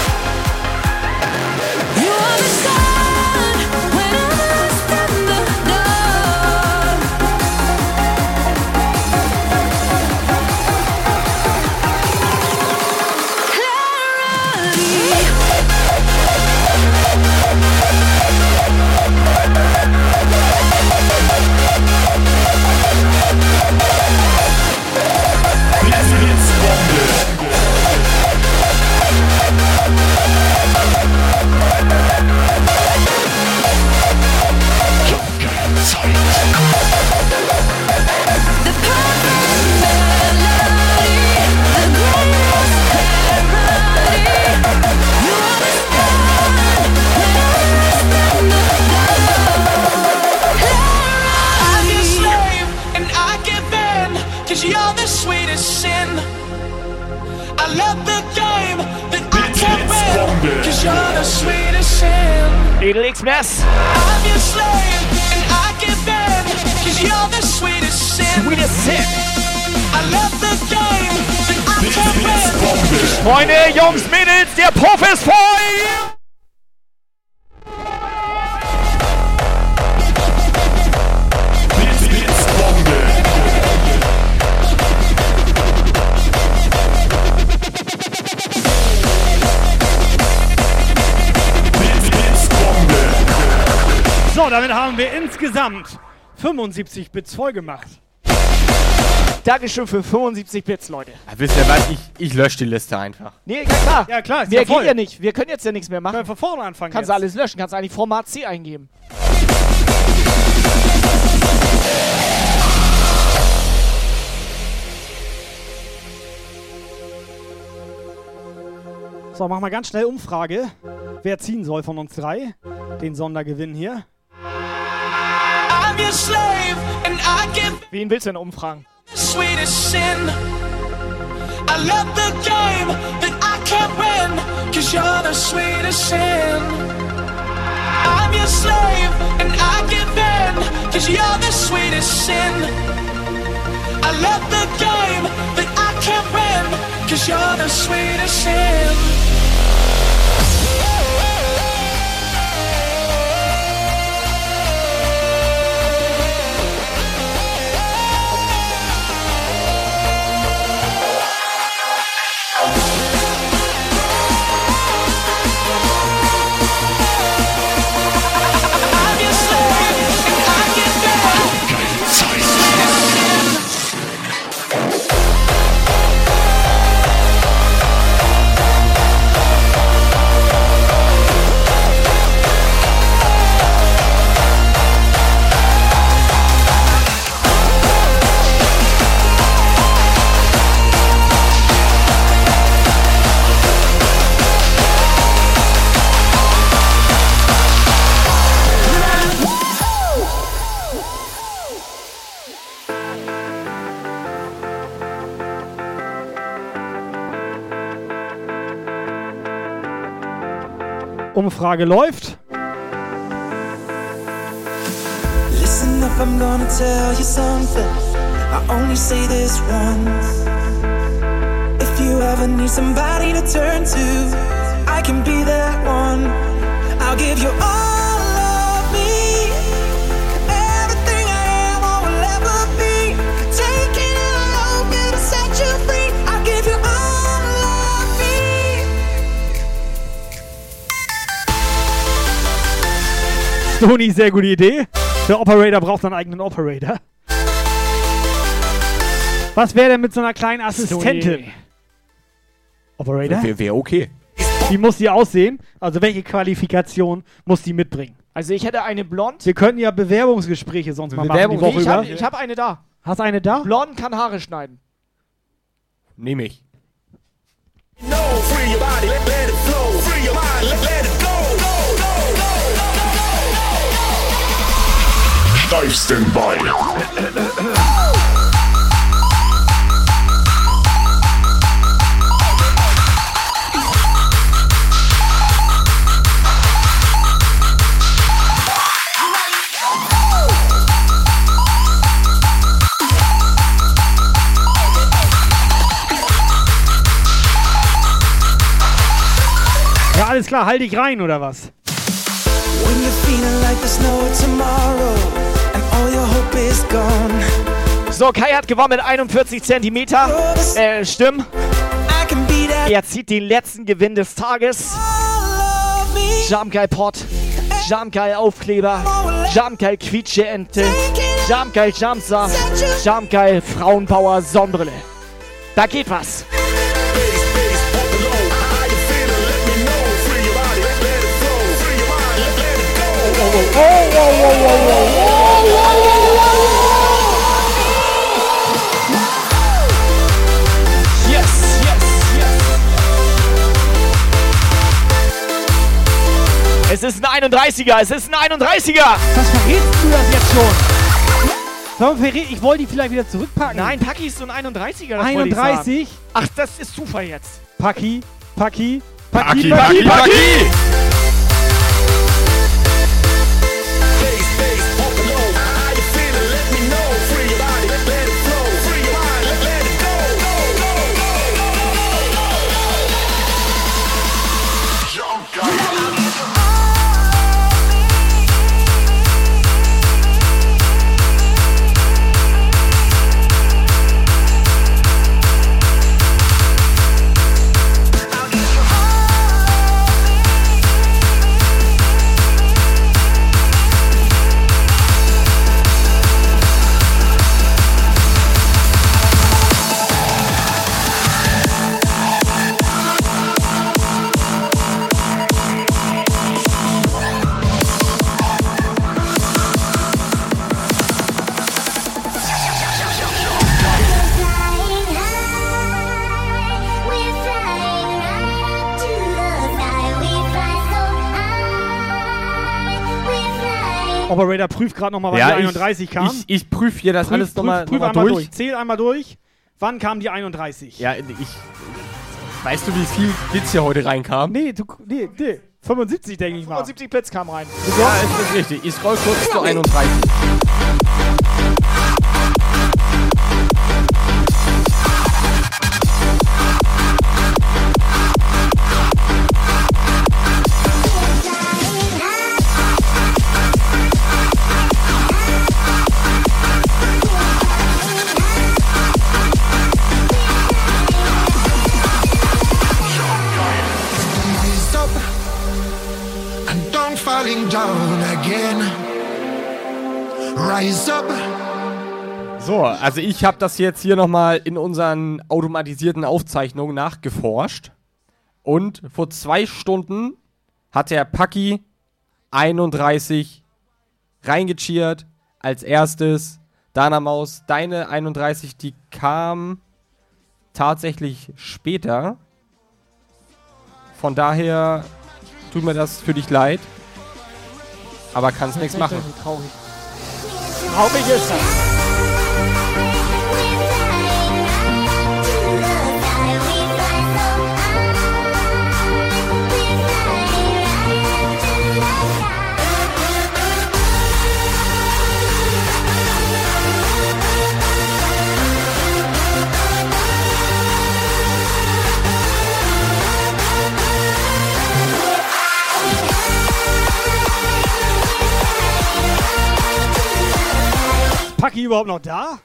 Win Cause you're the sweetest sin Edel X-Mess. I'm your slave and I give in Cause you're the sweetest sin Sweetest sin I love the game that I can't win Freunde, Jungs, Mädels, der Puff ist voll! So, damit haben wir insgesamt 75 Bits voll gemacht. Dankeschön für 75 Bits, Leute. Ja, wisst ihr was? Ich, ich lösche die Liste einfach. Nee, ja klar. Ja, klar, ist Mehr ja voll. geht ja nicht. Wir können jetzt ja nichts mehr machen. Können wir von vorne anfangen Kannst jetzt. alles löschen. Kannst eigentlich Format C eingeben. So, machen wir ganz schnell Umfrage. Wer ziehen soll von uns drei? Den Sondergewinn hier. I'm your slave and I give Wen willst du denn umfragen? the sweetest sin. I love the game that I can't win, cause you're the sweetest sin. I'm your slave and I give in, cause you're the sweetest sin. I love the game that I can't win, cause you're the sweetest sin. Umfrage läuft. Listen up, I'm gonna tell you something. I only. If you ever need somebody turn to, I can be that one. I'll give you all Sony, sehr gute Idee. Der Operator braucht einen eigenen Operator. Was wäre denn mit so einer kleinen Assistentin? Operator? Wäre wär okay. Wie muss die aussehen? Also welche Qualifikation muss die mitbringen? Also ich hätte eine blond. Wir könnten ja Bewerbungsgespräche sonst mal machen die Woche ich habe hab eine da. Hast eine da? Blond kann Haare schneiden. Nehme ich. No, free your body, let, let it flow. Free your mind, let, let Steifsten Bein. Ja, alles klar, halt dich rein, oder was? When you're feeling like there's no tomorrow So, Kai hat gewonnen mit 41 Zentimeter. Äh, Stimmen. Er zieht den letzten Gewinn des Tages. Jamgeil Pot, Jamgeil Aufkleber, Jamgeil Quietscheente, Jamgeil Jamsa, Jamgeil Frauenbauer Sonnenbrille. Da geht was. Yes, Es ist ein 31er, es ist ein 31er. Was verrätst du das jetzt schon? Sollen wir verrät- Ich wollte die vielleicht wieder zurückpacken. Nein, Paki ist so ein 31er. Das wollte ich 31? sagen. Ach, das ist Zufall jetzt. Paki, Paki, Paki, Paki, Paki. Operator prüft gerade nochmal, wann Ja, die ich- 31 kam. ich- ich prüf hier das alles noch mal- Prüf, prüf noch mal einmal durch. durch. Zähl einmal durch. Wann kam die 31? Ja, ich. Weißt du, wie viel Bits hier heute reinkam? Nee, du, nee, nee. 75, denke ich mal. 75 Blitz kam rein. Ja, ist das richtig. Ich scroll kurz zu 31. Rise up. So, also ich habe das jetzt hier nochmal in unseren automatisierten Aufzeichnungen nachgeforscht. Und vor zwei Stunden hat der Paki 31 reingecheert als erstes. Dana Maus, deine 31, die kam tatsächlich später. Von daher tut mir das für dich leid. Aber kannst nichts machen. Traurig. Traurig ist das. Paki überhaupt noch da?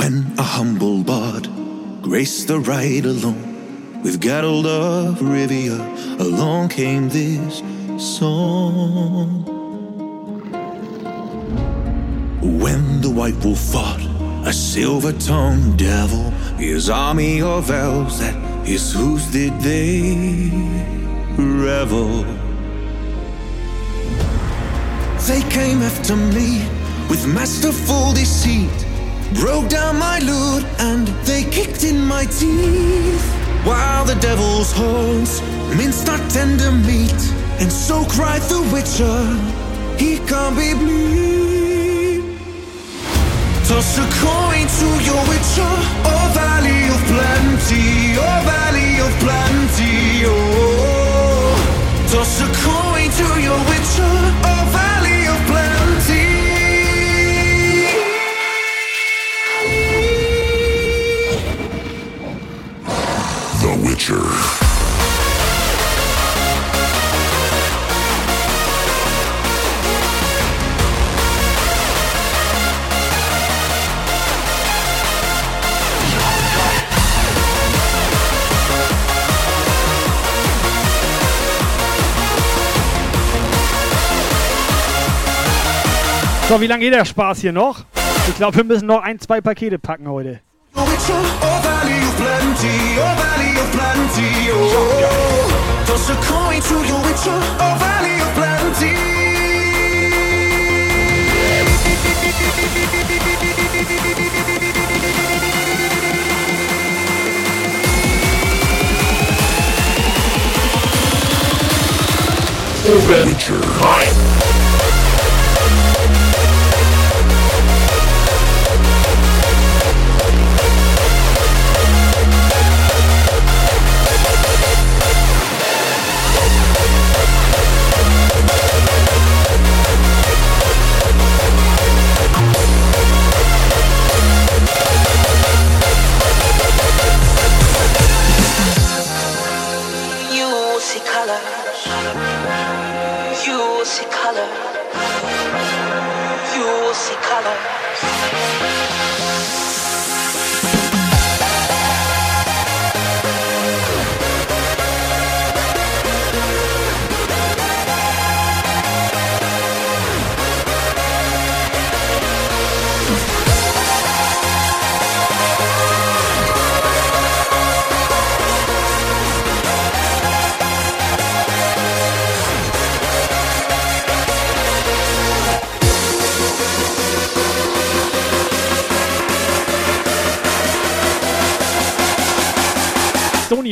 When a humble bard graced the ride alone with Geralt of Rivia, along came this song. When the white wolf fought a silver-tongued devil, his army of elves at his hooves did they revel. They came after me with masterful deceit, broke down my lute and they kicked in my teeth. While the devil's horns minced our tender meat, and so cried the witcher, he can't be bleed. Toss a coin to your witcher, oh valley of plenty, oh valley of plenty, oh. Toss a coin to your witcher, oh valley Witcher. So, wie lange geht der Spaß hier noch? Ich glaube, wir müssen noch ein, zwei Pakete packen heute. Oh valley of plenty, oh valley of plenty, oh. Toss a to your witcher, oh valley of plenty. Witcher. see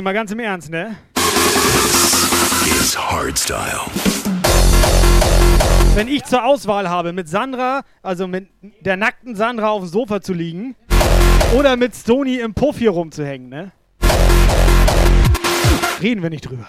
mal ganz im Ernst, ne? Is Hardstyle. Wenn ich zur Auswahl habe, mit Sandra, also mit der nackten Sandra auf dem Sofa zu liegen oder mit Stoni im Puff hier rumzuhängen, ne? Reden wir nicht drüber.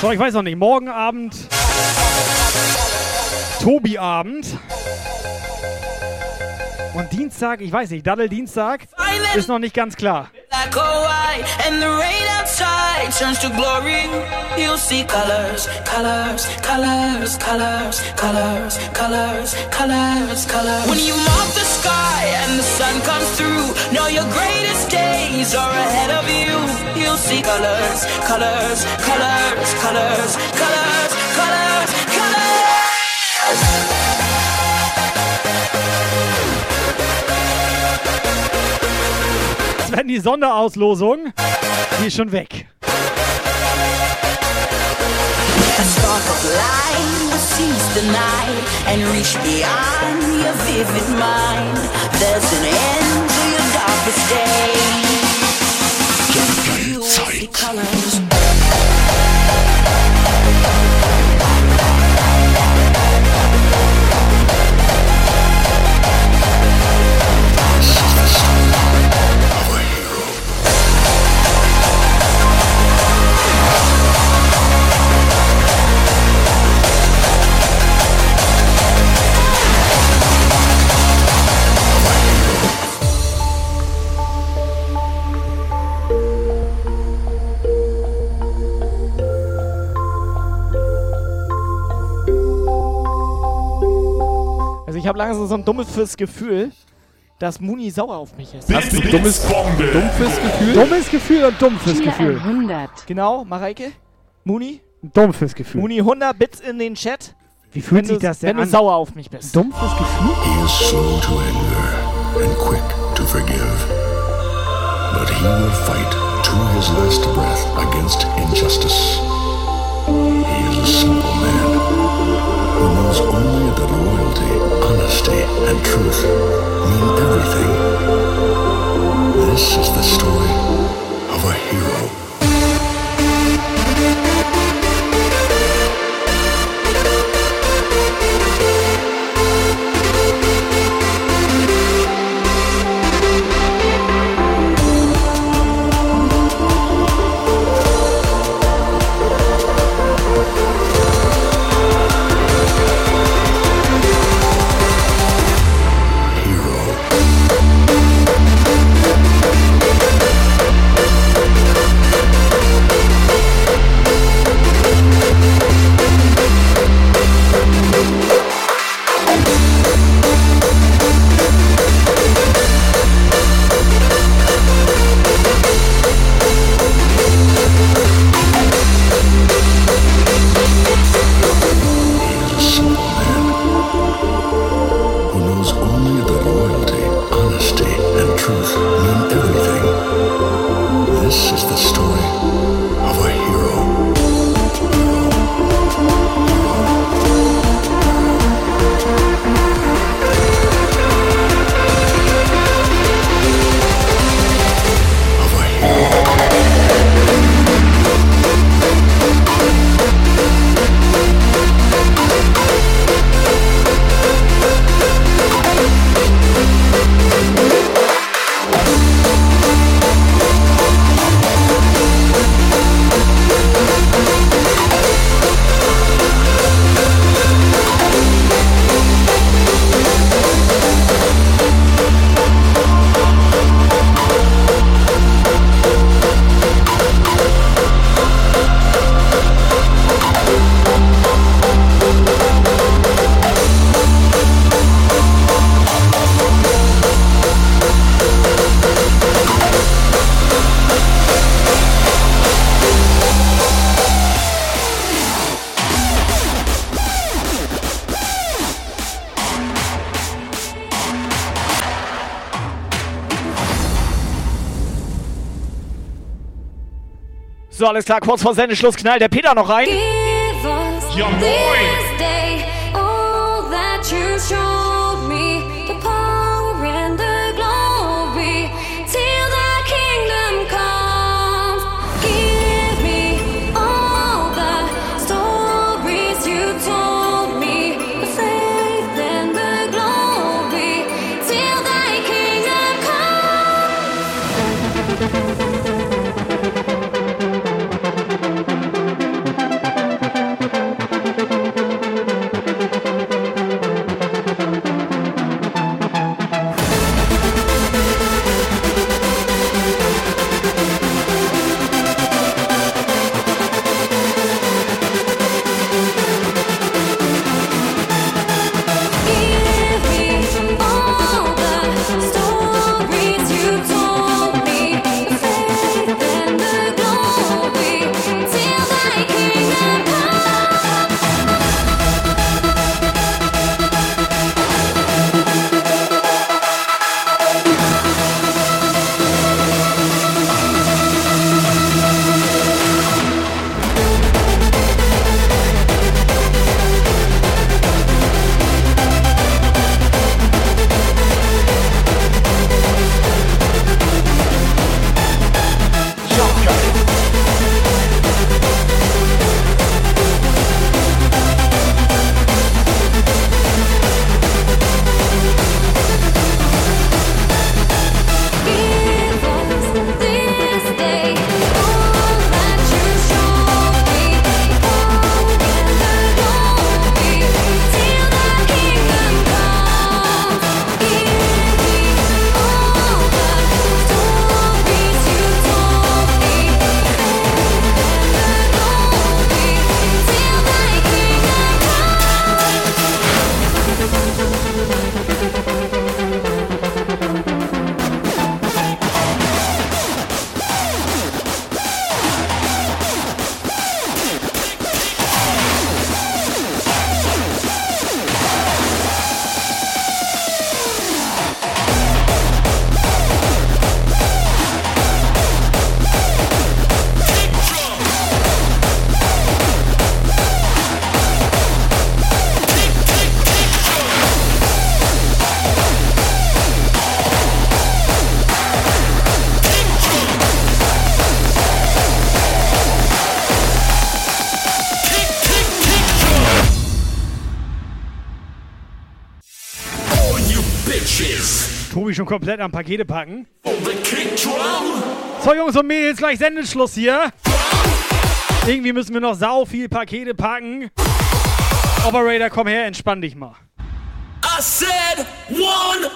So, ich weiß noch nicht. Morgen Abend. Tobi-Abend. Und Dienstag, ich weiß nicht, Daddel-Dienstag ist noch nicht ganz klar. Black or white, and the rain outside turns to glory. You'll see colors, colors, colors, colors, colors, colors, colors, colors. When you mop the sky and the sun comes through, know your greatest days are ahead of you. You'll see colors, colors, colors, colors, colors, Sven, die Sonderauslosung, die ist schon weg. A habe langsam so ein dummes Gefühl, dass Muni sauer auf mich ist. Hast du ein dummes, dumpfes Gefühl? Dummes Gefühl und dumpfes Gefühl. 100. Genau, Mareike? Muni? Dumpfes Gefühl. Muni 100 Bits in den Chat. Wie fühlt wenn sich du, das denn Wenn du an? sauer auf mich bist. Dumpfes Gefühl? He is slow to anger and quick to forgive. But he will fight to his last breath against injustice. He is a simple man who knows only that loyalty, honesty, and truth mean everything. This is the story of a hero. alles klar, kurz vor Sendeschluss knallt der Peter noch rein. Ja, moin! komplett am Pakete packen. So, Jungs und Mädels, gleich Sendeschluss hier. Irgendwie müssen wir noch sau viel Pakete packen. Operator, komm her, entspann dich mal. I said one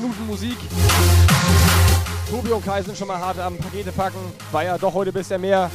Minuten Musik. Tobi und Kai sind schon mal hart am Pakete packen. War ja doch heute bisher mehr.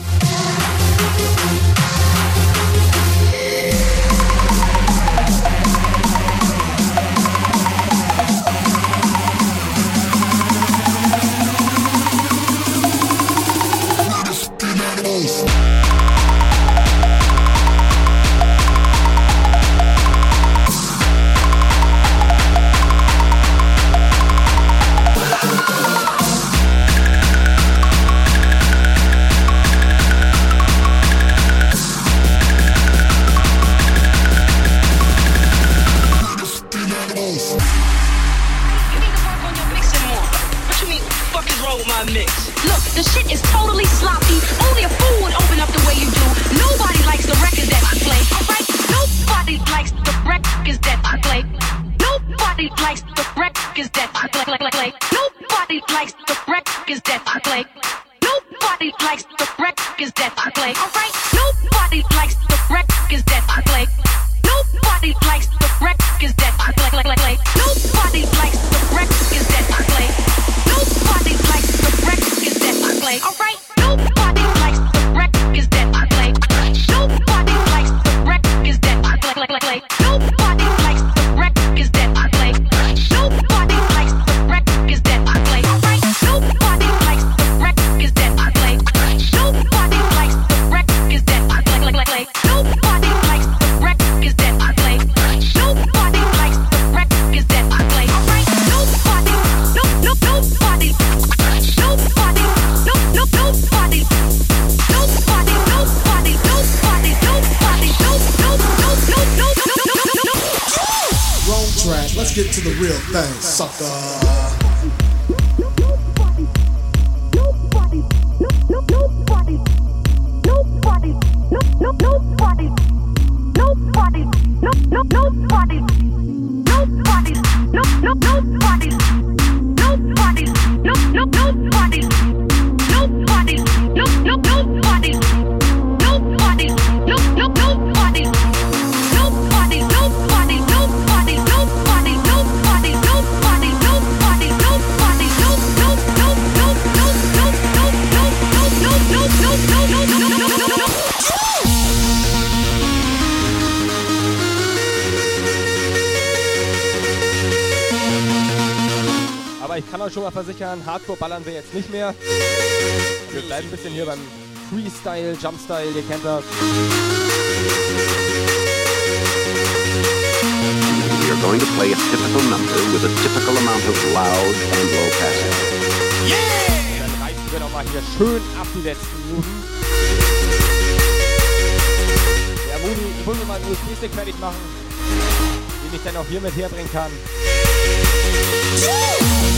Nicht mehr. Wir bleiben ein bisschen hier beim Freestyle, Jumpstyle, ihr kennt das. We are going to play a typical number with a typical amount of loud and low passing. Dann reißen wir nochmal hier schön ab die letzten Minuten. Ja, Muni, ich muss mir mal einen USB-Stick fertig machen, den ich dann auch hier mit herbringen kann. Warum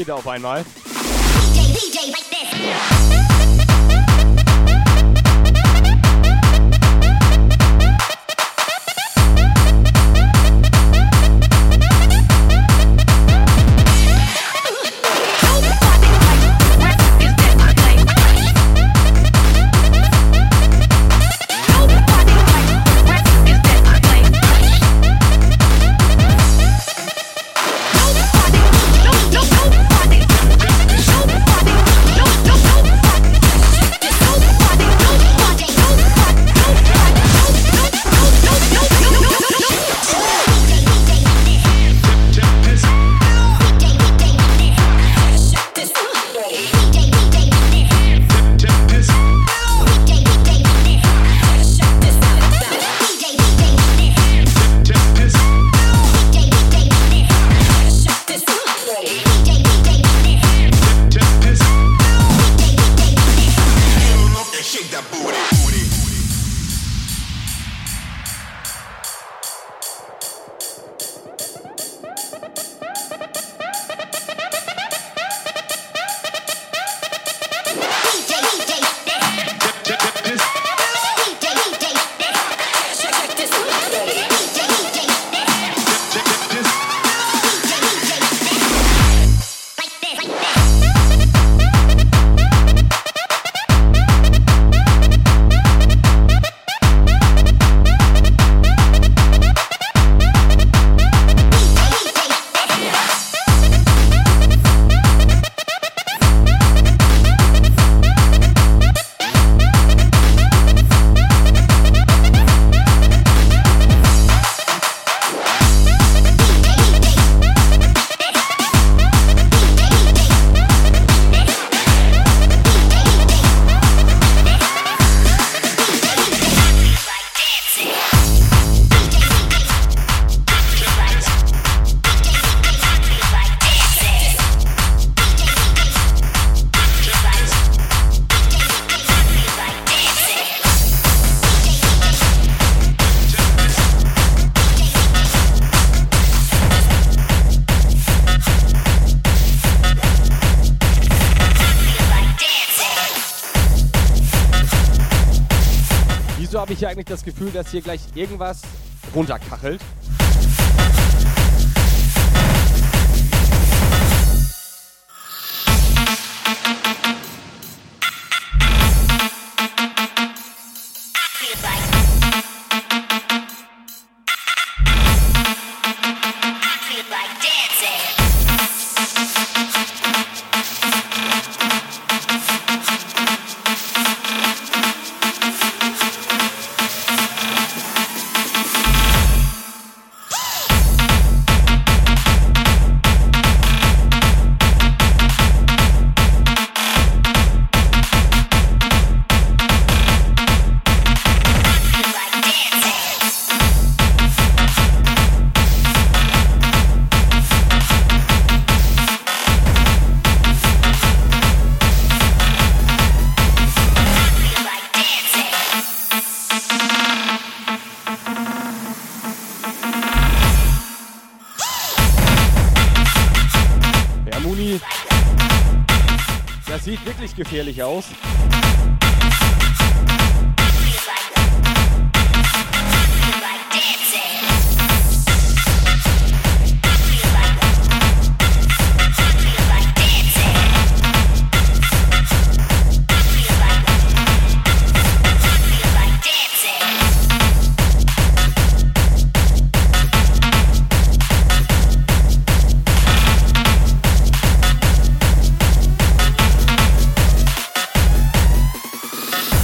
Pakete auf einmal? Das Gefühl, dass hier gleich irgendwas runterkachelt? Wirklich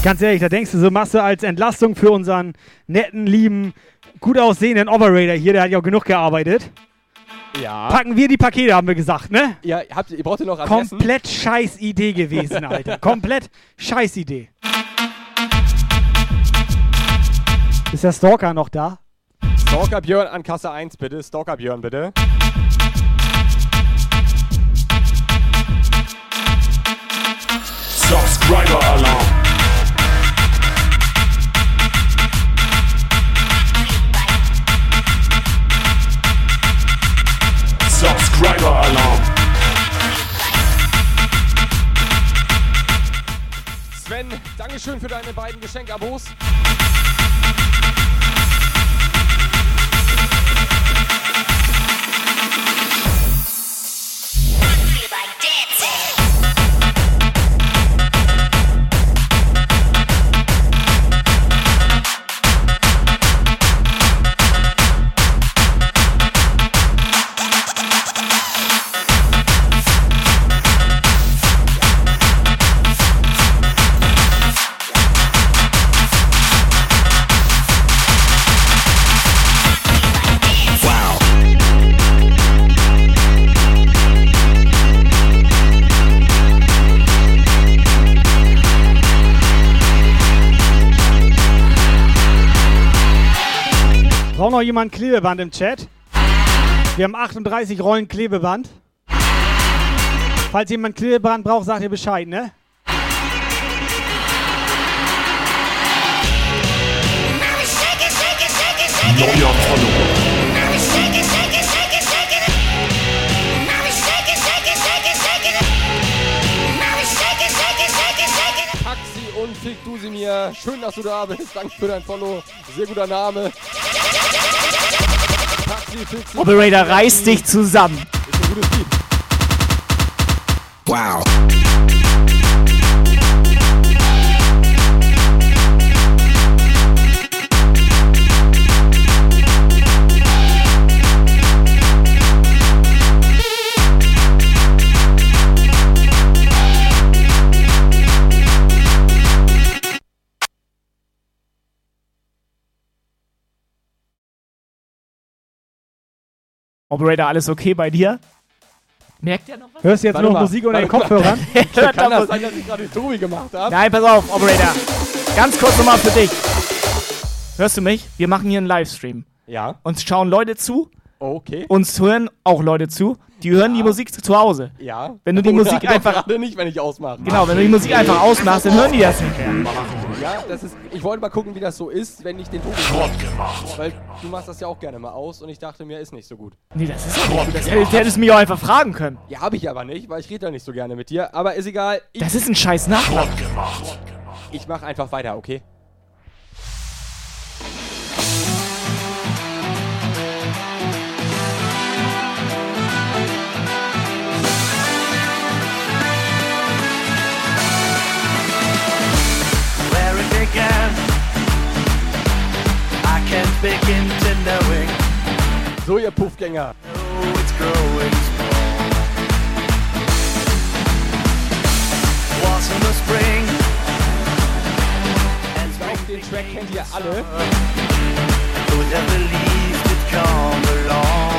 Ganz ehrlich, da denkst du, so machst du als Entlastung für unseren netten, lieben, gut aussehenden Operator hier, der hat ja auch genug gearbeitet. Ja. Packen wir die Pakete, haben wir gesagt, ne? Ja, habt ihr, ihr braucht ihr noch Adressen? Komplett scheiß Idee gewesen, Alter. [laughs] Komplett scheiß Idee. Ist der Stalker noch da? Stalker Björn an Kasse 1, bitte. Stalker Björn, bitte. Subscriber Alarm. Dankeschön für deine beiden Geschenkabos. Noch jemand Klebeband im Chat? Wir haben 38 Rollen Klebeband. Falls jemand Klebeband braucht, sagt ihr Bescheid, ne? Neuer Follower. Und Fick du sie mir. Schön, dass du da bist. Danke für dein Follow. Sehr guter Name. Operator, reiß dich zusammen. Ist ein gutes Lied. Wow. Operator, alles okay bei dir? Merkt ihr noch was? Hörst du jetzt Warte nur mal, Musik unter den warte mal. Kopfhörern? Hört [laughs] Kann da das was? sein, dass ich gerade Tobi gemacht habe? Nein, pass auf, Operator. Ganz kurz nochmal für dich. Hörst du mich? Wir machen hier einen Livestream. Ja. Uns schauen Leute zu, Okay. uns hören auch Leute zu. Die hören die Musik zu- Hause. Ja. Wenn du die Oder Musik einfach- gerade nicht, wenn ich ausmache. Genau, wenn du die Musik einfach ausmachst, dann hören die das nicht mehr. Ja, das ist. Ich wollte mal gucken, wie das so ist, wenn ich den Tobi mache. Weil du machst das ja auch gerne mal aus und ich dachte mir, ist nicht so gut. Nee, das ist doch nicht gut. Das hättest, du mich auch einfach fragen können. Ja, habe ich aber nicht, weil ich rede ja nicht so gerne mit dir. Aber ist egal. Ich, Das ist ein scheiß Nachlass. ich mache einfach weiter, okay? So, ihr Puffgänger. Oh, it's growing strong. Was in the Ich glaube, den Track kennt ihr alle. who never believed it'd come along.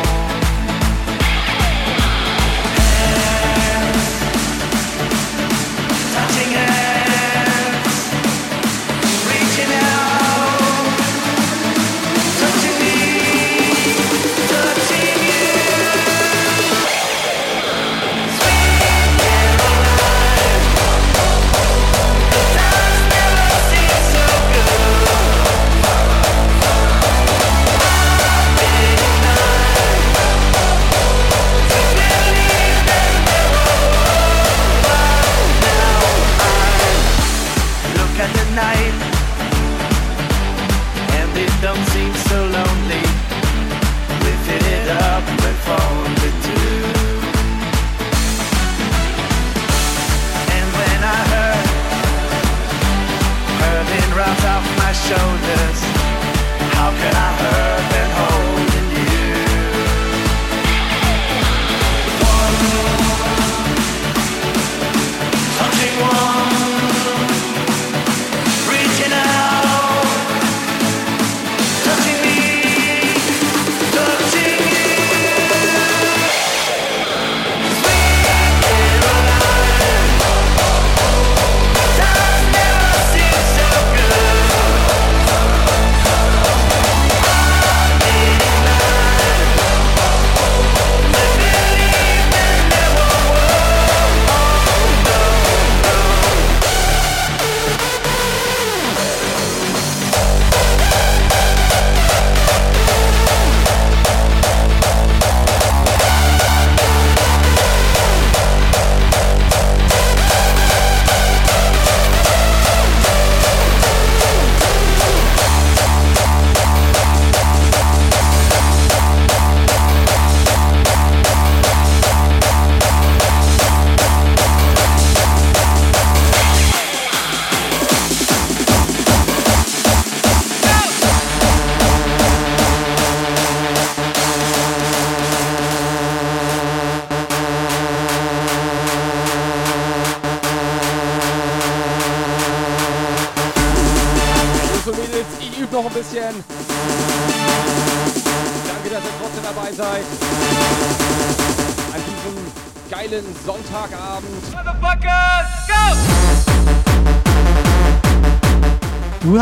shoulders. How can I hurt?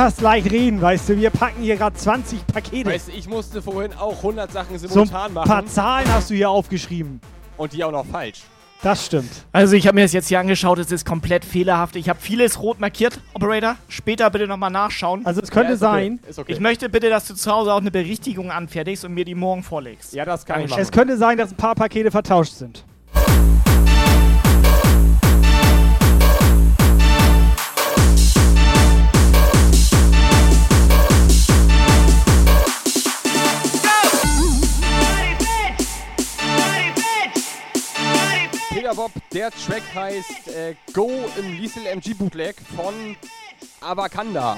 Du hast leicht reden, weißt du. Wir packen hier gerade 20 Pakete. Weißt du, ich musste vorhin auch 100 Sachen so ein simultan machen. paar Zahlen hast du hier aufgeschrieben. Und die auch noch falsch. Das stimmt. Also ich habe mir das jetzt hier angeschaut, es ist komplett fehlerhaft. Ich habe vieles rot markiert, Operator. Später bitte nochmal nachschauen. Also es könnte Ja, ist okay. sein. Ist okay. Ich möchte bitte, dass du zu Hause auch eine Berichtigung anfertigst und mir die morgen vorlegst. Ja, das kann ich machen. Es könnte sein, dass ein paar Pakete vertauscht sind. Bob, der Track heißt äh, Go im Liesel MG Bootleg von Avakanda.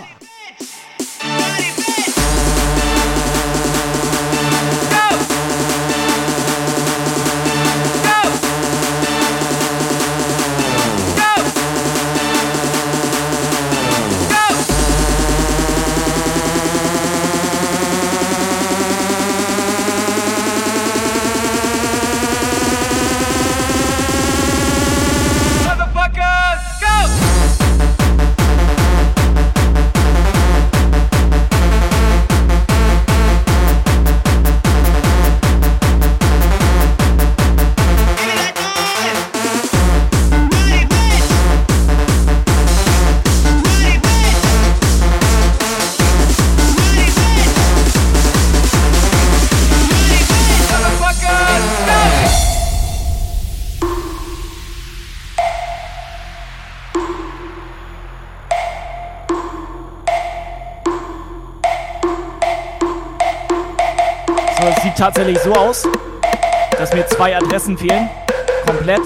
So, es sieht tatsächlich so aus, dass mir zwei Adressen fehlen. Komplett.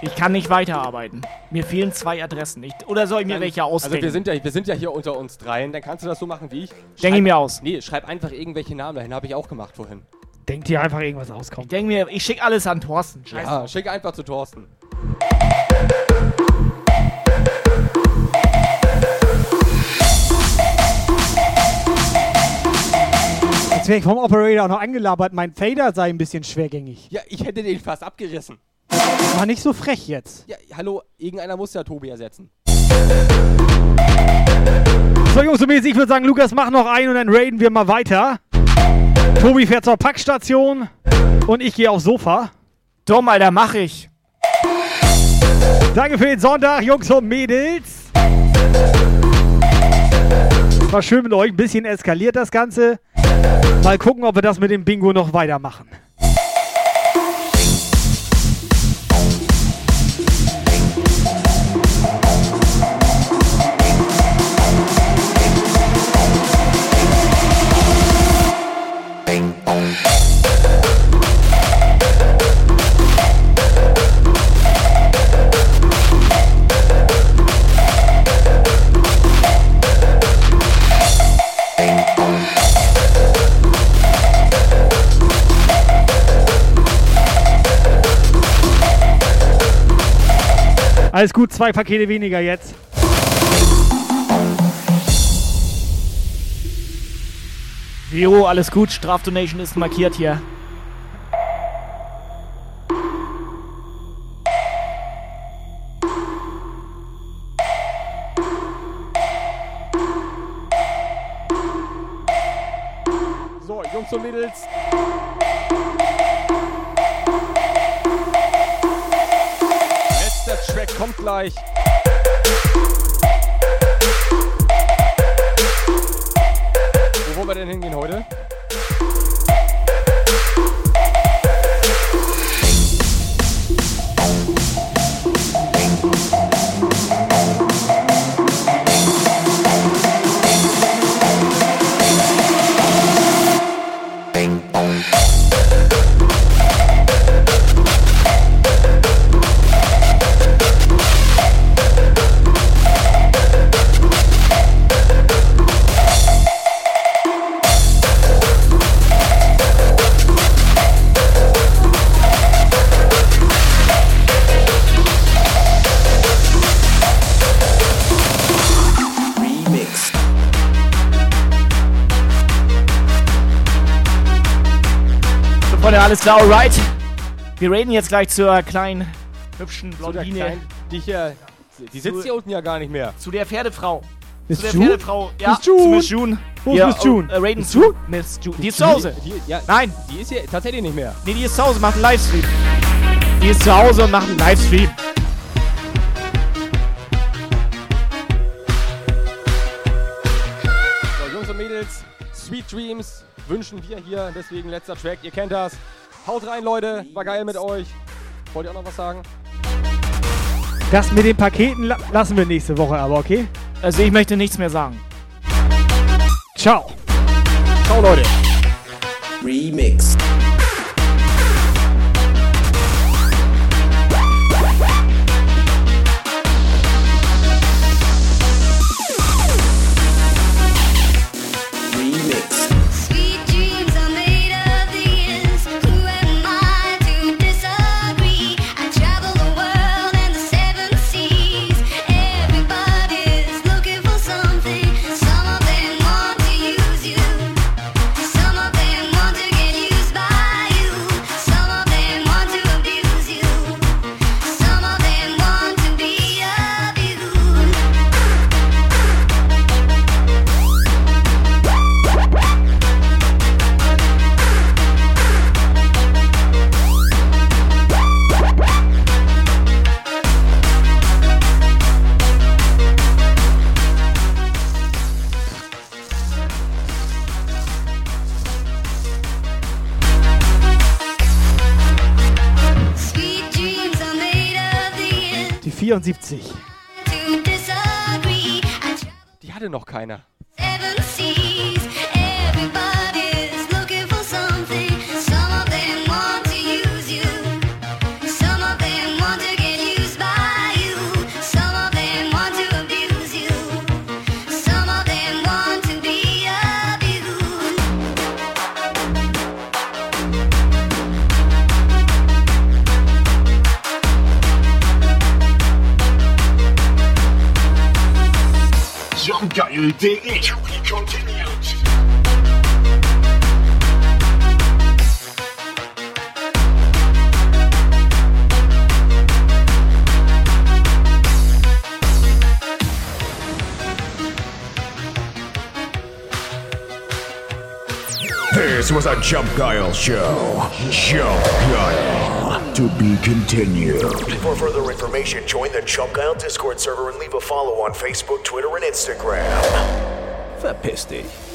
Ich kann nicht weiterarbeiten. Mir fehlen zwei Adressen. Ich, oder soll ich mir Dann- welche ausdenken? Also wir sind, ja, wir sind ja hier unter uns dreien, dann kannst du das so machen wie ich. Denke ich mir aus. Nee, schreib einfach irgendwelche Namen dahin, habe ich auch gemacht vorhin. Denk dir einfach irgendwas aus, komm. Ich denke mir, ich schicke alles an Thorsten. Scheiße. Ja, schick einfach zu Thorsten. Jetzt wäre ich vom Operator auch noch angelabert, mein Fader sei ein bisschen schwergängig. Ja, ich hätte den fast abgerissen. War nicht so frech jetzt. Ja, hallo, irgendeiner muss ja Tobi ersetzen. So, Jungs und Mädels, ich würde sagen, Lukas, mach noch einen und dann raiden wir mal weiter. Tobi fährt zur Packstation und ich gehe aufs Sofa. Dumm, Alter, mach ich. Danke für den Sonntag, Jungs und Mädels. War schön mit euch, ein bisschen eskaliert das Ganze. Mal gucken, ob wir das mit dem Bingo noch weitermachen. Alles gut, zwei Pakete weniger jetzt. Jo, alles gut. Strafdonation ist markiert hier. So, Jungs und Mädels. Track kommt gleich. Wo wollen wir denn hingehen heute? Alles klar, alright. Wir reden jetzt gleich zur kleinen, hübschen Blondine. kleinen, die hier, die sitzt Zu- hier unten ja gar nicht mehr. Zu der Pferdefrau. Miss zu der June? Pferdefrau. Ja, Miss June? zu Miss June. Wo ist Ja, Miss June? Äh, Raiden Miss June? Miss June. Die ist zu Hause. Die, die, ja, Nein. Die ist hier tatsächlich nicht mehr. Nee, die ist zu Hause, macht einen Livestream. Die ist zu Hause und macht einen Livestream. So, Jungs und Mädels, Sweet Dreams wünschen wir hier. Deswegen letzter Track, ihr kennt das. Haut rein, Leute. War geil mit euch. Wollt ihr auch noch was sagen? Das mit den Paketen la lassen wir nächste Woche aber, okay? Also ich möchte nichts mehr sagen. Ciao. Ciao, Leute. Remix. Remix. 1973. Die hatte noch keiner. Jumpgeil.de to be continued. This was a Jump Guile show. Jump Guile to be continued. For further information, join the Jump Guile Discord server and leave a follow on Facebook, Twitter, and Instagram. Verpiss dich.